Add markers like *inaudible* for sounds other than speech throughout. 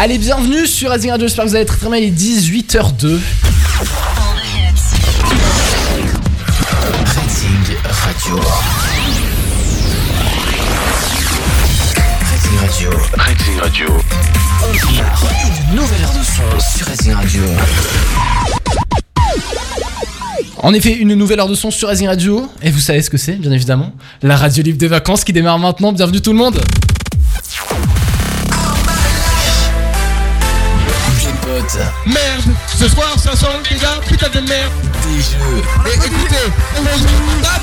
Allez, bienvenue sur Racing Radio, j'espère que vous allez très très bien, il est 18h02. Rating Radio. Rating Radio. Rating Radio. Une nouvelle heure de son sur Rating Radio. En effet, une nouvelle heure de son sur Racing Radio, et vous savez ce que c'est, bien évidemment, la radio libre des vacances qui démarre maintenant, bienvenue tout le monde Merde, ce soir ça sent gars, putain de merde. des jeux, Et écoutez, on va jouer au rap.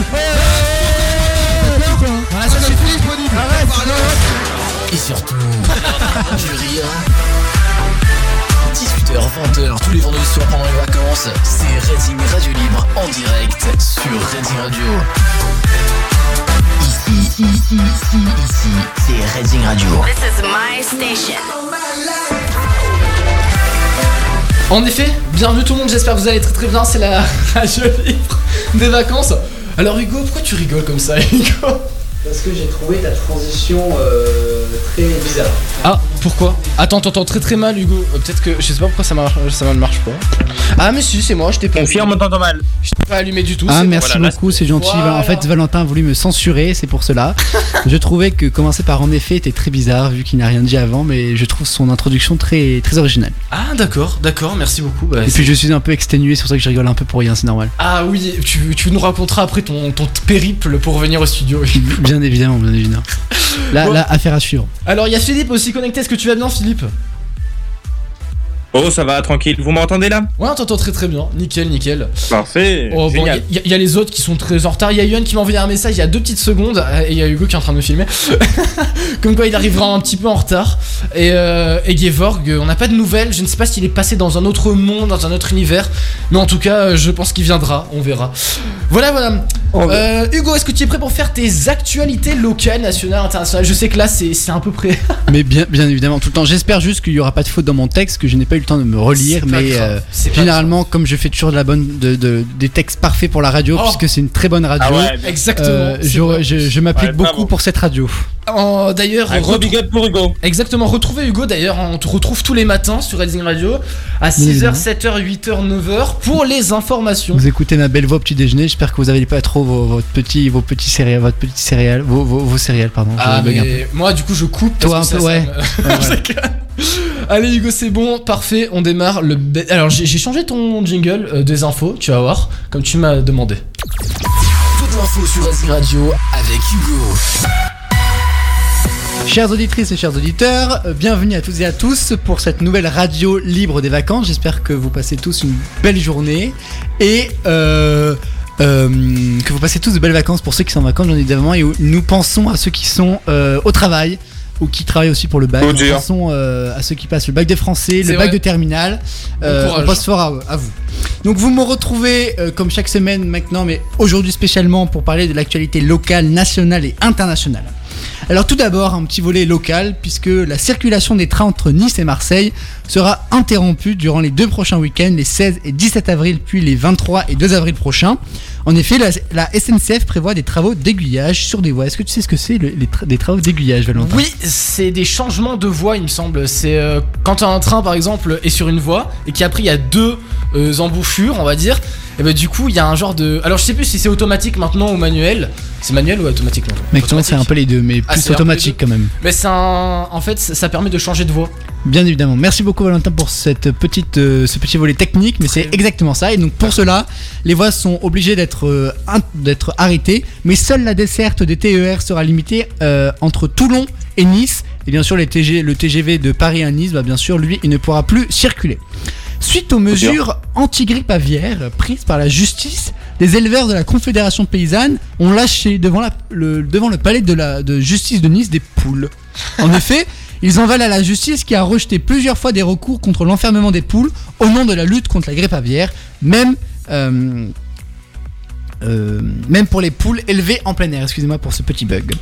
Voilà, ça c'est fini, disponible. Arrête, et surtout *laughs* du rire. 18h, 20h, tous les vendredis soirs pendant les vacances, c'est Rating Radio Libre en direct sur Rating Radio. Ici, ici, ici, ici, c'est Rating Radio. This is my station. En effet, bienvenue tout le monde, j'espère que vous allez très très bien, c'est la *laughs* radio libre des vacances. Alors Hugo, pourquoi tu rigoles comme ça Hugo? Parce que j'ai trouvé ta transition euh, très bizarre. Ah, pourquoi Attends, t'entends très très mal Hugo, Euh, peut-être que, je sais pas pourquoi ça, marche, ça ne marche pas. Ah mais si, c'est moi, je t'ai pas, Confirme, on t'entend mal. je t'ai pas allumé du tout. Ah merci Voilà, beaucoup, c'est gentil. Voilà. En fait, Valentin a voulu me censurer, c'est pour cela. *laughs* je trouvais que commencer par en effet était très bizarre vu qu'il n'a rien dit avant, mais je trouve son introduction très très originale. Ah d'accord, d'accord, merci beaucoup. Bah, Et puis je suis un peu exténué, c'est pour ça que je rigole un peu pour rien, c'est normal. Ah oui, tu, tu nous raconteras après ton, ton périple pour revenir au studio. Bien évidemment, bien évidemment. *laughs* Là, Bon. là, affaire à suivre. Alors il y a Philippe aussi connecté, est-ce que tu vas bien Philippe Oh, ça va, tranquille. Vous m'entendez là? Ouais, on t'entend très très bien, nickel, nickel. Parfait. Oh, bon, il y, a- y a les autres qui sont très en retard. Il y a Yuan qui m'a envoyé un message il y a deux petites secondes euh, et il y a Hugo qui est en train de me filmer. *laughs* Comme quoi il arrivera un petit peu en retard. Et, euh, et Gevorg, euh, on n'a pas de nouvelles. Je ne sais pas s'il est passé dans un autre monde, dans un autre univers. Mais en tout cas, euh, je pense qu'il viendra. On verra. Voilà, voilà. Euh, Hugo, est-ce que tu es prêt pour faire tes actualités locales, nationales, internationales? Je sais que là, c'est à peu près. *laughs* Mais bien, bien évidemment, tout le temps. J'espère juste qu'il y aura pas de faute dans mon texte, que je n'ai pas eu le temps de me relire, mais euh, généralement, comme je fais toujours de la bonne, de, de- des textes parfaits pour la radio, Oh. puisque c'est une très bonne radio. Ah ouais. Exactement. euh, je, vrai. je, je m'applique Ouais, beaucoup pour cette radio. Oh, D'ailleurs, Un gros retrou- big up pour Hugo. Exactement, retrouvez Hugo d'ailleurs, on te retrouve tous les matins sur Redding Radio à 6h, évidemment. 7h, 8h, 9h pour les informations. Vous écoutez ma belle voix au petit déjeuner. J'espère que vous n'avez pas trop vos, votre petit, vos petits céréales, votre petit céréales, vos, vos, vos céréales, pardon. Ah bug un peu. mais moi du coup je coupe Toi, un peu, ça ouais. me- *laughs* déconne. Allez Hugo c'est bon, parfait, on démarre le... Alors j'ai changé ton jingle euh, des infos, tu vas voir, comme tu m'as demandé. Toute l'info sur Rating Radio avec Hugo. Chères auditrices et chers auditeurs, euh, bienvenue à toutes et à tous pour cette nouvelle radio libre des vacances. J'espère que vous passez tous une belle journée et euh, euh, que vous passez tous de belles vacances pour ceux qui sont en vacances, bien évidemment. Et où nous pensons à ceux qui sont euh, au travail ou qui travaillent aussi pour le bac. Oh, Nous pensons euh, à ceux qui passent le bac de français, le bac vrai. de terminale. Euh, courage. on passe fort à, à vous. Donc vous me retrouvez euh, comme chaque semaine maintenant, mais aujourd'hui spécialement pour parler de l'actualité locale, nationale et internationale. Alors tout d'abord, un petit volet local, puisque la circulation des trains entre Nice et Marseille sera interrompue durant les deux prochains week-ends, les 16 et 17 avril, puis les 23 et 2 avril prochains. En effet, la, la SNCF prévoit des travaux d'aiguillage sur des voies. Est-ce que tu sais ce que c'est le- tra- des travaux d'aiguillage, Valentin? Oui, c'est des changements de voie il me semble. C'est euh, quand un train par exemple est sur une voie et qu'après il y a deux euh, embouchures on va dire. Et ben du coup il y a un genre de... Alors je sais plus si c'est automatique maintenant ou manuel. C'est manuel ou automatique maintenant Mec, c'est un peu les deux, mais Ah, plus automatique quand même. Mais c'est un... En fait ça ça permet de changer de voie. Bien évidemment. Merci beaucoup Valentin pour cette petite, euh, ce petit volet technique, mais c'est exactement ça. Et donc pour cela, les voies sont obligées d'être euh, d'être arrêtées, mais seule la desserte des TER sera limitée euh, entre Toulon et Nice. Et bien sûr, les TG, le TGV de Paris à Nice, bah, bien sûr, lui, il ne pourra plus circuler. Suite aux mesures anti-grippe aviaire prises par la justice, les éleveurs de la Confédération paysanne ont lâché devant, la- le, devant le palais de, la, de justice de Nice des poules. En *laughs* effet, ils en valent à la justice qui a rejeté plusieurs fois des recours contre l'enfermement des poules au nom de la lutte contre la grippe aviaire, même, euh, euh, même pour les poules élevées en plein air. Excusez-moi pour ce petit bug.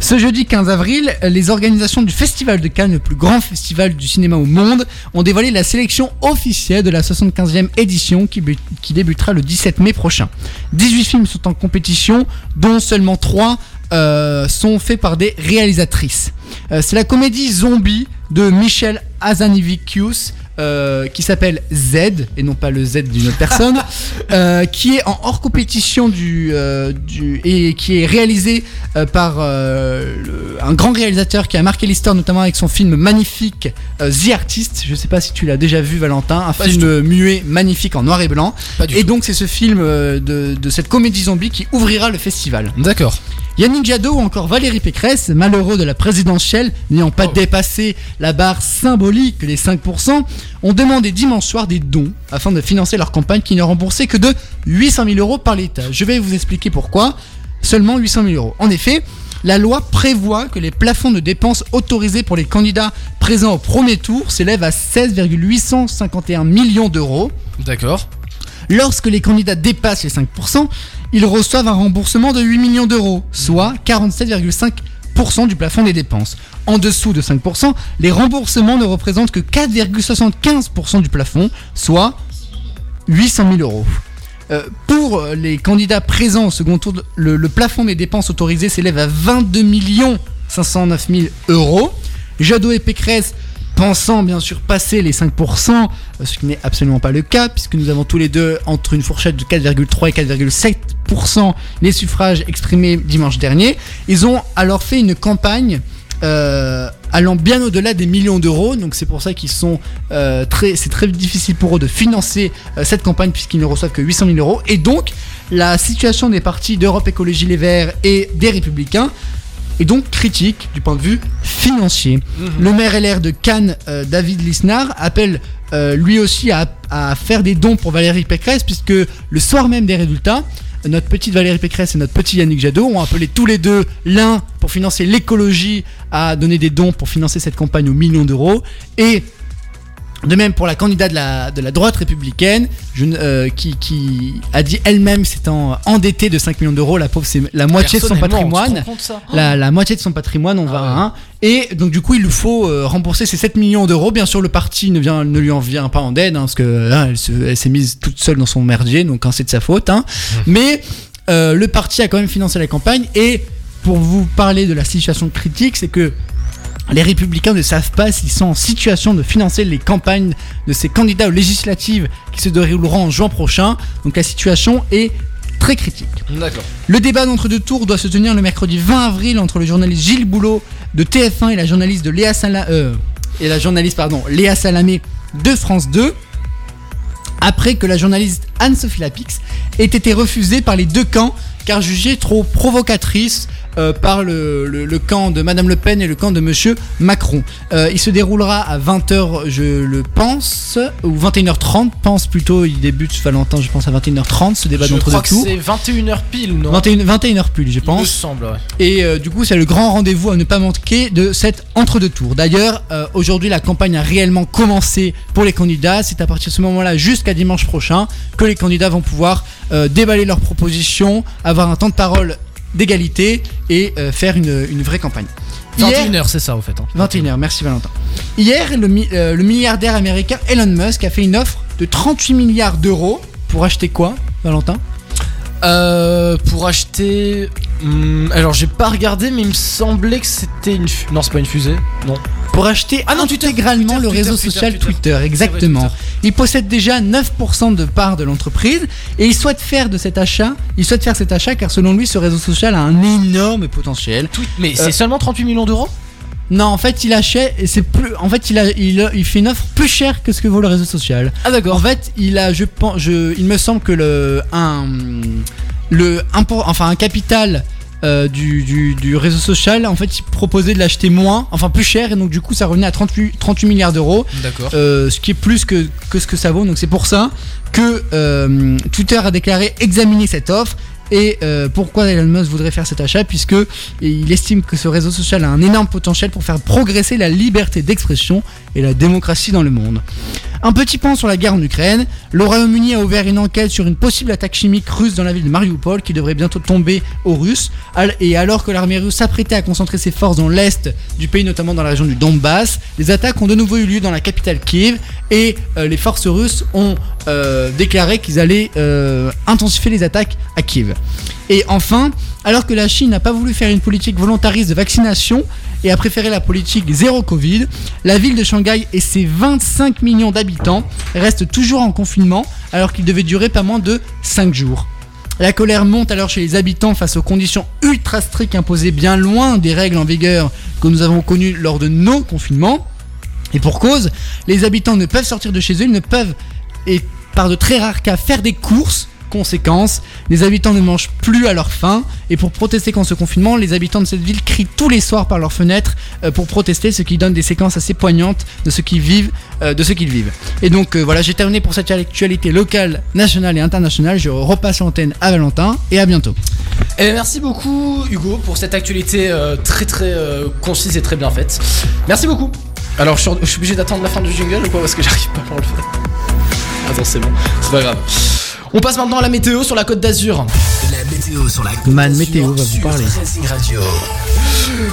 Ce jeudi 15 avril, les organisations du Festival de Cannes, le plus grand festival du cinéma au monde, ont dévoilé la sélection officielle de la 75e édition qui, qui débutera le 17 mai prochain. 18 films sont en compétition, dont seulement 3 sont faits par des réalisatrices. Euh, C'est la comédie Zombie de Michel Azanivicius, euh, qui s'appelle Z, et non pas le Z d'une autre personne, *laughs* euh, qui est en hors compétition du, euh, du et qui est réalisé euh, par euh, le- un grand réalisateur qui a marqué l'histoire, notamment avec son film magnifique euh, The Artist. Je sais pas si tu l'as déjà vu, Valentin, un Pas film muet magnifique en noir et blanc. Et tout. donc c'est ce film euh, de, de cette comédie zombie qui ouvrira le festival. D'accord. Yannick Jadot ou encore Valérie Pécresse, malheureux de la présidentielle, n'ayant pas Oh. dépassé la barre symbolique des 5%, ont demandé dimanche soir des dons afin de financer leur campagne qui n'est remboursée que de 800 000 euros par l'État. Je vais vous expliquer pourquoi. Seulement 800 000 euros. En effet, la loi prévoit que les plafonds de dépenses autorisés pour les candidats présents au premier tour s'élèvent à 16,851 millions d'euros. D'accord. Lorsque les candidats dépassent les 5%, ils reçoivent un remboursement de 8 millions d'euros, soit 47,5% du plafond des dépenses. En dessous de 5%, les remboursements ne représentent que 4,75% du plafond, soit 800 000 euros. Euh, pour les candidats présents au second tour, le, le plafond des dépenses autorisées s'élève à 22 509 000 euros. Jadot et Pécresse pensant bien sûr passer les 5%, euh, ce qui n'est absolument pas le cas, puisque nous avons tous les deux entre une fourchette de 4,3 et 4,7% les suffrages exprimés dimanche dernier. Ils ont alors fait une campagne euh, allant bien au-delà des millions d'euros, donc c'est pour ça qu'ils sont euh, très, c'est très difficile pour eux de financer cette campagne puisqu'ils ne reçoivent que 800 000 euros. Et donc la situation des partis d'Europe Écologie Les Verts et des Républicains est donc critique du point de vue financier. Le maire LR de Cannes, euh, David Lisnard, appelle euh, lui aussi à, à faire des dons pour Valérie Pécresse, puisque le soir même des résultats, notre petite Valérie Pécresse et notre petit Yannick Jadot ont appelé tous les deux l'un pour financer l'écologie à donner des dons pour financer cette campagne aux millions d'euros et de même pour la candidate de la, de la droite républicaine, je euh, qui, qui a dit elle-même s'étant endettée de 5 millions d'euros, la pauvre c'est la moitié de son patrimoine la, la moitié de son patrimoine, on va ouais. à un. Et donc du coup, il lui faut euh, rembourser ces 7 millions d'euros. Bien sûr, le parti ne, vient, ne lui en vient pas en aide, hein, parce que hein, elle, s'est mise toute seule dans son merdier, donc hein, c'est de sa faute. hein. Mais euh, le parti a quand même financé la campagne. Et pour vous parler de la situation critique, c'est que les républicains ne savent pas s'ils sont en situation de financer les campagnes de ces candidats aux législatives qui se dérouleront en juin prochain. Donc la situation est très critique. D'accord. Le débat d'entre-deux tours doit se tenir le mercredi 20 avril entre le journaliste Gilles Boulot de TF1 et la journaliste de Léa euh, et la journaliste pardon Léa Salamé de France 2. Après que la journaliste Anne-Sophie Lapix ait été refusée par les deux camps car jugée trop provocatrice euh, par le, le- le camp de Madame Le Pen et le camp de Monsieur Macron. Euh, il se déroulera à 20h, je le pense, ou 21h30, pense plutôt, il débute Valentin, je pense à 21h30, ce débat Je d'entre deux que tours. c'est 21h pile ou non 21, 21h pile, je Il me pense. semble, ouais. Et euh, du coup, c'est le grand rendez-vous à ne pas manquer de cet entre-deux tours. D'ailleurs, aujourd'hui, la campagne a réellement commencé pour les candidats. C'est à partir de ce moment-là, jusqu'à dimanche prochain, que les candidats vont pouvoir déballer leurs propositions, avoir un temps de parole d'égalité et euh, faire une, une vraie campagne. Hier- 21h, c'est ça, au fait. hein. 21h, merci Valentin. Hier, le, mi- euh, le milliardaire américain Elon Musk a fait une offre de 38 milliards d'euros pour acheter quoi, Valentin? Euh, pour acheter. Hum, alors, j'ai pas regardé, mais il me semblait que c'était une. fu- Non, c'est pas une fusée. Non. Pour acheter Ah non, intégralement Twitter, le réseau Twitter, social Twitter. Exactement. Il possède déjà 9% de part de l'entreprise et il souhaite faire de cet achat, il souhaite faire cet achat car selon lui ce réseau social a un énorme potentiel. Mais Euh, c'est seulement 38 millions d'euros? Non, en fait, il achète et c'est plus en fait, il a il, il fait une offre plus chère que ce que vaut le réseau social. Ah, d'accord. En fait, il a je pense je il me semble que le un le enfin un capital euh, du, du, du réseau social, en fait, il proposait de l'acheter moins, enfin plus cher, et donc du coup, ça revenait à 38, 38 milliards d'euros. D'accord. Euh, ce qui est plus que, que ce que ça vaut. Donc c'est pour ça que euh, Twitter a déclaré examiner cette offre. Et euh, pourquoi Elon Musk voudrait faire cet achat Puisque il estime que ce réseau social a un énorme potentiel pour faire progresser la liberté d'expression et la démocratie dans le monde. Un petit point sur la guerre en Ukraine. Le Royaume-Uni a ouvert une enquête sur une possible attaque chimique russe dans la ville de Mariupol qui devrait bientôt tomber aux Russes. Et alors que l'armée russe s'apprêtait à concentrer ses forces dans l'est du pays, notamment dans la région du Donbass, les attaques ont de nouveau eu lieu dans la capitale Kiev et euh, les forces russes ont euh, déclaré qu'ils allaient intensifier les attaques à Kiev. Et enfin, Alors que la Chine n'a pas voulu faire une politique volontariste de vaccination et a préféré la politique zéro Covid, la ville de Shanghai et ses 25 millions d'habitants restent toujours en confinement alors qu'il devait durer pas moins de 5 jours. La colère monte alors chez les habitants face aux conditions ultra strictes imposées bien loin des règles en vigueur que nous avons connues lors de nos confinements. Et pour cause, les habitants ne peuvent sortir de chez eux, ils ne peuvent, et par de très rares cas, faire des courses. Conséquence, les habitants ne mangent plus à leur faim. Et pour protester contre ce confinement, les habitants de cette ville crient tous les soirs par leurs fenêtres euh, pour protester, ce qui donne des séquences assez poignantes de ce qu'ils vivent. euh, de ce qu'ils vivent. Et donc euh, voilà, j'ai terminé pour cette actualité locale, nationale et internationale. Je repasse l'antenne à Valentin et à bientôt. Eh bien, merci beaucoup Hugo pour cette actualité très très concise et très bien faite. Merci beaucoup. Alors je suis, je suis obligé d'attendre la fin du jingle ou quoi parce que j'arrive pas à le faire. Attends c'est bon, c'est pas grave. On passe maintenant à la météo sur la côte d'Azur. La météo sur la côte Man d'Azur Météo va vous parler. Radio.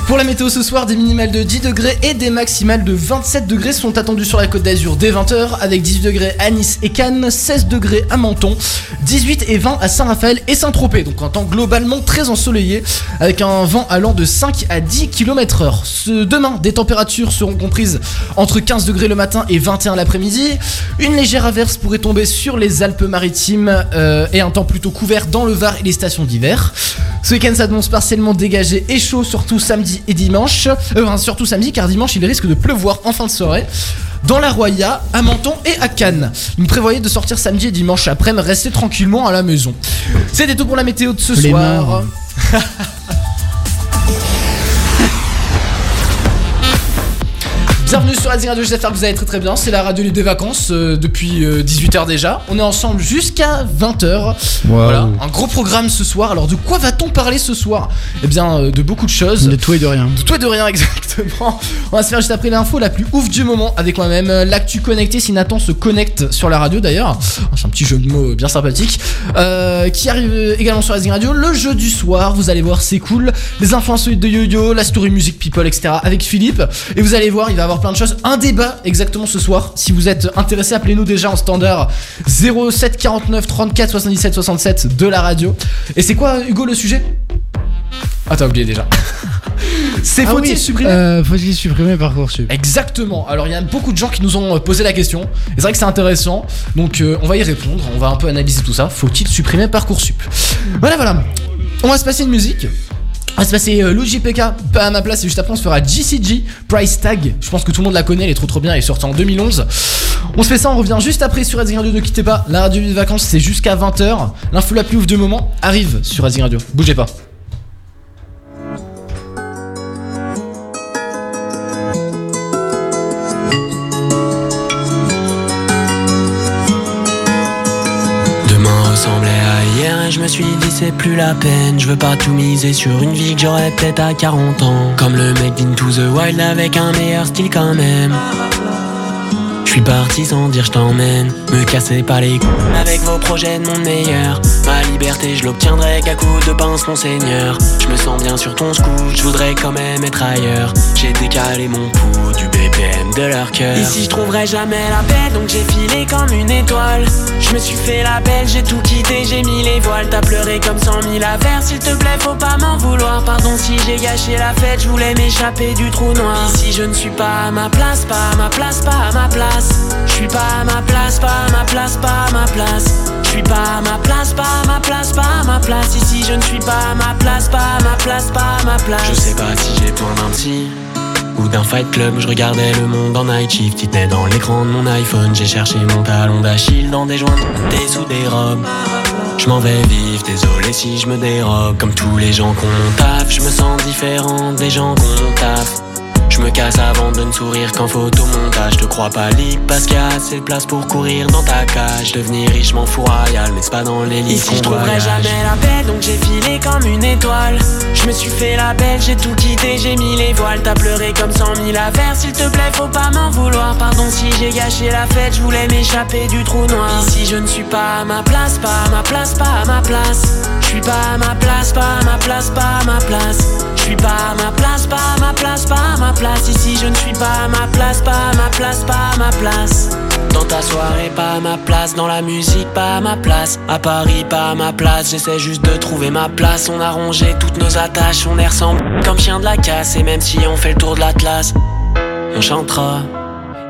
Pour la météo ce soir, des minimales de 10 degrés et des maximales de 27 degrés sont attendus sur la côte d'Azur dès 20h, avec 18 degrés à Nice et Cannes, 16 degrés à Menton, 18 et 20 à Saint-Raphaël et Saint-Tropez. Donc un temps globalement très ensoleillé, avec un vent allant de 5 à 10 km/h. Ce demain, des températures seront comprises entre 15 degrés le matin et 21 l'après-midi. Une légère averse pourrait tomber sur les Alpes-Maritimes euh, et un temps plutôt couvert dans le Var et les stations d'hiver. Ce week-end s'annonce partiellement dégagé et chaud, surtout samedi et dimanche. Euh, enfin, surtout samedi, car dimanche il risque de pleuvoir en fin de soirée. Dans la Roya, à Menton et à Cannes. Vous me prévoyez de sortir samedi et dimanche après, mais restez tranquillement à la maison. C'était tout pour la météo de ce Les soir. *laughs* Bienvenue sur Racing Radio, j'espère que vous allez très très bien. C'est la radio des vacances euh, depuis 18h déjà. On est ensemble jusqu'à 20h. Voilà, un gros programme ce soir. Alors de quoi va-t-on parler ce soir? Eh bien euh, de beaucoup de choses. De tout et de rien. De tout et de rien *laughs* exactement. On va se faire juste après l'info la plus ouf du moment avec moi-même. euh, L'actu connecté si Nathan se connecte sur la radio d'ailleurs. C'est un petit jeu de mots bien sympathique. Euh, qui arrive euh, également sur Racing Radio. Le jeu du soir, vous allez voir, c'est cool. Les infos insolites de Yo-Yo, la story music people, etc. avec Philippe. Et vous allez voir, il va avoir plein de choses. Un débat exactement ce soir. Si vous êtes intéressé, appelez-nous déjà en standard 07 49 34 77 67 de la radio. Et c'est quoi Hugo le sujet? Ah t'as oublié déjà. *laughs* c'est Ah faut-il oui, supprimer? euh, Faut-il supprimer Parcoursup? Exactement. Alors il y a beaucoup de gens qui nous ont euh, posé la question. Et c'est vrai que c'est intéressant. Donc euh, on va y répondre. On va un peu analyser tout ça. Faut-il supprimer parcoursup? Voilà, voilà. On va se passer une musique. Va se passer euh, Luigi PK, pas à ma place, et juste après on se fera GCG, Price Tag. Je pense que tout le monde la connaît, elle est trop trop bien, elle est sortie en 2011. On se fait ça, on revient juste après sur Radio, ne quittez pas. La radio de vacances, c'est jusqu'à 20h. L'info la plus ouf du moment arrive sur Radio. Bougez pas. Hier et je me suis dit c'est plus la peine. Je veux pas tout miser sur une vie que j'aurais peut-être à 40 ans. Comme le mec d'Into the Wild avec un meilleur style quand même je suis parti sans dire je t'emmène Me cassez pas les couilles. Avec vos projets de monde meilleur Ma liberté je l'obtiendrai qu'à coup de pince mon seigneur. Je me sens bien sur ton scout, je voudrais quand même être ailleurs. J'ai décalé mon pouls du BPM de leur cœur. Ici je trouverai jamais la paix donc j'ai filé comme une étoile. Je me suis fait la belle, j'ai tout quitté, j'ai mis les voiles. T'as pleuré comme cent mille affaires, s'il te plaît faut pas m'en vouloir. Pardon si j'ai gâché la fête, je voulais m'échapper du trou noir. Ici je ne suis pas à ma place, pas à ma place, pas à ma place Je suis pas à ma place, pas à ma place, pas à ma place Je suis pas à ma place, pas à ma place, pas à ma place Ici je ne suis pas à ma place, pas à ma place, pas à ma place Je sais pas si j'ai besoin d'un psy ou d'un fight club, je regardais le monde en night shift. Il tenait dans l'écran de mon iPhone. J'ai cherché mon talon d'Achille dans des joints, des sous des robes. Je m'en vais vivre, désolé si je me dérobe. Comme tous les gens qu'on taf, je me sens différent des gens qu'on taf. Je me casse avant de ne sourire qu'en photomontage. Je te crois pas libre parce qu'il y a assez de place pour courir dans ta cage. Devenir riche m'en fous royal, mais c'est pas dans les livres Ici, je trouverai jamais la paix, donc j'ai filé comme une étoile. Je me suis fait la belle, j'ai tout quitté, j'ai mis les voiles. T'as pleuré comme cent mille affaires, s'il te plaît, faut pas m'en vouloir. Pardon si j'ai gâché la fête, je voulais m'échapper du trou noir. Ici, je ne suis pas à ma place, pas à ma place, pas à ma place. Je suis pas à ma place, pas à ma place, pas à ma place. Je suis pas à ma place, pas à ma place, pas à ma place. Ici je ne suis pas à ma place, pas à ma place, pas à ma place. Dans ta soirée, pas à ma place. Dans la musique, pas à ma place. À Paris, pas à ma place. J'essaie juste de trouver ma place. On a rongé toutes nos attaches. On est ressemble comme chien de la casse. Et même si on fait le tour de l'Atlas, on chantera.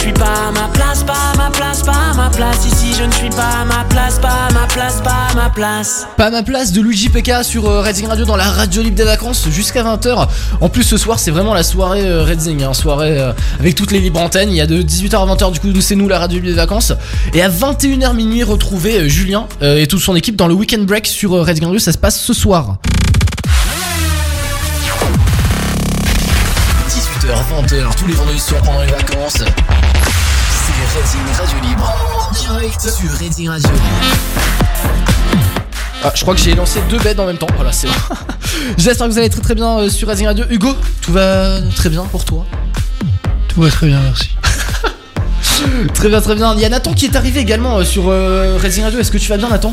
suis pas à ma place, pas à ma place, pas à ma place Ici je ne suis pas à ma place, pas à ma place, pas à ma place Pas à ma place de Luigi PK sur euh, Redzing Radio dans la radio libre des vacances jusqu'à 20h. En plus, ce soir, c'est vraiment la soirée euh, Redzing, hein, soirée euh, avec toutes les libres antennes. Il y a de 18h à 20h, du coup, c'est nous la radio libre des vacances. Et à 21h minuit, retrouver euh, Julien et toute son équipe dans le weekend break sur Redzing Radio. Ça se passe ce soir. 18h, 20h, tous les vendredis soirs pendant les vacances. C'est Redding Radio Libre en direct sur Redding Radio. Ah, je crois que j'ai lancé deux bêtes en même temps. Voilà, c'est bon. *laughs* J'espère que vous allez très très bien euh, sur Redzing Radio. Hugo, tout va très bien pour toi? Tout va très bien, merci. *laughs* Très bien, très bien. Il y a Nathan qui est arrivé également euh, sur euh, Redzing Radio. Est-ce que tu vas bien, Nathan?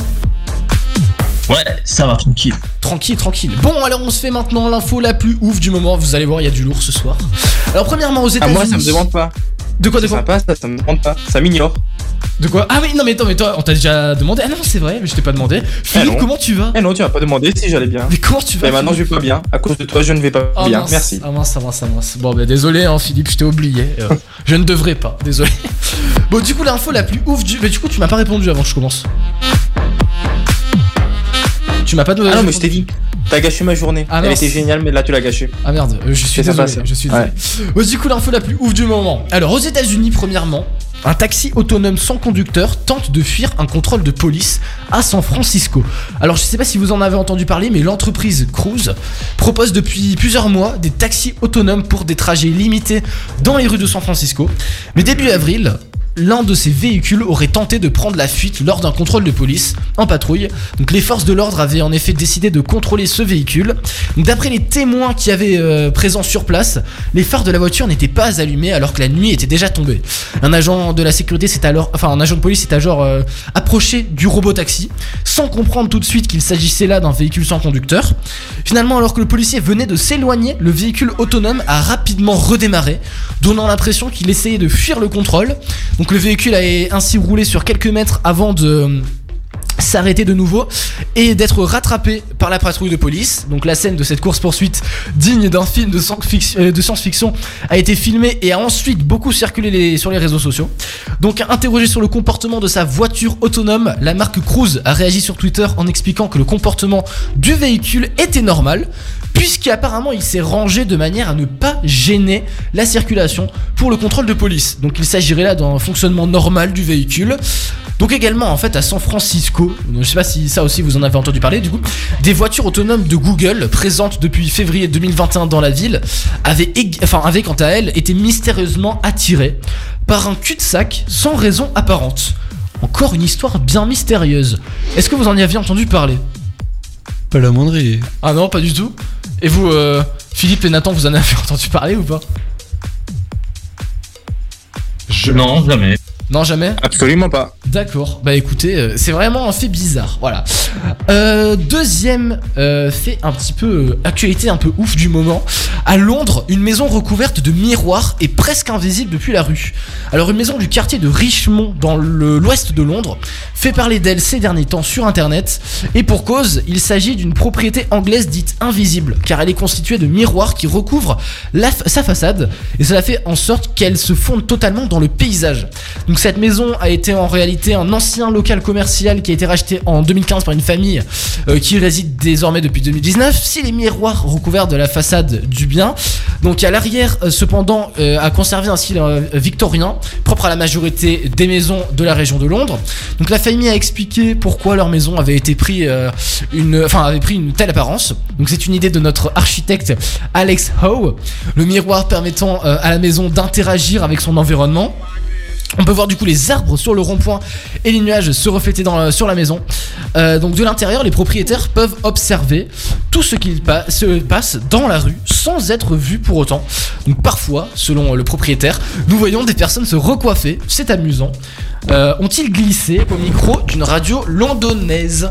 Ouais, ça va, tranquille. Tranquille, tranquille. Bon, alors on se fait maintenant l'info la plus ouf du moment. Vous allez voir, il y a du lourd ce soir. Alors, premièrement, aux Ah, États-Unis. moi, ça me demande pas. De quoi, de quoi sympa, ça, ça me demande pas. Ça m'ignore. De quoi Ah oui, non, mais attends, mais toi, on t'a déjà demandé. Ah non, c'est vrai, mais je t'ai pas demandé. Philippe, non. comment tu vas Eh non, tu m'as pas demandé si j'allais bien. Mais comment tu vas Mais maintenant, je vais pas bien. À cause de toi, je ne vais pas Oh, bien. mince. Merci. Ah mince, ah mince, ah mince. Bon, bah désolé, hein, Philippe, je t'ai oublié. Euh, je ne devrais pas, désolé. *laughs* Bon, du coup, l'info la plus ouf du. Mais du coup, tu m'as pas répondu avant que je commence. Tu m'as pas donné. Ah non, mais je t'ai dit. T'as gâché ma journée. Ah, Elle était géniale, mais là, tu l'as gâchée. Ah merde, euh, je suis désolé, je suis désolé. Bon, du coup, l'info la plus ouf du moment. Alors, aux États-Unis, premièrement, un taxi autonome sans conducteur tente de fuir un contrôle de police à San Francisco. Alors, je sais pas si vous en avez entendu parler, mais l'entreprise Cruise propose depuis plusieurs mois des taxis autonomes pour des trajets limités dans les rues de San Francisco. Mais début avril, l'un de ces véhicules aurait tenté de prendre la fuite lors d'un contrôle de police en patrouille. Donc les forces de l'ordre avaient en effet décidé de contrôler ce véhicule. D'après les témoins qui avaient euh, présents sur place, les phares de la voiture n'étaient pas allumés alors que la nuit était déjà tombée. Un agent de la sécurité s'est alors, enfin un agent de police s'est alors euh, approché du robot taxi sans comprendre tout de suite qu'il s'agissait là d'un véhicule sans conducteur. Finalement, alors que le policier venait de s'éloigner, le véhicule autonome a rapidement redémarré, donnant l'impression qu'il essayait de fuir le contrôle. Le véhicule a ainsi roulé sur quelques mètres avant de euh, s'arrêter de nouveau et d'être rattrapé par la patrouille de police. Donc la scène de cette course-poursuite digne d'un film de science-fiction euh, a été filmée et a ensuite beaucoup circulé sur les réseaux sociaux. Donc interrogé sur le comportement de sa voiture autonome, la marque Cruise a réagi sur Twitter en expliquant que le comportement du véhicule était normal puisqu'apparemment il s'est rangé de manière à ne pas gêner la circulation pour le contrôle de police. Donc il s'agirait là d'un fonctionnement normal du véhicule. Donc également en fait à San Francisco, je sais pas si ça aussi vous en avez entendu parler du coup, des voitures autonomes de Google présentes depuis février 2021 dans la ville avaient, enfin, avaient quant à elles été mystérieusement attirées par un cul-de-sac sans raison apparente. Encore une histoire bien mystérieuse. Est-ce que vous en y aviez entendu parler? Pas la moindre idée. Ah non, pas du tout. Et vous, euh, Philippe et Nathan, vous en avez *laughs* entendu parler ou pas? Je... Non, jamais. Non, jamais Absolument pas. D'accord. Bah écoutez, euh, c'est vraiment un fait bizarre. Voilà. Euh, deuxième euh, fait un petit peu actualité un peu ouf du moment. À Londres, une maison recouverte de miroirs est presque invisible depuis la rue. Alors une maison du quartier de Richmond dans le- l'ouest de Londres fait parler d'elle ces derniers temps sur internet et pour cause, il s'agit d'une propriété anglaise dite invisible car elle est constituée de miroirs qui recouvrent la sa façade et cela fait en sorte qu'elle se fonde totalement dans le paysage. Donc cette maison a été en réalité un ancien local commercial qui a été racheté en 2015 par une famille euh, qui réside désormais depuis 2019. Si les miroirs recouverts de la façade du bien, donc à l'arrière euh, cependant euh, a conservé un style victorien propre à la majorité des maisons de la région de Londres. Donc la famille a expliqué pourquoi leur maison avait été pris une, enfin avait pris une telle apparence. Donc c'est une idée de notre architecte Alex Howe. Le miroir permettant à la maison d'interagir avec son environnement. On peut voir du coup les arbres sur le rond-point et les nuages se refléter dans, sur la maison. Euh, donc de l'intérieur, les propriétaires peuvent observer tout ce qui pa- se passe dans la rue sans être vus pour autant. Donc parfois, selon le propriétaire, nous voyons des personnes se recoiffer, c'est amusant. Euh, Ont-ils glissé au micro d'une radio londonnaise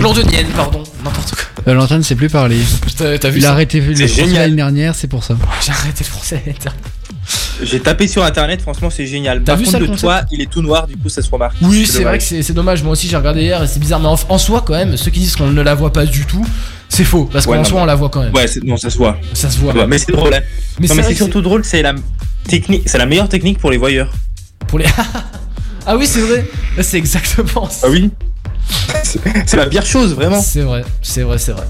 Londonienne, pardon, n'importe quoi. Valentin c'est plus parler. T'as vu Il a arrêté le français l'année dernière, c'est pour ça. J'ai arrêté le français. J'ai tapé sur internet, franchement, c'est génial. T'as Par vu contre, ça, le toit, il est tout noir, du coup, ça se remarque. Oui, C'est vrai que c'est dommage. Moi aussi, j'ai regardé hier et c'est bizarre. Mais en, en soi, quand même, ceux qui disent qu'on ne la voit pas du tout, c'est faux. Parce Ouais, qu'en soi, on la voit quand même. Ouais, non, ça se voit. Ça se voit. Ouais, mais c'est drôle, hein. Mais non, c'est surtout drôle, c'est la technique, c'est la meilleure technique pour les voyeurs. Pour les. *laughs* ah oui, c'est vrai. *laughs* C'est exactement ça. Ah oui C'est c'est la pire chose, vraiment. C'est vrai, c'est vrai, c'est vrai.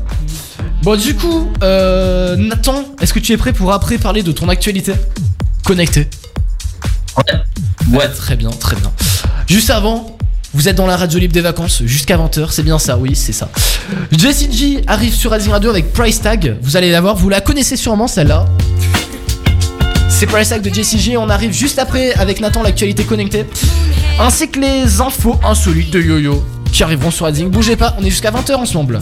Bon, du coup, euh, Nathan, est-ce que tu es prêt pour après parler de ton actualité? Connecté. Ouais. Ouais, très bien, très bien. Juste avant, vous êtes dans la radio libre des vacances jusqu'à 20h, c'est bien ça, oui, c'est ça. Jessie G arrive sur Rising Radio avec Price Tag, vous allez la voir, vous la connaissez sûrement celle-là. C'est Price Tag de Jessie G, on arrive juste après avec Nathan, l'actualité connectée, ainsi que les infos insolites de Yo-Yo qui arriveront sur Rising. Bougez pas, on est jusqu'à 20h ensemble.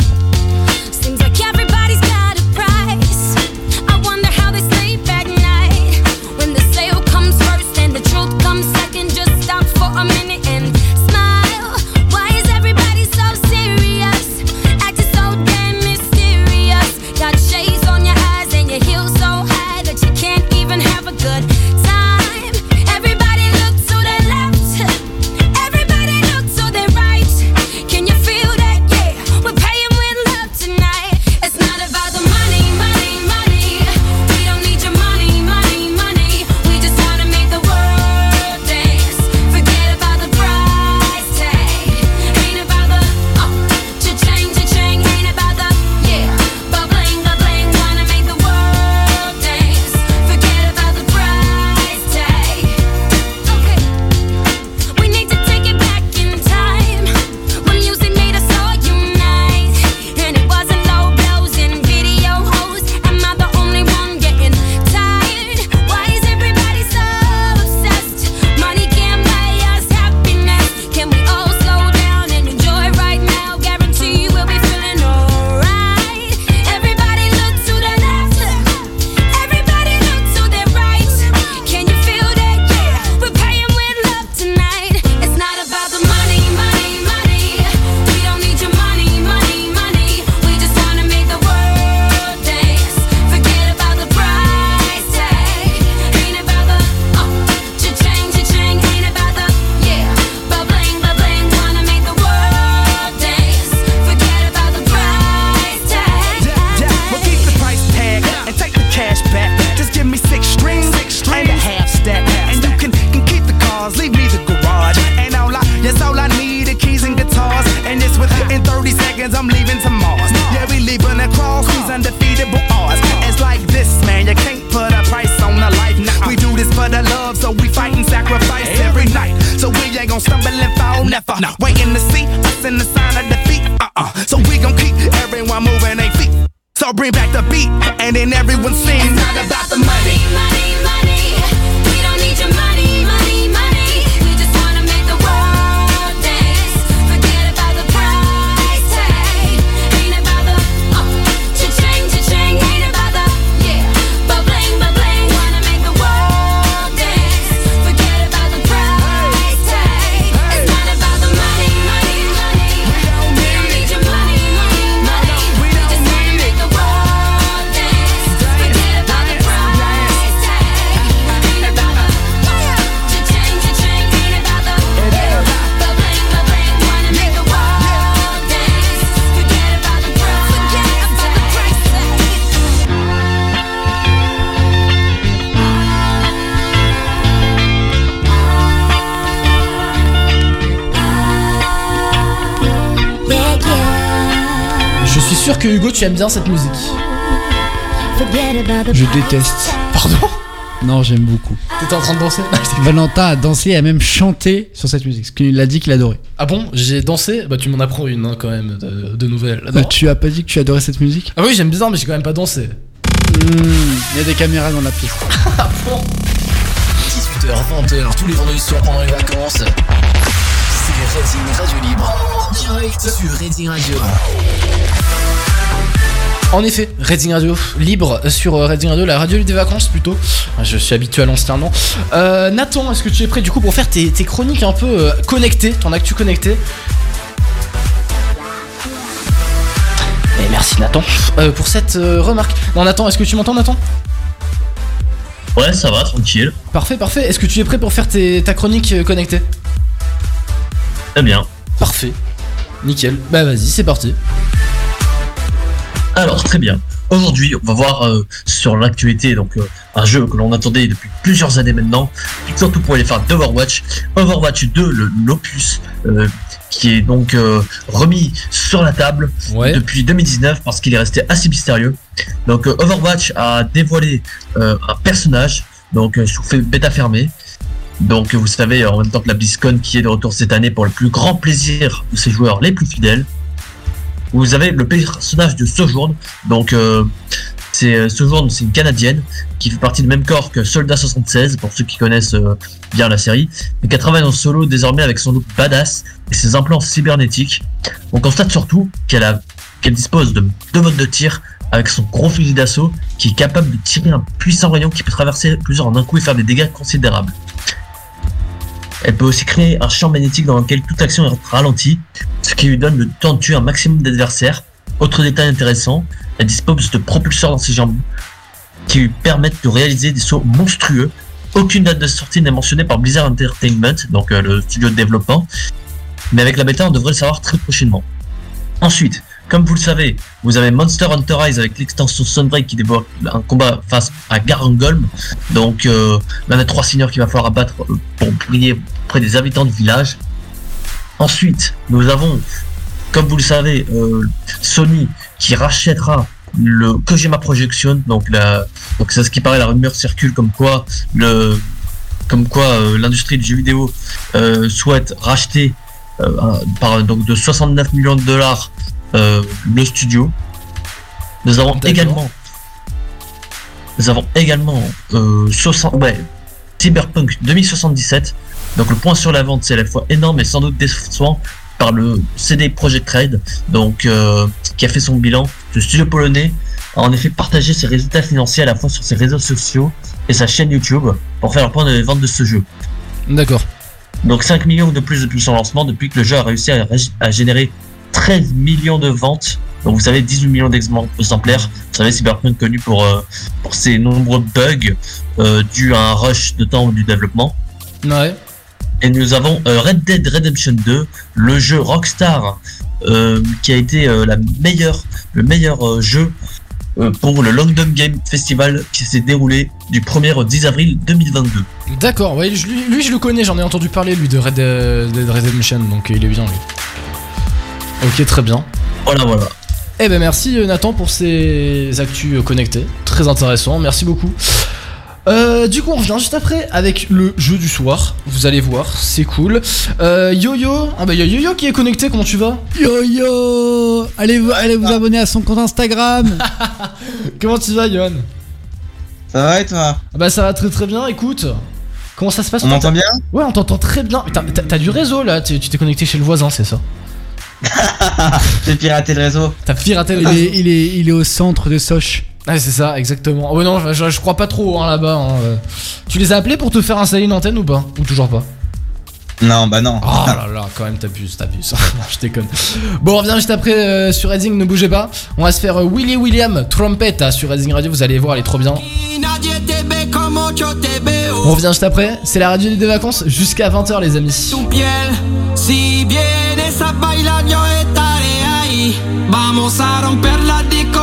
Sûr que Hugo, tu aimes bien cette musique. Je déteste. Pardon Non, j'aime beaucoup. T'étais en train de danser *laughs* Valentin a dansé et a même chanté sur cette musique. Parce qu'il a dit qu'il adorait. Ah bon? J'ai dansé? Bah tu m'en apprends une hein, quand même de, de nouvelles. Non tu as pas dit que tu adorais cette musique? Ah oui j'aime bien mais j'ai quand même pas dansé. Hmm, Il y a des caméras dans la pièce. *laughs* Ah bon? 18h, 20h, tous les vendredis soirs pendant les vacances. C'est Redding Radio Libre en direct sur Redding Radio. En effet, Redding Radio libre sur euh, Redding Radio, la radio des vacances plutôt. Ah, Je suis habitué à l'ancien nom. Euh, Nathan, est-ce que tu es prêt du coup pour faire tes, tes chroniques un peu euh, connectées, ton actu connecté? Et merci Nathan euh, pour cette euh, remarque. Non Nathan, est-ce que tu m'entends Nathan? Ouais, ça va, tranquille. Parfait, parfait. Est-ce que tu es prêt pour faire tes- ta chronique connectée? Très bien. Parfait. Nickel. Bah vas-y, c'est parti. Alors, très bien. Aujourd'hui, on va voir euh, sur l'actualité donc euh, un jeu que l'on attendait depuis plusieurs années maintenant, surtout pour les fans d'Overwatch. Overwatch 2, le l'opus, euh, qui est donc euh, remis sur la table Ouais. depuis 2019 parce qu'il est resté assez mystérieux. Donc euh, Overwatch a dévoilé euh, un personnage, donc sous fait bêta fermée. Donc vous savez, en même temps que la BlizzCon qui est de retour cette année pour le plus grand plaisir de ses joueurs les plus fidèles. Vous avez le personnage de Sojourn, donc euh, c'est euh, Sojourn, c'est une Canadienne qui fait partie du même corps que Soldat 76 pour ceux qui connaissent euh, bien la série, mais qui travaille en solo désormais avec son look badass et ses implants cybernétiques. On constate surtout qu'elle a qu'elle dispose de deux modes de tir avec son gros fusil d'assaut qui est capable de tirer un puissant rayon qui peut traverser plusieurs en un coup et faire des dégâts considérables. Elle peut aussi créer un champ magnétique dans lequel toute action est ralentie, ce qui lui donne le temps de tuer un maximum d'adversaires. Autre détail intéressant, elle dispose de propulseurs dans ses jambes qui lui permettent de réaliser des sauts monstrueux. Aucune date de sortie n'est mentionnée par Blizzard Entertainment, donc euh, le studio de développement, mais avec la bêta on devrait le savoir très prochainement. Ensuite, comme vous le savez, vous avez Monster Hunter Rise avec l'extension Sunbreak qui débloque un combat face à Garangolm. Donc euh, là, on a trois seigneurs qu'il va falloir abattre euh, pour briller auprès des habitants du village. Ensuite, nous avons, comme vous le savez, euh, Sony qui rachètera le Kojima Projection. Donc, la, donc c'est ce qui paraît, la rumeur circule comme quoi le, comme quoi euh, l'industrie du jeu vidéo souhaite racheter donc de 69 millions de dollars euh, le studio. Nous avons également, nous avons également euh, 60, ouais, Cyberpunk 2077. Donc le point sur la vente c'est à la fois énorme et sans doute décevant par le CD Projekt Red, donc euh, qui a fait son bilan. Le studio polonais a en effet partagé ses résultats financiers à la fois sur ses réseaux sociaux et sa chaîne YouTube pour faire le point de vente de ce jeu. D'accord. Donc 5 millions de plus depuis son lancement, depuis que le jeu a réussi à, ré- à générer 13 millions de ventes. Donc vous savez, 18 millions d'exemplaires. Vous savez, Cyberpunk connu pour, euh, pour ses nombreux bugs euh, dus à un rush de temps du développement. Ouais. Et nous avons euh, Red Dead Redemption 2, le jeu Rockstar qui a été la meilleure, le meilleur jeu pour le London Game Festival qui s'est déroulé du 1er au 10 avril 2022. D'accord, ouais, lui, lui, je le connais, j'en ai entendu parler lui de Red Dead Redemption, donc il est bien lui. Ok, très bien. Voilà, voilà. Eh ben merci euh, Nathan pour ces actus euh, connectés, très intéressant, merci beaucoup. Euh, du coup on revient juste après avec le jeu du soir, vous allez voir, c'est cool. Euh, Yo-Yo, ah bah y a Yo-Yo qui est connecté, comment tu vas? Yo yo Allez, vous- allez vous abonner à son compte Instagram. *laughs* Comment tu vas Yohan Ça va et toi? Ah Bah ça va très très bien, écoute. Comment ça se passe? On m'entend bien? Ouais on t'entend très bien. T'as- du réseau là, tu t'es connecté chez le voisin, c'est ça? *laughs* J'ai piraté le réseau. T'as piraté le il réseau est, il, est, il est au centre de Soch. Ouais, c'est ça, exactement. Oh, ouais, non, je, je crois pas trop hein, là-bas. hein, euh. Tu les as appelés pour te faire installer une antenne ou pas? Ou toujours pas? Non, bah non. Oh là là, quand même, t'abuses, t'abuses. *laughs* Je déconne. Bon, on revient juste après euh, sur Redding, ne bougez pas. On va se faire euh, Willy William Trompette hein, sur Redding Radio, vous allez voir, elle est trop bien. On revient juste après, c'est la radio des vacances jusqu'à 20h, les amis. piel. Si vienes a bailar, yo estaré ahí. Vamos a romper la disco,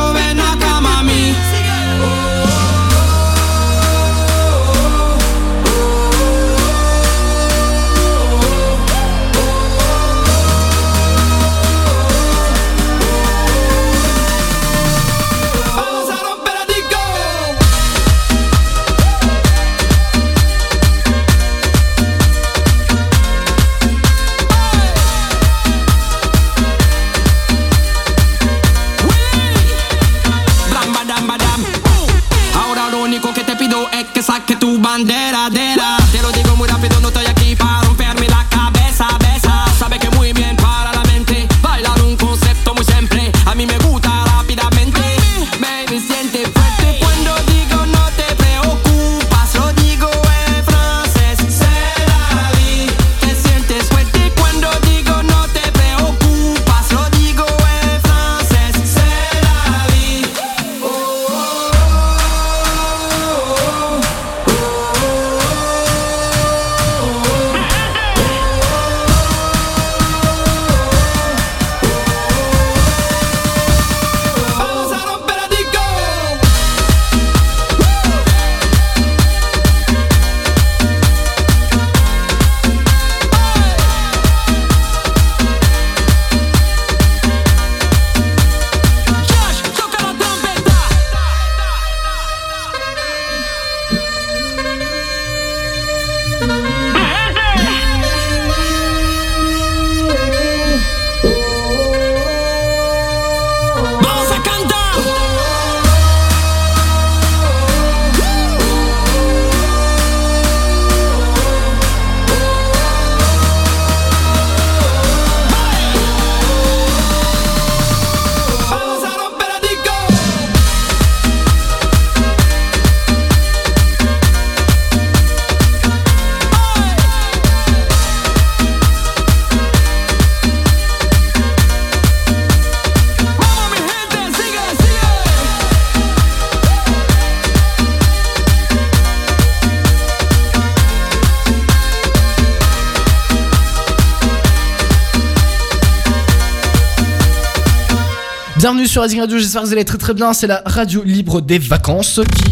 sur Radio, j'espère que vous allez très très bien. C'est la radio libre des vacances qui.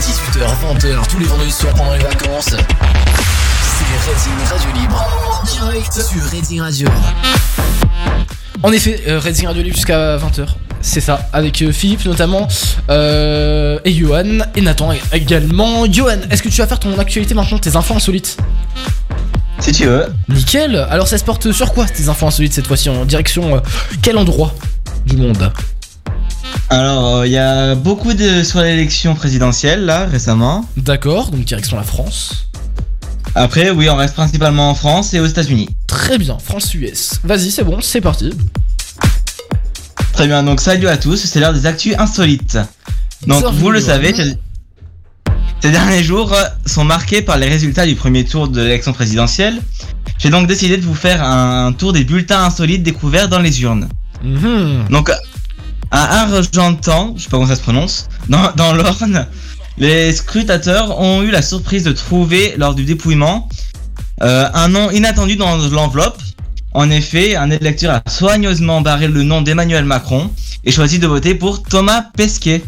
18h, 20h, tous les vendredis soirs pendant les vacances. C'est Redding Radio Libre. En direct sur Radio. En effet, euh, Radio Libre jusqu'à 20h. C'est ça, avec euh, Philippe notamment, euh, et Johan, et Nathan également. Johan, est-ce que tu vas faire ton actualité maintenant, tes infos insolites? Si tu veux. Nickel Alors ça se porte sur quoi tes infos insolites cette fois-ci En direction euh, quel endroit du monde? Alors, euh, il y a beaucoup de sur l'élection présidentielle là récemment. D'accord, donc direction la France. Après, oui, on reste principalement en France et aux États-Unis. Très bien, France-US. Vas-y, c'est bon, c'est parti. Très bien, donc salut à tous, c'est l'heure des actus insolites. Donc, Salut, vous le savez, ces- ces derniers jours euh, sont marqués par les résultats du premier tour de l'élection présidentielle. J'ai donc décidé de vous faire un tour des bulletins insolites découverts dans les urnes. Mhm. Donc, à Argentan, je sais pas comment ça se prononce, dans, dans l'Orne, les scrutateurs ont eu la surprise de trouver lors du dépouillement euh, un nom inattendu dans l'enveloppe. En effet, un électeur a soigneusement barré le nom d'Emmanuel Macron et choisi de voter pour Thomas Pesquet.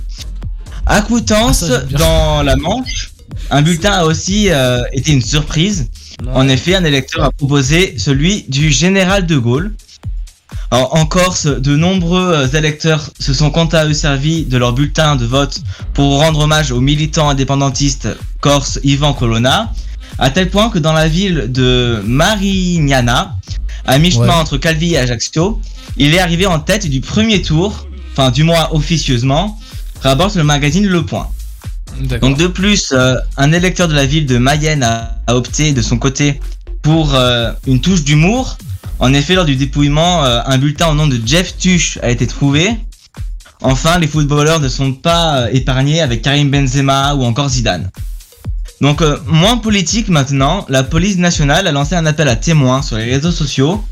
À Coutances, Ah, ça, dans la Manche, un bulletin a aussi euh, été une surprise. En effet, un électeur a proposé celui du général de Gaulle. Alors, en Corse, de nombreux euh, électeurs se sont quant à eux servis de leur bulletin de vote pour rendre hommage au militant indépendantiste corse Ivan Colonna, à tel point que dans la ville de Marignana, à mi-chemin Ouais. entre Calvi et Ajaccio, il est arrivé en tête du premier tour, enfin du moins officieusement, rapporte le magazine Le Point. Donc de plus, euh, un électeur de la ville de Mayenne a, a opté de son côté pour euh, une touche d'humour. En effet, lors du dépouillement, euh, un bulletin au nom de Jeff Tuch a été trouvé. Enfin, les footballeurs ne sont pas épargnés avec Karim Benzema ou encore Zidane. Donc, moins politique maintenant, la police nationale a lancé un appel à témoins sur les réseaux sociaux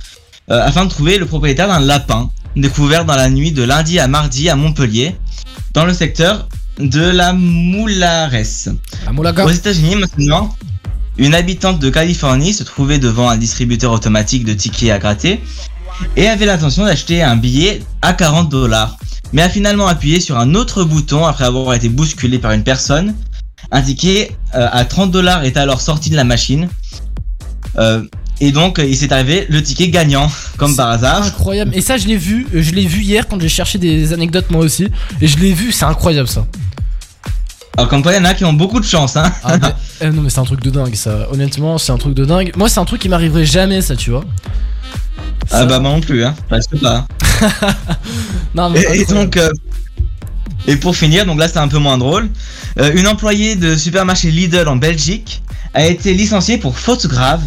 afin de trouver le propriétaire d'un lapin découvert dans la nuit de lundi à mardi à Montpellier, dans le secteur de la Moulares. La Moulaga. Aux États-Unis maintenant, une habitante de Californie se trouvait devant un distributeur automatique de tickets à gratter et avait l'intention d'acheter un billet à 40 dollars, mais a finalement appuyé sur un autre bouton après avoir été bousculé par une personne. Un ticket euh, à 30 dollars est alors sorti de la machine. Euh, et donc, il s'est arrivé le ticket gagnant, comme par hasard. Incroyable. Et ça, je l'ai vu, je l'ai vu hier quand j'ai cherché des anecdotes moi aussi. Et je l'ai vu, c'est incroyable ça. Alors, comme quoi, il y en a qui ont beaucoup de chance, hein. Ah, mais- eh, non, mais c'est un truc de dingue ça. Honnêtement, c'est un truc de dingue. Moi, c'est un truc qui m'arriverait jamais, ça, tu vois. Ah bah moi non plus, hein. Presque pas. *laughs* Non, mais Et, donc, euh, et pour finir, donc là c'est un peu moins drôle, euh, une employée de supermarché Lidl en Belgique a été licenciée pour faute grave.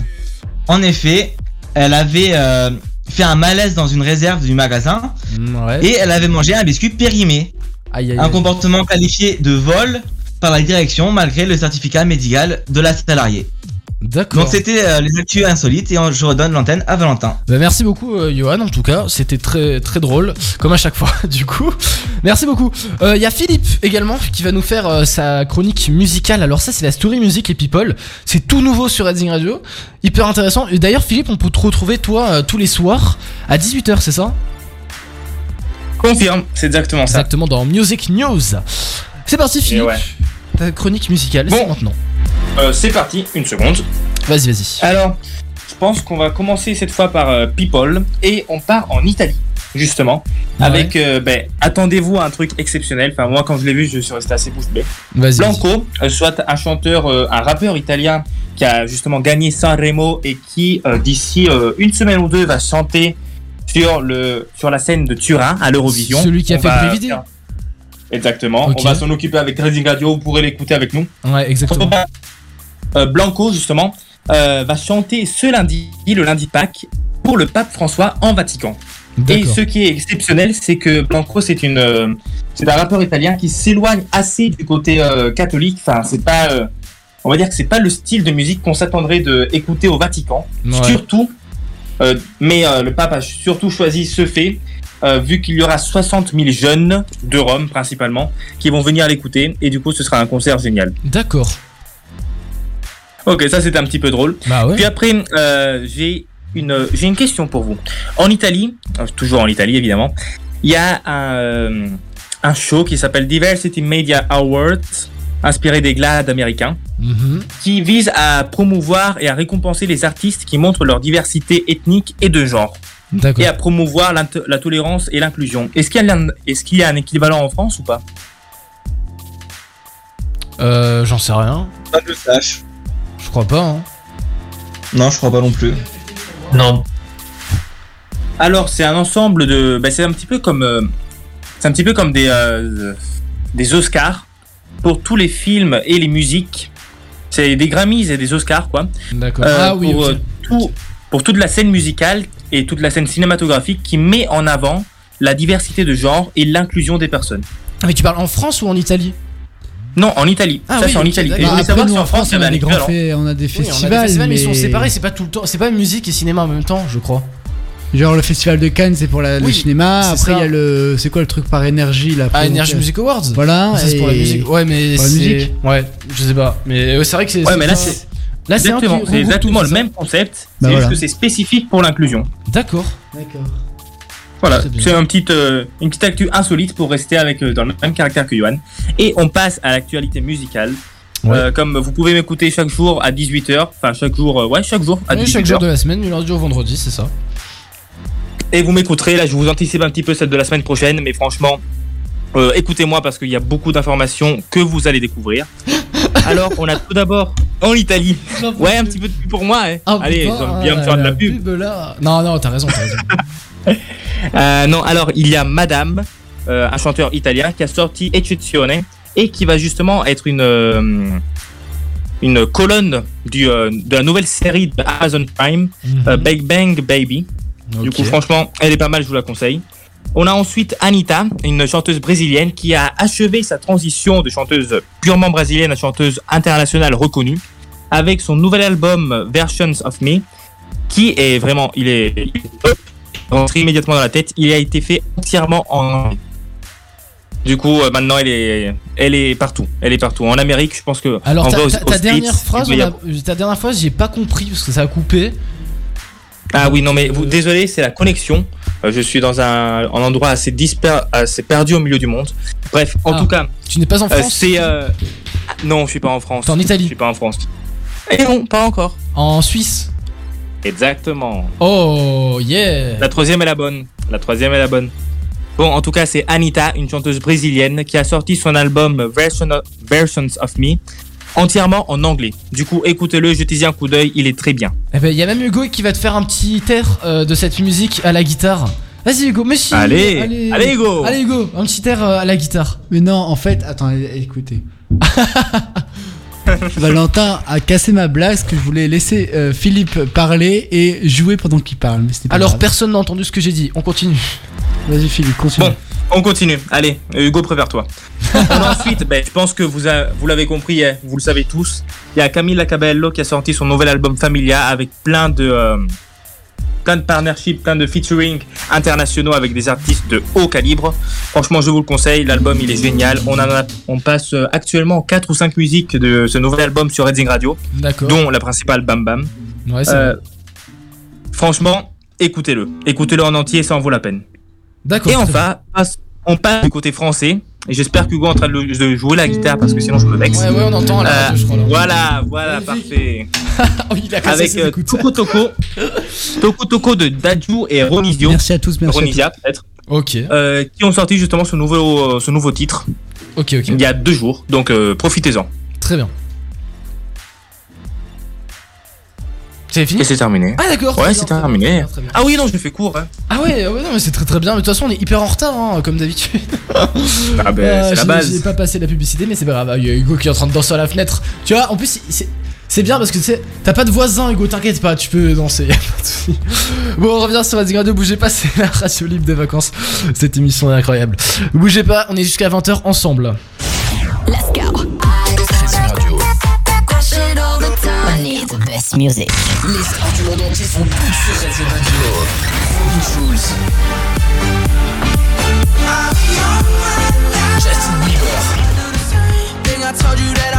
En effet, elle avait euh, fait un malaise dans une réserve du magasin ouais. et elle avait mangé un biscuit périmé. Aïe, aïe, Un aïe. comportement qualifié de vol par la direction malgré le certificat médical de la salariée. D'accord. Donc c'était euh, les actus insolites et euh, je redonne l'antenne à Valentin. Bah, merci beaucoup, euh, Johan, en tout cas. C'était très, très drôle, comme à chaque fois, *laughs* du coup. Merci beaucoup. Il y a Philippe également qui va nous faire euh, sa chronique musicale. Alors, ça, c'est la story music et people. C'est tout nouveau sur Redding Radio. Hyper intéressant. Et d'ailleurs, Philippe, on peut te retrouver, toi, euh, tous les soirs à 18h, c'est ça? Confirme, c'est exactement ça. Exactement, dans Music News. C'est parti, Philippe. ouais. Ta chronique musicale, c'est Bon. maintenant. Euh, c'est parti, une seconde. Vas-y, vas-y. Alors, je pense qu'on va commencer cette fois par euh, People et on part en Italie, justement. Ouais. Avec, euh, ben, attendez-vous à un truc exceptionnel. Enfin, moi, quand je l'ai vu, je suis resté assez bouche bée. Vas-y. Blanco, soit un chanteur, un rappeur italien qui a justement gagné Sanremo et qui, d'ici une semaine ou deux, va chanter sur, le, sur la scène de Turin à l'Eurovision. Celui qui a On fait va Brivider. faire- Exactement. On va s'en occuper avec Redding Radio. Vous pourrez l'écouter avec nous. Ouais, exactement. Euh, Blanco, justement, euh, va chanter ce lundi, le lundi de Pâques, pour le pape François en Vatican. Et ce qui est exceptionnel, c'est que Blanco, c'est une, euh, c'est un rappeur italien qui s'éloigne assez du côté euh, catholique. Enfin, c'est pas, on va dire que c'est pas le style de musique qu'on s'attendrait de écouter au Vatican. Ouais. Surtout, mais euh, le pape a surtout choisi ce fait. euh, vu qu'il y aura 60 000 jeunes de Rome principalement qui vont venir l'écouter et du coup ce sera un concert génial. D'accord. Ok, ça c'était un petit peu drôle. Bah ouais. Puis après, euh, j'ai une, j'ai une question pour vous. En Italie, euh, toujours en Italie évidemment, il y a un, euh, un show qui s'appelle Diversity Media Awards, inspiré des GLAAD américains, Mhm. qui vise à promouvoir et à récompenser les artistes qui montrent leur diversité ethnique et de genre, D'accord. et à promouvoir la tolérance et l'inclusion. Est-ce qu'il y, a un- est-ce qu'il y a un équivalent en France ou pas? Euh, j'en sais rien. Pas que je sache. Je crois pas. Hein. Non, je crois pas non plus. Non. Alors, c'est un ensemble de. bah, c'est un petit peu comme. euh, c'est un petit peu comme des, euh, des Oscars pour tous les films et les musiques. C'est des Grammys et des Oscars, quoi. D'accord. Euh, ah oui. pour, euh, tout, pour toute la scène musicale et toute la scène cinématographique qui met en avant la diversité de genre et l'inclusion des personnes. Ah, mais tu parles en France ou en Italie? Non, en Italie. Ah Ça, oui, c'est en Italie. Et d'accord. je voulais Après, savoir nous si en France, y on a un des grands on a des Oui, on a des festivals, festivals, mais ils sont séparés. C'est pas tout le temps. C'est pas musique et cinéma en même temps, je crois. Genre le festival de Cannes, c'est pour la- le cinéma. Après, il y a le. C'est quoi le truc par énergie là Ah, Energy Music Awards. Voilà. Ça, c'est pour la musique. Ouais, mais pour la c'est. musique. Ouais, je sais pas. Mais ouais, c'est vrai que c'est. Ouais, mais là, c'est. Là, c'est Exactement, c'est exactement le c'est même concept. Bah c'est juste voilà. que c'est spécifique pour l'inclusion. D'accord. D'accord. Voilà, C'est c'est un petit, euh, une petite actu insolite pour rester avec euh, dans le même caractère que Johan. Et on passe à l'actualité musicale. Ouais. Euh, comme vous pouvez m'écouter chaque jour à 18h, enfin chaque jour, euh, ouais, chaque jour à Ouais, 18h. chaque jour de la semaine, du lundi au vendredi, c'est ça. Et vous m'écouterez, là je vous anticipe un petit peu celle de la semaine prochaine, mais franchement, euh, écoutez-moi parce qu'il y a beaucoup d'informations que vous allez découvrir. *laughs* Alors, on a tout d'abord en Italie. Ouais, un petit peu de pub pour moi. hein. Ah, Allez, j'aime bien me faire de la pub. là. Non, non, t'as raison, t'as raison. *laughs* Euh, non, alors il y a Madame, euh, un chanteur italien qui a sorti Eccezione et qui va justement être une euh, une colonne du, euh, de la nouvelle série de Amazon Prime, euh, Big Bang Baby. Du coup, franchement, elle est pas mal, je vous la conseille. On a ensuite Anita, une chanteuse brésilienne qui a achevé sa transition de chanteuse purement brésilienne à chanteuse internationale reconnue avec son nouvel album Versions of Me qui est vraiment, il est, il est top, rentré immédiatement dans la tête. Il a été fait entièrement en. Du coup, euh, maintenant, elle est, elle est partout. Elle est partout. En Amérique, je pense que. Alors, ta, ta- ta dernière phrase, ta dernière phrase, j'ai pas compris parce que ça a coupé. Ah oui, non, mais vous, désolé, c'est la connexion. Euh, je suis dans un, un endroit assez, disper, assez perdu au milieu du monde. Bref, en Ah, tout cas. Tu n'es pas en euh, France c'est. euh, Non, je suis pas en France. T'es en Italie Je suis pas en France. Et non, pas encore. En Suisse Exactement. Oh, yeah La troisième est la bonne. La troisième est la bonne. Bon, en tout cas, c'est Anita, une chanteuse brésilienne, qui a sorti son album Version of- Versions of Me entièrement en anglais. Du coup, écoutez-le, jetez-y un coup d'œil, il est très bien. Eh ben, il y a même Hugo qui va te faire un petit air euh, de cette musique à la guitare. Vas-y Hugo, mais si Allez, allez, Hugo. Allez Hugo, un petit air euh, à la guitare. Mais non, en fait, attends, é- écoutez. *laughs* Valentin a cassé ma blague parce que je voulais laisser euh, Philippe parler et jouer pendant qu'il parle. Mais c'était pas Alors grave. personne n'a entendu ce que j'ai dit, on continue. Vas-y Philippe, continue. Bon, on continue. Allez, Hugo, prépare-toi. Ensuite, ben, je pense que vous, a- vous l'avez compris, hein, vous le savez tous, il y a Camila Cabello qui a sorti son nouvel album Familia avec plein de, euh, plein de partnerships, plein de featuring internationaux avec des artistes de haut calibre. Franchement, je vous le conseille, l'album il est génial. On, en a, on passe euh, actuellement 4 ou 5 musiques de ce nouvel album sur Redding Radio, dont la principale Bam Bam. Ouais, Euh, franchement, écoutez-le. Écoutez-le en entier, ça en vaut la peine. D'accord. Et enfin, passe- on passe du côté français. Et j'espère qu'Hugo est en train de, le- de jouer la guitare parce que sinon je me vexe. Ouais, ouais, on entend à la Euh, je crois. là. Voilà, voilà, parfait. *laughs* Oh, il a Avec euh. Toko Toko, Toko Toko de Dadju et Ronizio, Merci à tous, merci à Ronisia peut-être, Ok, euh, qui ont sorti justement ce nouveau, ce nouveau titre ok, ok. il y a deux jours. Donc euh, profitez-en. Très bien. C'est fini Et c'est terminé. Ah d'accord. Ouais, c'est terminé. très bien, très bien. Ah oui, non, je fais court. Hein. Ah ouais, ouais, non, mais c'est très très bien. Mais de toute façon, on est hyper en retard, hein, comme d'habitude. *laughs* Ah ben, Euh, c'est la base. J'ai pas passé la publicité, mais c'est pas grave. Ah, Il y a Hugo qui est en train de danser à la fenêtre. Tu vois, en plus, c'est. C'est bien parce que tu sais, t'as pas de voisin, Hugo, t'inquiète pas, tu peux danser, y a pas de souci. Bon, on revient sur Radio, bougez pas, *laughs* c'est la radio libre des vacances. Cette émission est incroyable. Bougez pas, on est jusqu'à 20h ensemble. Let's the time. I need the best music. Les stars du monde entier sont toutes sur Redding Radio. Robin Schulz. Justin Bieber. Rihanna. When the sunshine will shine together. Told you I'll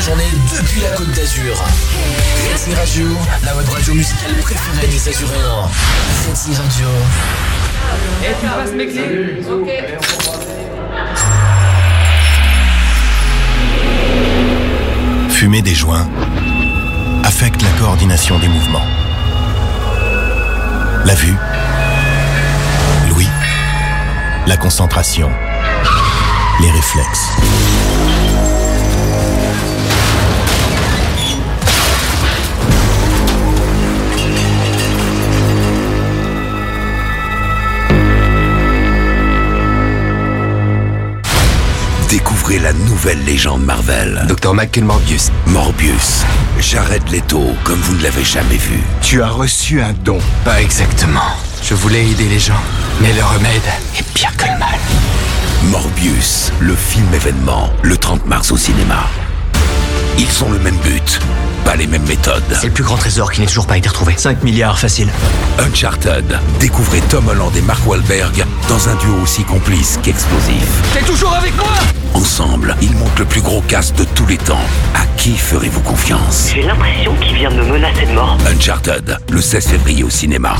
journée depuis la Côte d'Azur. Fensi Radio, la web radio musicale préférée des Azuréens. Fensi Radio. Et tu passes mes Ok. Fumer des joints affecte la coordination des mouvements. La vue, l'ouïe, la concentration, les réflexes. Découvrez la nouvelle légende Marvel. Dr. Michael Morbius. Morbius. Jared Leto, comme vous ne l'avez jamais vu. Tu as reçu un don. Pas exactement. Je voulais aider les gens, mais le remède est pire que le mal. Morbius, le film événement, le 30 mars au cinéma. Ils ont le même but, pas les mêmes méthodes. C'est le plus grand trésor qui n'est toujours pas été retrouvé. 5 milliards facile. Uncharted. Découvrez Tom Holland et Mark Wahlberg dans un duo aussi complice qu'explosif. T'es toujours avec moi Ensemble, ils montent le plus gros cast de tous les temps. À qui ferez-vous confiance J'ai l'impression qu'il vient de me menacer de mort. Uncharted, le 16 février au cinéma.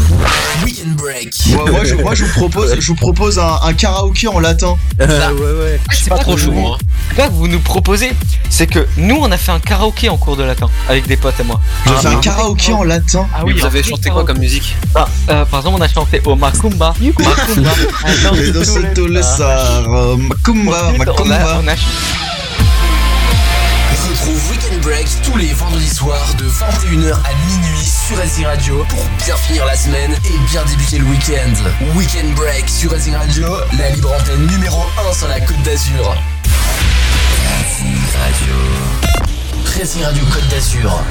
Weekend Break. Moi, moi, je, moi, je vous propose, je vous propose un, un karaoké en latin. ouais, ouais. C'est pas, trop chaud. Hein. Là, que vous nous proposez, c'est que nous, on a fait un karaoké en cours de latin avec des potes à moi. Je fais un karaoké en latin. Ah oui, vous avez chanté quoi comme musique Ah, euh, Par exemple, on a chanté au Macumba. Macumba. Macumba, On a, Macumba. Retrouve Weekend Break tous les vendredis soirs de 21h à minuit sur Racing Radio pour bien finir la semaine et bien débuter le week-end. Weekend Break sur Racing Radio, la libre antenne numéro 1 sur la Côte d'Azur. Racing Radio. Racing Radio Côte d'Azur,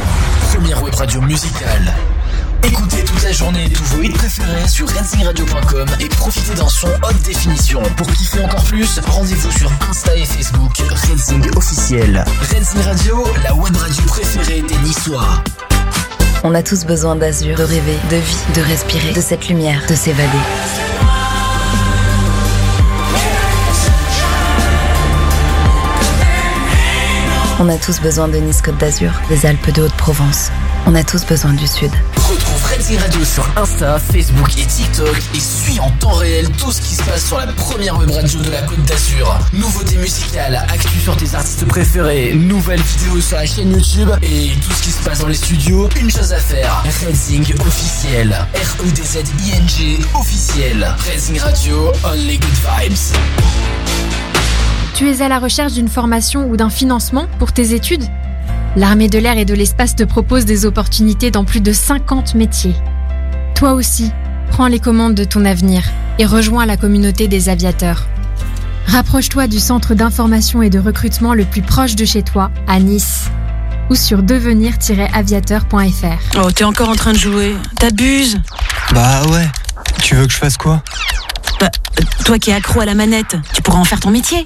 première web radio musicale. Écoutez toute la journée tous vos hits préférés sur redzingradio.com et profitez d'un son haute définition. Pour kiffer encore plus, rendez-vous sur Insta et Facebook Redzing officiel. Redzing Radio, la web radio préférée des Niçois. On a tous besoin d'azur, de rêver, de vie, de respirer, de cette lumière, de s'évader. On a tous besoin de Nice Côte d'Azur, des Alpes de Haute-Provence. On a tous besoin du Sud. Retrouve Redzing Radio sur Insta, Facebook et TikTok et suis en temps réel tout ce qui se passe sur la première web radio de la Côte d'Azur. Nouveautés musicales, actu sur tes artistes préférés, nouvelles vidéos sur la chaîne YouTube et tout ce qui se passe dans les studios. Une chose à faire, Redzing officiel. R-E-D-Z-I-N-G officiel. Redzing Radio, only good vibes. Tu es à la recherche d'une formation ou d'un financement pour tes études? L'armée de l'air et de l'espace te propose des opportunités dans plus de 50 métiers. Toi aussi, prends les commandes de ton avenir et rejoins la communauté des aviateurs. Rapproche-toi du centre d'information et de recrutement le plus proche de chez toi, à Nice, ou sur devenir-aviateur.fr. Oh, t'es encore en train de jouer. T'abuses? Bah ouais. Tu veux que je fasse quoi? Bah, toi qui es accro à la manette, tu pourras en faire ton métier.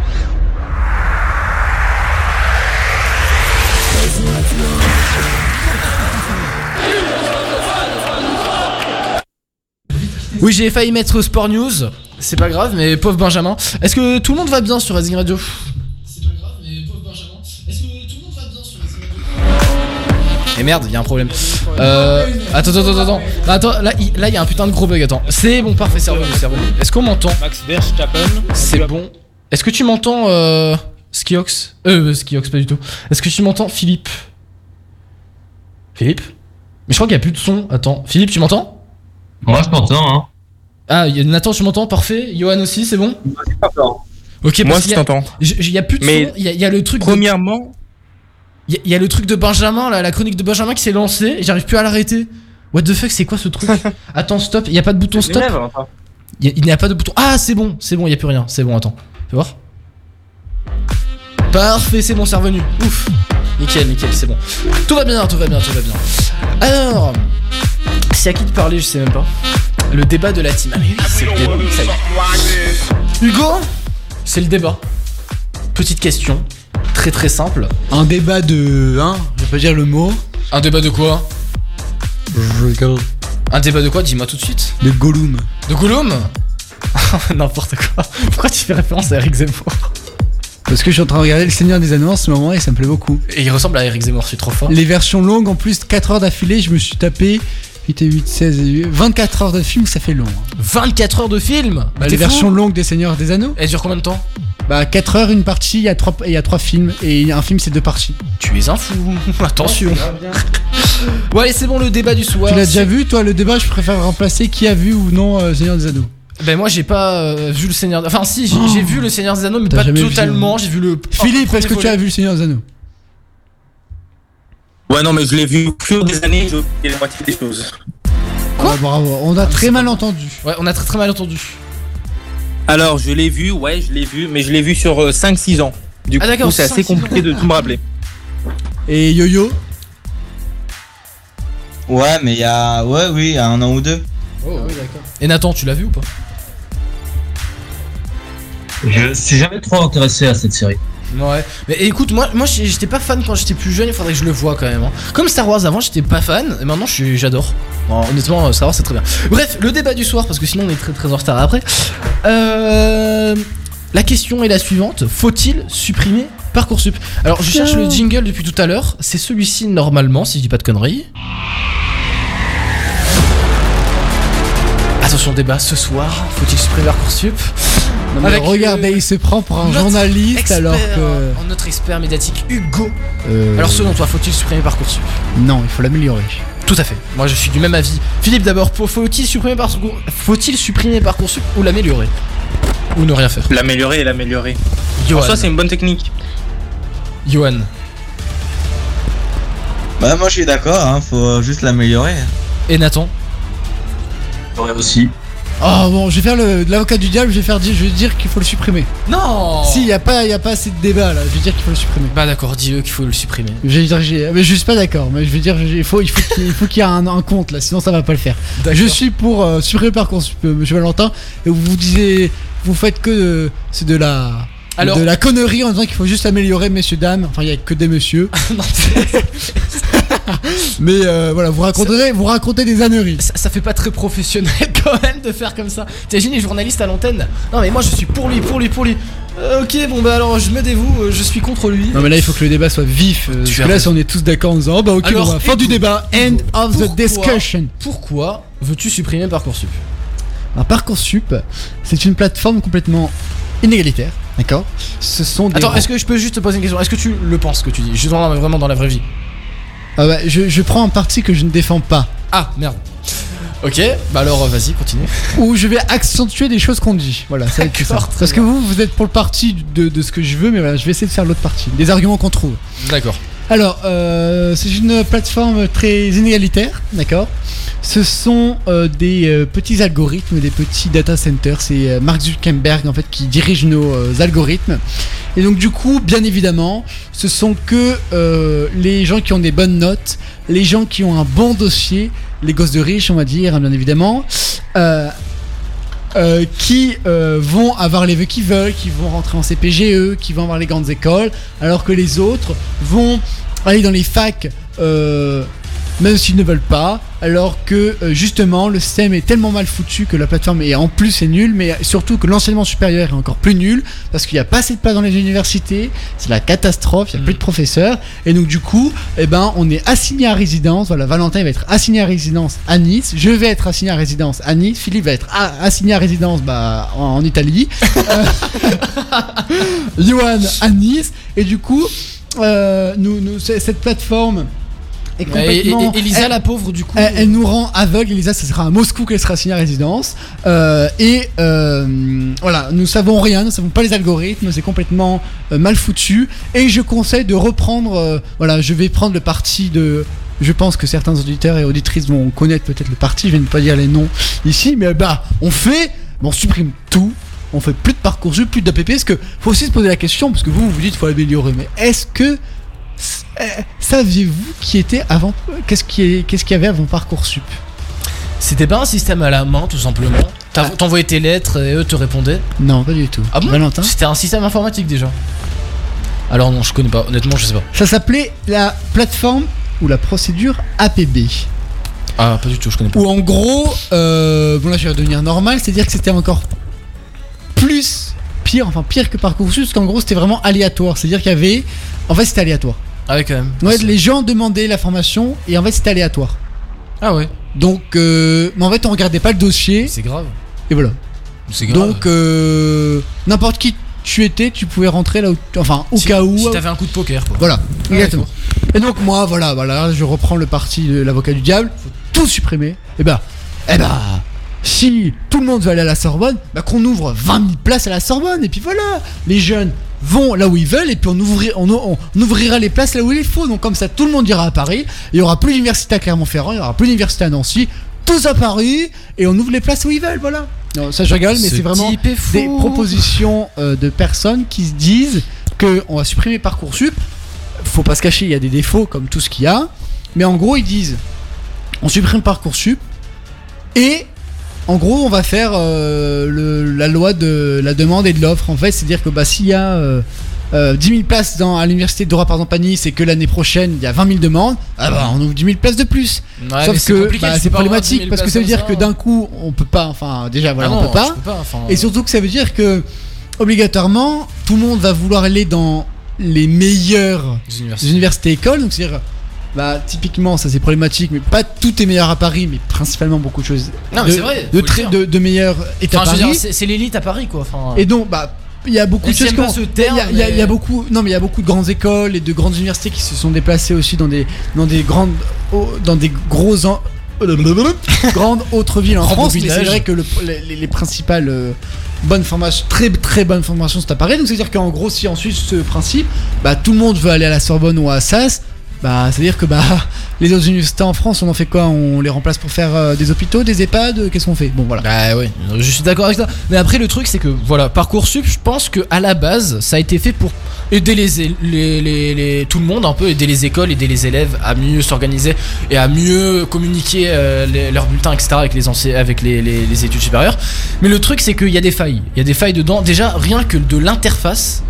Oui, j'ai failli mettre Sport News. C'est pas grave, mais pauvre Benjamin. Est-ce que tout le monde va bien sur Racing Radio? Et merde, il y a un problème. Euh, attends, attends, attends, attends. Attends, là, il là, y a un putain de gros bug. Attends, c'est bon, parfait, c'est revenu, c'est revenu. Est-ce qu'on m'entend? Max Verstappen. C'est bon. Est-ce que tu m'entends, euh, Skiox? Euh, Skiox, pas du tout. Est-ce que tu m'entends, Philippe? Philippe? Mais je crois qu'il y a plus de son. Attends, Philippe, tu m'entends? Moi, je t'entends, hein. Ah, y a- Nathan, tu m'entends Parfait. Johan aussi, c'est bon Ok, Moi, je qu'il y a- t'entends. j- Il y a plus de Mais son. Il y, a- il y a le truc. de- Premièrement, Il y, a- il y a le truc de Benjamin, là, la chronique de Benjamin qui s'est lancée. et J'arrive plus à l'arrêter. What the fuck, c'est quoi ce truc *laughs* Attends, stop. Il y a pas de bouton stop. Il y a- il n'y a pas de bouton. Ah, c'est bon, c'est bon, il y a plus rien. C'est bon, attends. Fais voir. Parfait, c'est bon, c'est revenu. Ouf. Nickel, nickel, c'est bon. Tout va bien, tout va bien, tout va bien. Alors, c'est à qui de parler, je sais même pas. Le débat de la team. Ah, mais oui, c'est le débat. Ça y est. Hugo, c'est le débat. petite question, très très simple. Un débat de. Hein, je vais pas dire le mot. Un débat de quoi? Je regarde. Un débat de quoi? Dis-moi tout de suite. De Gollum. De Gollum? *laughs* N'importe quoi. Pourquoi tu fais référence à Eric Zemmour? Parce que je suis en train de regarder Le Seigneur des Anneaux en ce moment et ça me plaît beaucoup. Et il ressemble à Eric Zemmour, suis trop fort. Les versions longues, en plus, 4 heures d'affilée, je me suis tapé 8 et 8, 16 et 8, 24 heures de film, ça fait long. hein. 24 heures de film Bah, les versions longues des Seigneurs des Anneaux Elles durent combien de temps Bah 4 heures, une partie, il y a 3, il y a trois films et un film c'est deux parties. Tu es un fou. *laughs* Attention. *laughs* Allez c'est bon le débat du soir. tu l'as déjà C'est- vu toi le débat Je préfère remplacer qui a vu ou non euh, Seigneur des Anneaux. Ben moi j'ai pas euh, vu le Seigneur. Enfin si j'ai Oh. j'ai vu le Seigneur des Anneaux mais T'as pas jamais vu, totalement. J'ai vu le. Philippe, oh, est-ce que tu as vu le Seigneur des Anneaux? Ouais, non, mais je l'ai vu au fur des années, j'ai oublié la moitié des choses. Ah, Bravo, on a très mal entendu. Ouais on a très très mal entendu. Alors, je l'ai vu, ouais, je l'ai vu, mais je l'ai vu sur euh, 5-6 ans. Du Ah, coup, d'accord, c'est assez 5-6 ans. compliqué de tout me rappeler. Et Yo-Yo? Ouais, mais il y a. Ouais, oui, il y a un an ou deux. Oh oui d'accord. Et Nathan tu l'as vu ou pas? Je suis jamais trop intéressé à cette série. Ouais. Mais écoute moi moi j'étais pas fan quand j'étais plus jeune. Il faudrait que je le vois quand même. hein. Comme Star Wars avant j'étais pas fan et maintenant je suis- j'adore. Bon, honnêtement euh, Star Wars c'est très bien. Bref le débat du soir parce que sinon on est très très en retard après. Euh, la question est la suivante faut-il supprimer Parcoursup? Alors je cherche le jingle depuis tout à l'heure. C'est celui-ci normalement si je dis pas de conneries. Attention débat ce soir, faut-il supprimer Parcoursup Non, mais regardez, le- il se prend pour un journaliste expert, alors que. euh, Notre expert médiatique Hugo. Euh, Alors selon toi, faut-il supprimer Parcoursup Non, il faut l'améliorer. Tout à fait. Moi je suis du même avis. Philippe d'abord, faut-il supprimer Parcoursup Faut-il supprimer Parcoursup ou l'améliorer Ou ne rien faire L'améliorer et l'améliorer. En soi, c'est une bonne technique. Johan. Bah, moi je suis d'accord, hein, faut juste l'améliorer. Et Nathan J'aurais aussi. Oh bon, je vais faire le- de l'avocat du diable, je vais faire dire, je vais dire qu'il faut le supprimer. Non Si, il y a pas, y a pas assez de débat là, je vais dire qu'il faut le supprimer. Bah d'accord, dis-eux qu'il faut le supprimer. Je vais dire, j'ai- mais je suis pas d'accord, mais je vais dire, il faut, il faut qu'il il faut qu'il y ait un, un compte là, sinon ça va pas le faire. Je suis pour euh, supprimer Parcoursup, euh, Monsieur Valentin, et vous vous disiez, vous faites que de- c'est de la, Alors- de la connerie en disant qu'il faut juste améliorer, messieurs dames. Enfin, il y a que des messieurs. *laughs* Non, *laughs* *laughs* mais euh, voilà, vous raconterez, vous racontez des âneries. ça, ça fait pas très professionnel *laughs* quand même de faire comme ça. T'imagines les journalistes à l'antenne Non mais moi je suis pour lui, pour lui, pour lui. Euh, ok, bon bah alors je me dévoue, euh, je suis contre lui. Non mais là il faut que le débat soit vif. euh, parce que là si on est tous d'accord en disant oh bah ok Alors, bon, bah, fin du débat, end of the discussion. Pourquoi veux-tu supprimer Parcoursup Un Parcoursup, c'est une plateforme complètement inégalitaire, d'accord? Ce sont des Attends, est-ce que je peux juste te poser une question? Est-ce que tu le penses ce que tu dis? Je suis vraiment dans la vraie vie. Ah bah, je, je prends un parti que je ne défends pas. Ah merde. Ok, bah alors vas-y, continue. Ou je vais accentuer des choses qu'on dit. Voilà, ça va être plus simple. Parce que vous, vous êtes pour le parti de, de ce que je veux, mais voilà, je vais essayer de faire l'autre partie. Des arguments qu'on trouve. D'accord. Alors, euh, c'est une plateforme très inégalitaire, d'accord? Ce sont euh, des euh, petits algorithmes, des petits data centers. C'est Mark Zuckerberg en fait qui dirige nos algorithmes. Et donc du coup, bien évidemment, ce sont que les gens qui ont des bonnes notes, les gens qui ont un bon dossier, les gosses de riches, on va dire, hein, bien évidemment. Euh, qui euh, vont avoir les vœux qu'ils veulent, qui vont rentrer en CPGE, qui vont avoir les grandes écoles, alors que les autres vont aller dans les facs euh, même s'ils ne veulent pas, alors que euh, justement le système est tellement mal foutu que la plateforme est en plus est nulle, mais surtout que l'enseignement supérieur est encore plus nul parce qu'il n'y a pas assez de place dans les universités, c'est la catastrophe, il n'y a plus de professeurs, et donc du coup, eh ben, on est assigné à résidence. Voilà, Valentin va être assigné à résidence à Nice, je vais être assigné à résidence à Nice, Philippe va être assigné à résidence bah, en, en Italie, *laughs* Euh, *laughs* Johan à Nice, et du coup, euh, nous, cette plateforme est Et, et- complètement. et- Elisa elle- la pauvre du coup. elle, elle nous rend aveugle. Elisa, ce sera à Moscou qu'elle sera assignée à résidence. Euh, et euh, voilà, nous savons rien, nous savons pas les algorithmes, c'est complètement euh, mal foutu. Et je conseille de reprendre. euh, voilà, je vais prendre le parti de. Je pense que certains auditeurs et auditrices vont connaître peut-être le parti. Je vais ne pas dire les noms ici, mais bah, on fait, on supprime tout. On fait plus de parcours, plus d'APP. Parce que faut aussi se poser la question, parce que vous vous dites faut améliorer, mais est-ce que euh, saviez-vous qui était avant Qu'est-ce qui est qu'est-ce qu'il y avait avant parcoursup? C'était pas un système à la main tout simplement. T'as- T'envoyais tes lettres et eux te répondaient. Non, pas du tout. Ah bon? Valentin? C'était un système informatique déjà. Alors non, je connais pas. Honnêtement, je sais pas. Ça s'appelait la plateforme ou la procédure APB. Ah, pas du tout, je connais pas. Où en gros, euh, bon là je vais redevenir normal, c'est-à-dire que c'était encore plus pire, enfin pire que Parcoursup, parce qu'en gros c'était vraiment aléatoire, c'est-à-dire qu'il y avait, en fait c'était aléatoire. Ah ouais, quand même. Ouais, les gens demandaient la formation et en fait c'était aléatoire. Ah ouais. Donc, euh, mais en fait on regardait pas le dossier. C'est grave. Et voilà. C'est grave. Donc euh, n'importe qui tu étais, tu pouvais rentrer là où, enfin au Si- cas où. Si t'avais un coup de poker, quoi. Voilà, exactement. Et donc moi, voilà, voilà, je reprends le parti de l'avocat du diable. Faut tout supprimer. Et bah, eh bah, si tout le monde veut aller à la Sorbonne, bah qu'on ouvre 20 000 places à la Sorbonne. Et puis voilà, les jeunes vont là où ils veulent et puis on, ouvri- on, on- on ouvrira les places là où il faut. Donc comme ça, tout le monde ira à Paris. Il y aura plus d'université à Clermont-Ferrand, il y aura plus d'université à Nancy. Tous à Paris et on ouvre les places où ils veulent. Voilà. Non, ça je rigole, mais Ce c'est vraiment des propositions euh, de personnes qui se disent que on va supprimer Parcoursup. Faut pas se cacher, il y a des défauts comme tout ce qu'il y a. Mais en gros, ils disent on supprime Parcoursup et en gros, on va faire euh, le- la loi de la demande et de l'offre. En fait, c'est-à-dire que bah, s'il y a euh, euh, 10 000 places dans, à l'université de droit par exemple à Nice et que l'année prochaine il y a 20 000 demandes, ah bah, on ouvre 10 000 places de plus. Ouais, Sauf c'est que bah, c'est 10 problématique 000 parce que ça veut dire que ça. d'un coup on peut pas, enfin déjà voilà, Ah on peut pas. enfin, Et surtout que ça veut dire que obligatoirement tout le monde va vouloir aller dans les meilleures universités. universités écoles. Donc c'est-à-dire bah typiquement ça c'est problématique, mais pas tout est meilleur à Paris, mais principalement beaucoup de choses. Non, mais c'est vrai, de, très- de, de est Enfin, Paris. c'est l'élite à Paris, quoi. Enfin, Et donc, bah, il y a beaucoup de choses. il y a- y, a- y beaucoup, non, mais il y a beaucoup de grandes écoles et de grandes universités qui se sont déplacées aussi dans des, dans des grandes, dans des gros, en- *laughs* grandes autres villes en Grand France. Mais c'est vrai que le- les, les principales euh, bonnes formations, très très bonnes formations, sont à Paris. Donc c'est à dire qu'en gros, si on suit ce principe, bah tout le monde veut aller à la Sorbonne ou à Assas. Bah, c'est-à-dire que bah *laughs* les autres universités en France, on en fait quoi? On les remplace pour faire euh, des hôpitaux, des EHPAD? Qu'est-ce qu'on fait? Bon voilà. Bah ouais, je suis d'accord avec ça. Mais après le truc c'est que voilà, Parcoursup, je pense que à la base, ça a été fait pour aider les, les, les- tout le monde un peu, aider les écoles, aider les élèves à mieux s'organiser et à mieux communiquer euh, leurs bulletins, etc. avec les avec les études supérieures. Mais le truc c'est qu'il y a des failles. Il y a des failles dedans. Déjà rien que de l'interface.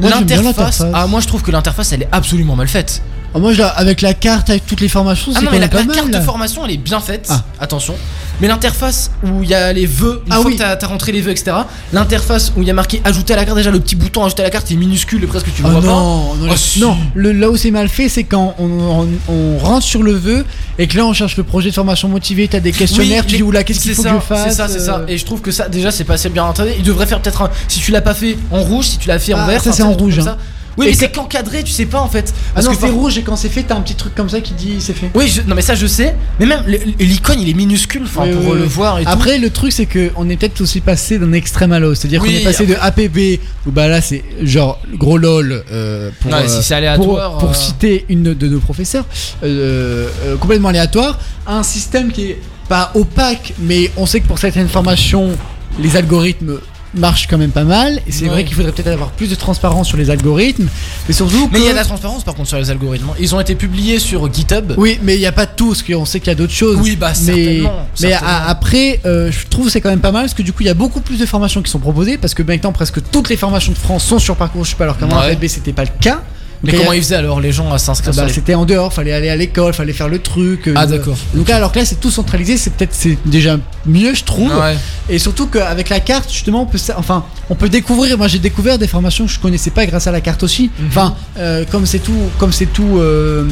L'interface. Ah moi je trouve que l'interface elle est absolument mal faite. Ah, moi, je avec la carte, avec toutes les formations, Ah c'est non mais la, pas la mal. carte là. de formation elle est bien faite, Ah. attention. Mais l'interface où il y a les vœux, une Ah fois oui. que t'as as rentré les vœux, etc. L'interface où il y a marqué ajouter à la carte, déjà le petit bouton ajouter à la carte il est minuscule et presque tu le vois non, pas. non, si. non, le- là où c'est mal fait, c'est quand on, on- on rentre sur le vœu et que là on cherche le projet de formation motivé, t'as des questionnaires, Oui, tu les- dis oula, qu'est-ce qu'il c'est faut que ça, je fasse C'est ça, c'est ça. euh, Et je trouve que ça, déjà, c'est pas assez bien entraîné. Il devrait faire peut-être un. Si tu l'as pas fait en rouge, si tu l'as fait en vert, ça, c'est en rouge, hein. ça. Oui, Et mais c'est qu'encadré, tu sais pas en fait. Ah Parce non, que c'est par- rouge et quand c'est fait, t'as un petit truc comme ça qui dit c'est fait. Oui, je- non, mais ça je sais. Mais même l'icône il est minuscule, enfin, Oui, pour oui, euh, le oui. voir et tout. Après, le truc, c'est que on est peut-être aussi passé d'un extrême à l'autre. C'est-à-dire qu'on est passé de APB, où bah là, c'est genre gros lol euh, pour, si aléatoire, pour, euh. citer une de nos professeurs, euh, euh, complètement aléatoire, à un système qui est pas opaque, mais on sait que pour certaines formations, les algorithmes marchent quand même pas mal. Et c'est Ouais. vrai qu'il faudrait peut-être avoir plus de transparence sur les algorithmes, mais surtout Mais il y a de la transparence par contre sur les algorithmes. Ils ont été publiés sur GitHub. oui, mais il n'y a pas tout, parce qu'on sait qu'il y a d'autres choses. Oui, bah, mais, certainement, mais certainement. après, euh, je trouve que c'est quand même pas mal, parce que du coup, il y a beaucoup plus de formations qui sont proposées, parce que maintenant, presque toutes les formations de France sont sur Parcoursup, alors qu'avant, Ouais. c'était pas le cas. Mais comment ils faisaient alors les gens à Ah s'inscrire bah, sur les- C'était en dehors, fallait aller à l'école, fallait faire le truc. euh, Ah, d'accord. Donc là, alors que là, c'est tout centralisé, c'est peut-être c'est déjà mieux, je trouve. Ouais. Et surtout qu'avec la carte, justement, on peut, enfin, on peut découvrir. Moi, j'ai découvert des formations que je connaissais pas grâce à la carte aussi. Mhm. Enfin, euh, comme c'est tout, comme c'est tout euh,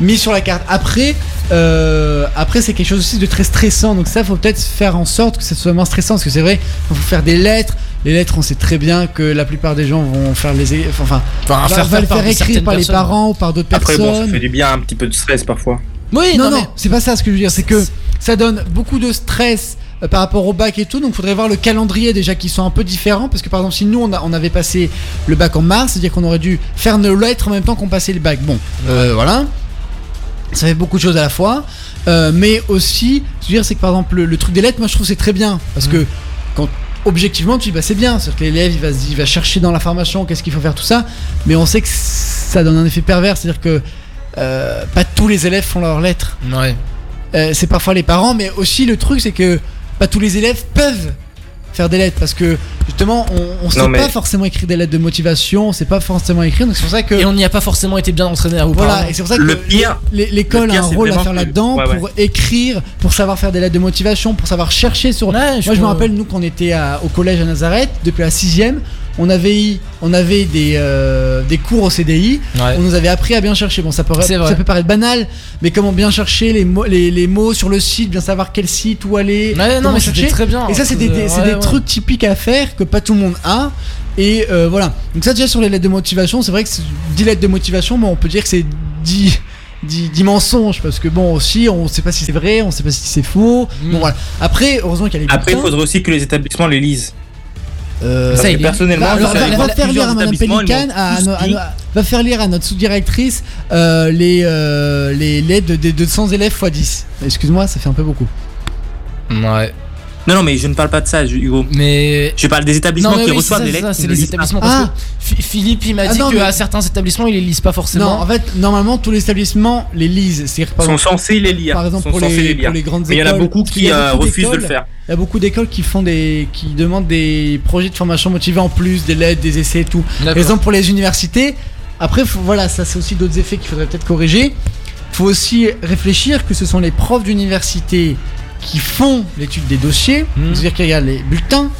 mis sur la carte. Après, euh, après, c'est quelque chose aussi de très stressant. Donc ça, faut peut-être faire en sorte que ça soit moins stressant, parce que c'est vrai, il faut faire des lettres. Les lettres, on sait très bien que la plupart des gens vont faire les, é- enfin, Enfin, va- faire va faire le par faire écrire par les personnes. parents ou par d'autres Après, personnes. bon, ça fait du bien un petit peu de stress parfois. Oui, non, non, non, mais- c'est pas ça ce que je veux dire. C'est que ça donne beaucoup de stress euh, par rapport au bac et tout. Donc, faudrait voir le calendrier déjà qui sont un peu différents. Parce que par exemple, si nous on, a- on avait passé le bac en mars, c'est-à-dire qu'on aurait dû faire nos lettres en même temps qu'on passait le bac. Bon, euh, voilà. Ça fait beaucoup de choses à la fois. Euh, mais aussi, je veux dire, c'est que par exemple, le, le truc des lettres, moi je trouve c'est très bien. Parce que quand objectivement, tu dis bah c'est bien. C'est-à-dire que l'élève il va, se- il va chercher dans la formation qu'est-ce qu'il faut faire, tout ça. Mais on sait que ça donne un effet pervers. C'est-à-dire que euh, pas tous les élèves font leurs lettres. Ouais. Euh, c'est parfois les parents, mais aussi le truc c'est que pas tous les élèves peuvent faire des lettres parce que justement on, on sait Non, mais- pas forcément écrire des lettres de motivation, on sait pas forcément écrire donc c'est pour ça que Et on n'y a pas forcément été bien entraîné à vous voilà, et c'est pour ça que Le pire- l'école le a un rôle à faire là-dedans ouais, pour écrire, pour savoir faire des lettres de motivation, pour savoir chercher sur. Moi, je me rappelle, nous, qu'on était à- au collège à Nazareth, depuis la sixième, on avait, eu- on avait des, euh, des cours au CDI, Ouais. on nous avait appris à bien chercher. Bon, ça peut, ça peut paraître banal, mais comment bien chercher les mots, les, les mots sur le site, bien savoir quel site, où aller. Ouais, non, comment mais chercher. très bien. Et ça, c'est des, des- Ouais, des trucs typiques à faire que pas tout le monde a. Et euh, voilà. Donc, ça, déjà sur les lettres de motivation, c'est vrai que c'est 10 lettres de motivation, mais on peut dire que c'est 10. 10, 10 mensonges parce que bon aussi on sait pas si c'est vrai on sait pas si c'est faux Mm. bon voilà après heureusement qu'il y a les Après, il faudrait aussi que les établissements les lisent. Euh, Parce que personnellement, va, je va- allé va voir faire lire à Madame Pélican, à, à va faire lire à notre sous-directrice euh, les, euh, les lettres de- des 200 élèves x 10. Excuse-moi, ça fait un peu beaucoup. Ouais. Non, non, mais je ne parle pas de ça, Hugo. Mais. Je parle des établissements Non, qui oui, reçoivent des lettres. c'est les établissements parce Ah. que Philippe il m'a Ah dit non, qu'à mais- certains établissements ils les lisent pas Non, forcément. en fait, normalement, tous les établissements les lisent. Par Sont censés les lire. Par exemple, Sont pour les, les lire. pour les grandes Mais il y en a écoles, beaucoup qui euh, beaucoup refusent de le d'écoles- faire. Il y a beaucoup d'écoles qui font des, qui demandent des projets de formation motivés en plus, des lettres, des essais et tout. Par exemple, pour les universités, après, faut- voilà, ça c'est aussi d'autres effets qu'il faudrait peut-être corriger. Faut aussi réfléchir que ce sont les profs d'université qui font l'étude des dossiers, Mhm. c'est-à-dire qu'il y a les bulletins,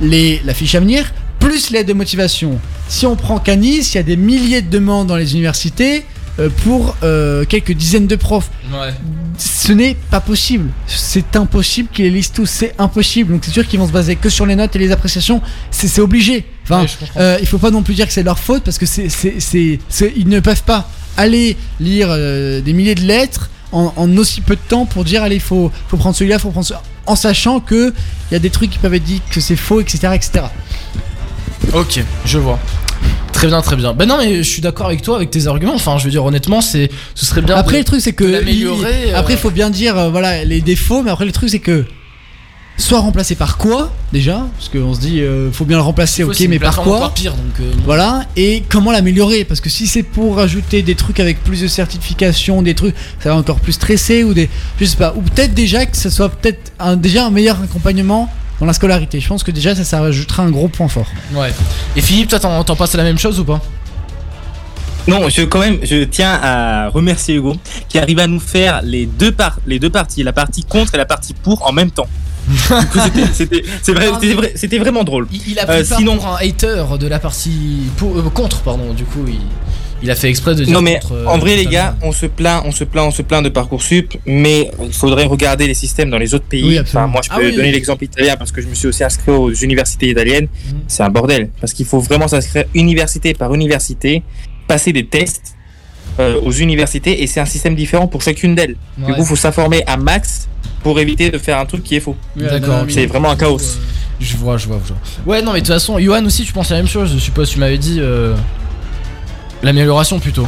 les, la fiche à venir, plus l'aide de motivation. Si on prend Canis, il y a des milliers de demandes dans les universités euh, pour euh, quelques dizaines de profs. Ouais. Ce n'est pas possible. C'est impossible qu'ils les lisent tous. C'est impossible. Donc c'est sûr qu'ils vont se baser que sur les notes et les appréciations. C'est obligé. Enfin, Ouais, euh, il faut pas non plus dire que c'est leur faute parce que c'est- ils ne peuvent pas aller lire euh, des milliers de lettres en, en aussi peu de temps pour dire allez, faut, faut prendre celui-là, faut prendre en sachant que il y a des trucs qui peuvent être dit que c'est faux, etc., etc. Ok, je vois. Très bien, très bien. Ben non, mais je suis d'accord avec toi, avec tes arguments. Enfin, je veux dire, honnêtement, c'est, ce serait bien. Après, de- le truc, c'est que. l'améliorer, il- euh. Après, il faut bien dire, euh, voilà, les défauts, mais après, le truc, c'est que. Soit remplacé par quoi, déjà Parce qu'on se dit, euh, faut bien le remplacer, Faut, ok, mais par quoi encore pire, donc. euh, Voilà, et comment l'améliorer Parce que si c'est pour rajouter des trucs avec plus de certification, des trucs, ça va encore plus stresser, ou des. Je sais pas, ou peut-être déjà que ça soit peut-être un, déjà un meilleur accompagnement dans la scolarité. Je pense que déjà, ça, ça rajoutera un gros point fort. Ouais. Et Philippe, toi, t'en, t'en passes à la même chose ou pas? Non, je quand même, je tiens à remercier Hugo qui arrive à nous faire les deux par les deux parties, la partie contre et la partie pour en même temps. C'était- *laughs* c'était c'est vrai- c'était vrai- c'était vraiment drôle. Il, il a pris Euh, part sinon- pour un hater de la partie pour- euh, contre, pardon. Du coup, il, il a fait exprès de dire. Non mais contre, euh, en vrai les gars, on se plaint, on se plaint, on se plaint de parcoursup, mais il faudrait regarder les systèmes dans les autres pays. Oui, absolument. enfin, moi je Ah peux oui, donner oui. l'exemple italien parce que je me suis aussi inscrit aux universités italiennes. Mhm. C'est un bordel parce qu'il faut vraiment s'inscrire université par université, passer des tests euh, aux universités et c'est un système différent pour chacune d'elles. Du Ouais. coup, faut s'informer à max pour éviter de faire un truc qui est faux. D'accord, C'est vraiment un chaos. Je vois, je vois, je vois. Ouais, non, mais de toute façon, Johan aussi, tu penses la même chose. Je suppose, tu m'avais dit. euh, L'amélioration plutôt.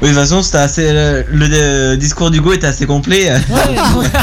Oui, de toute façon, c'était assez. Le, le, euh, discours d'Hugo était assez complet. *laughs*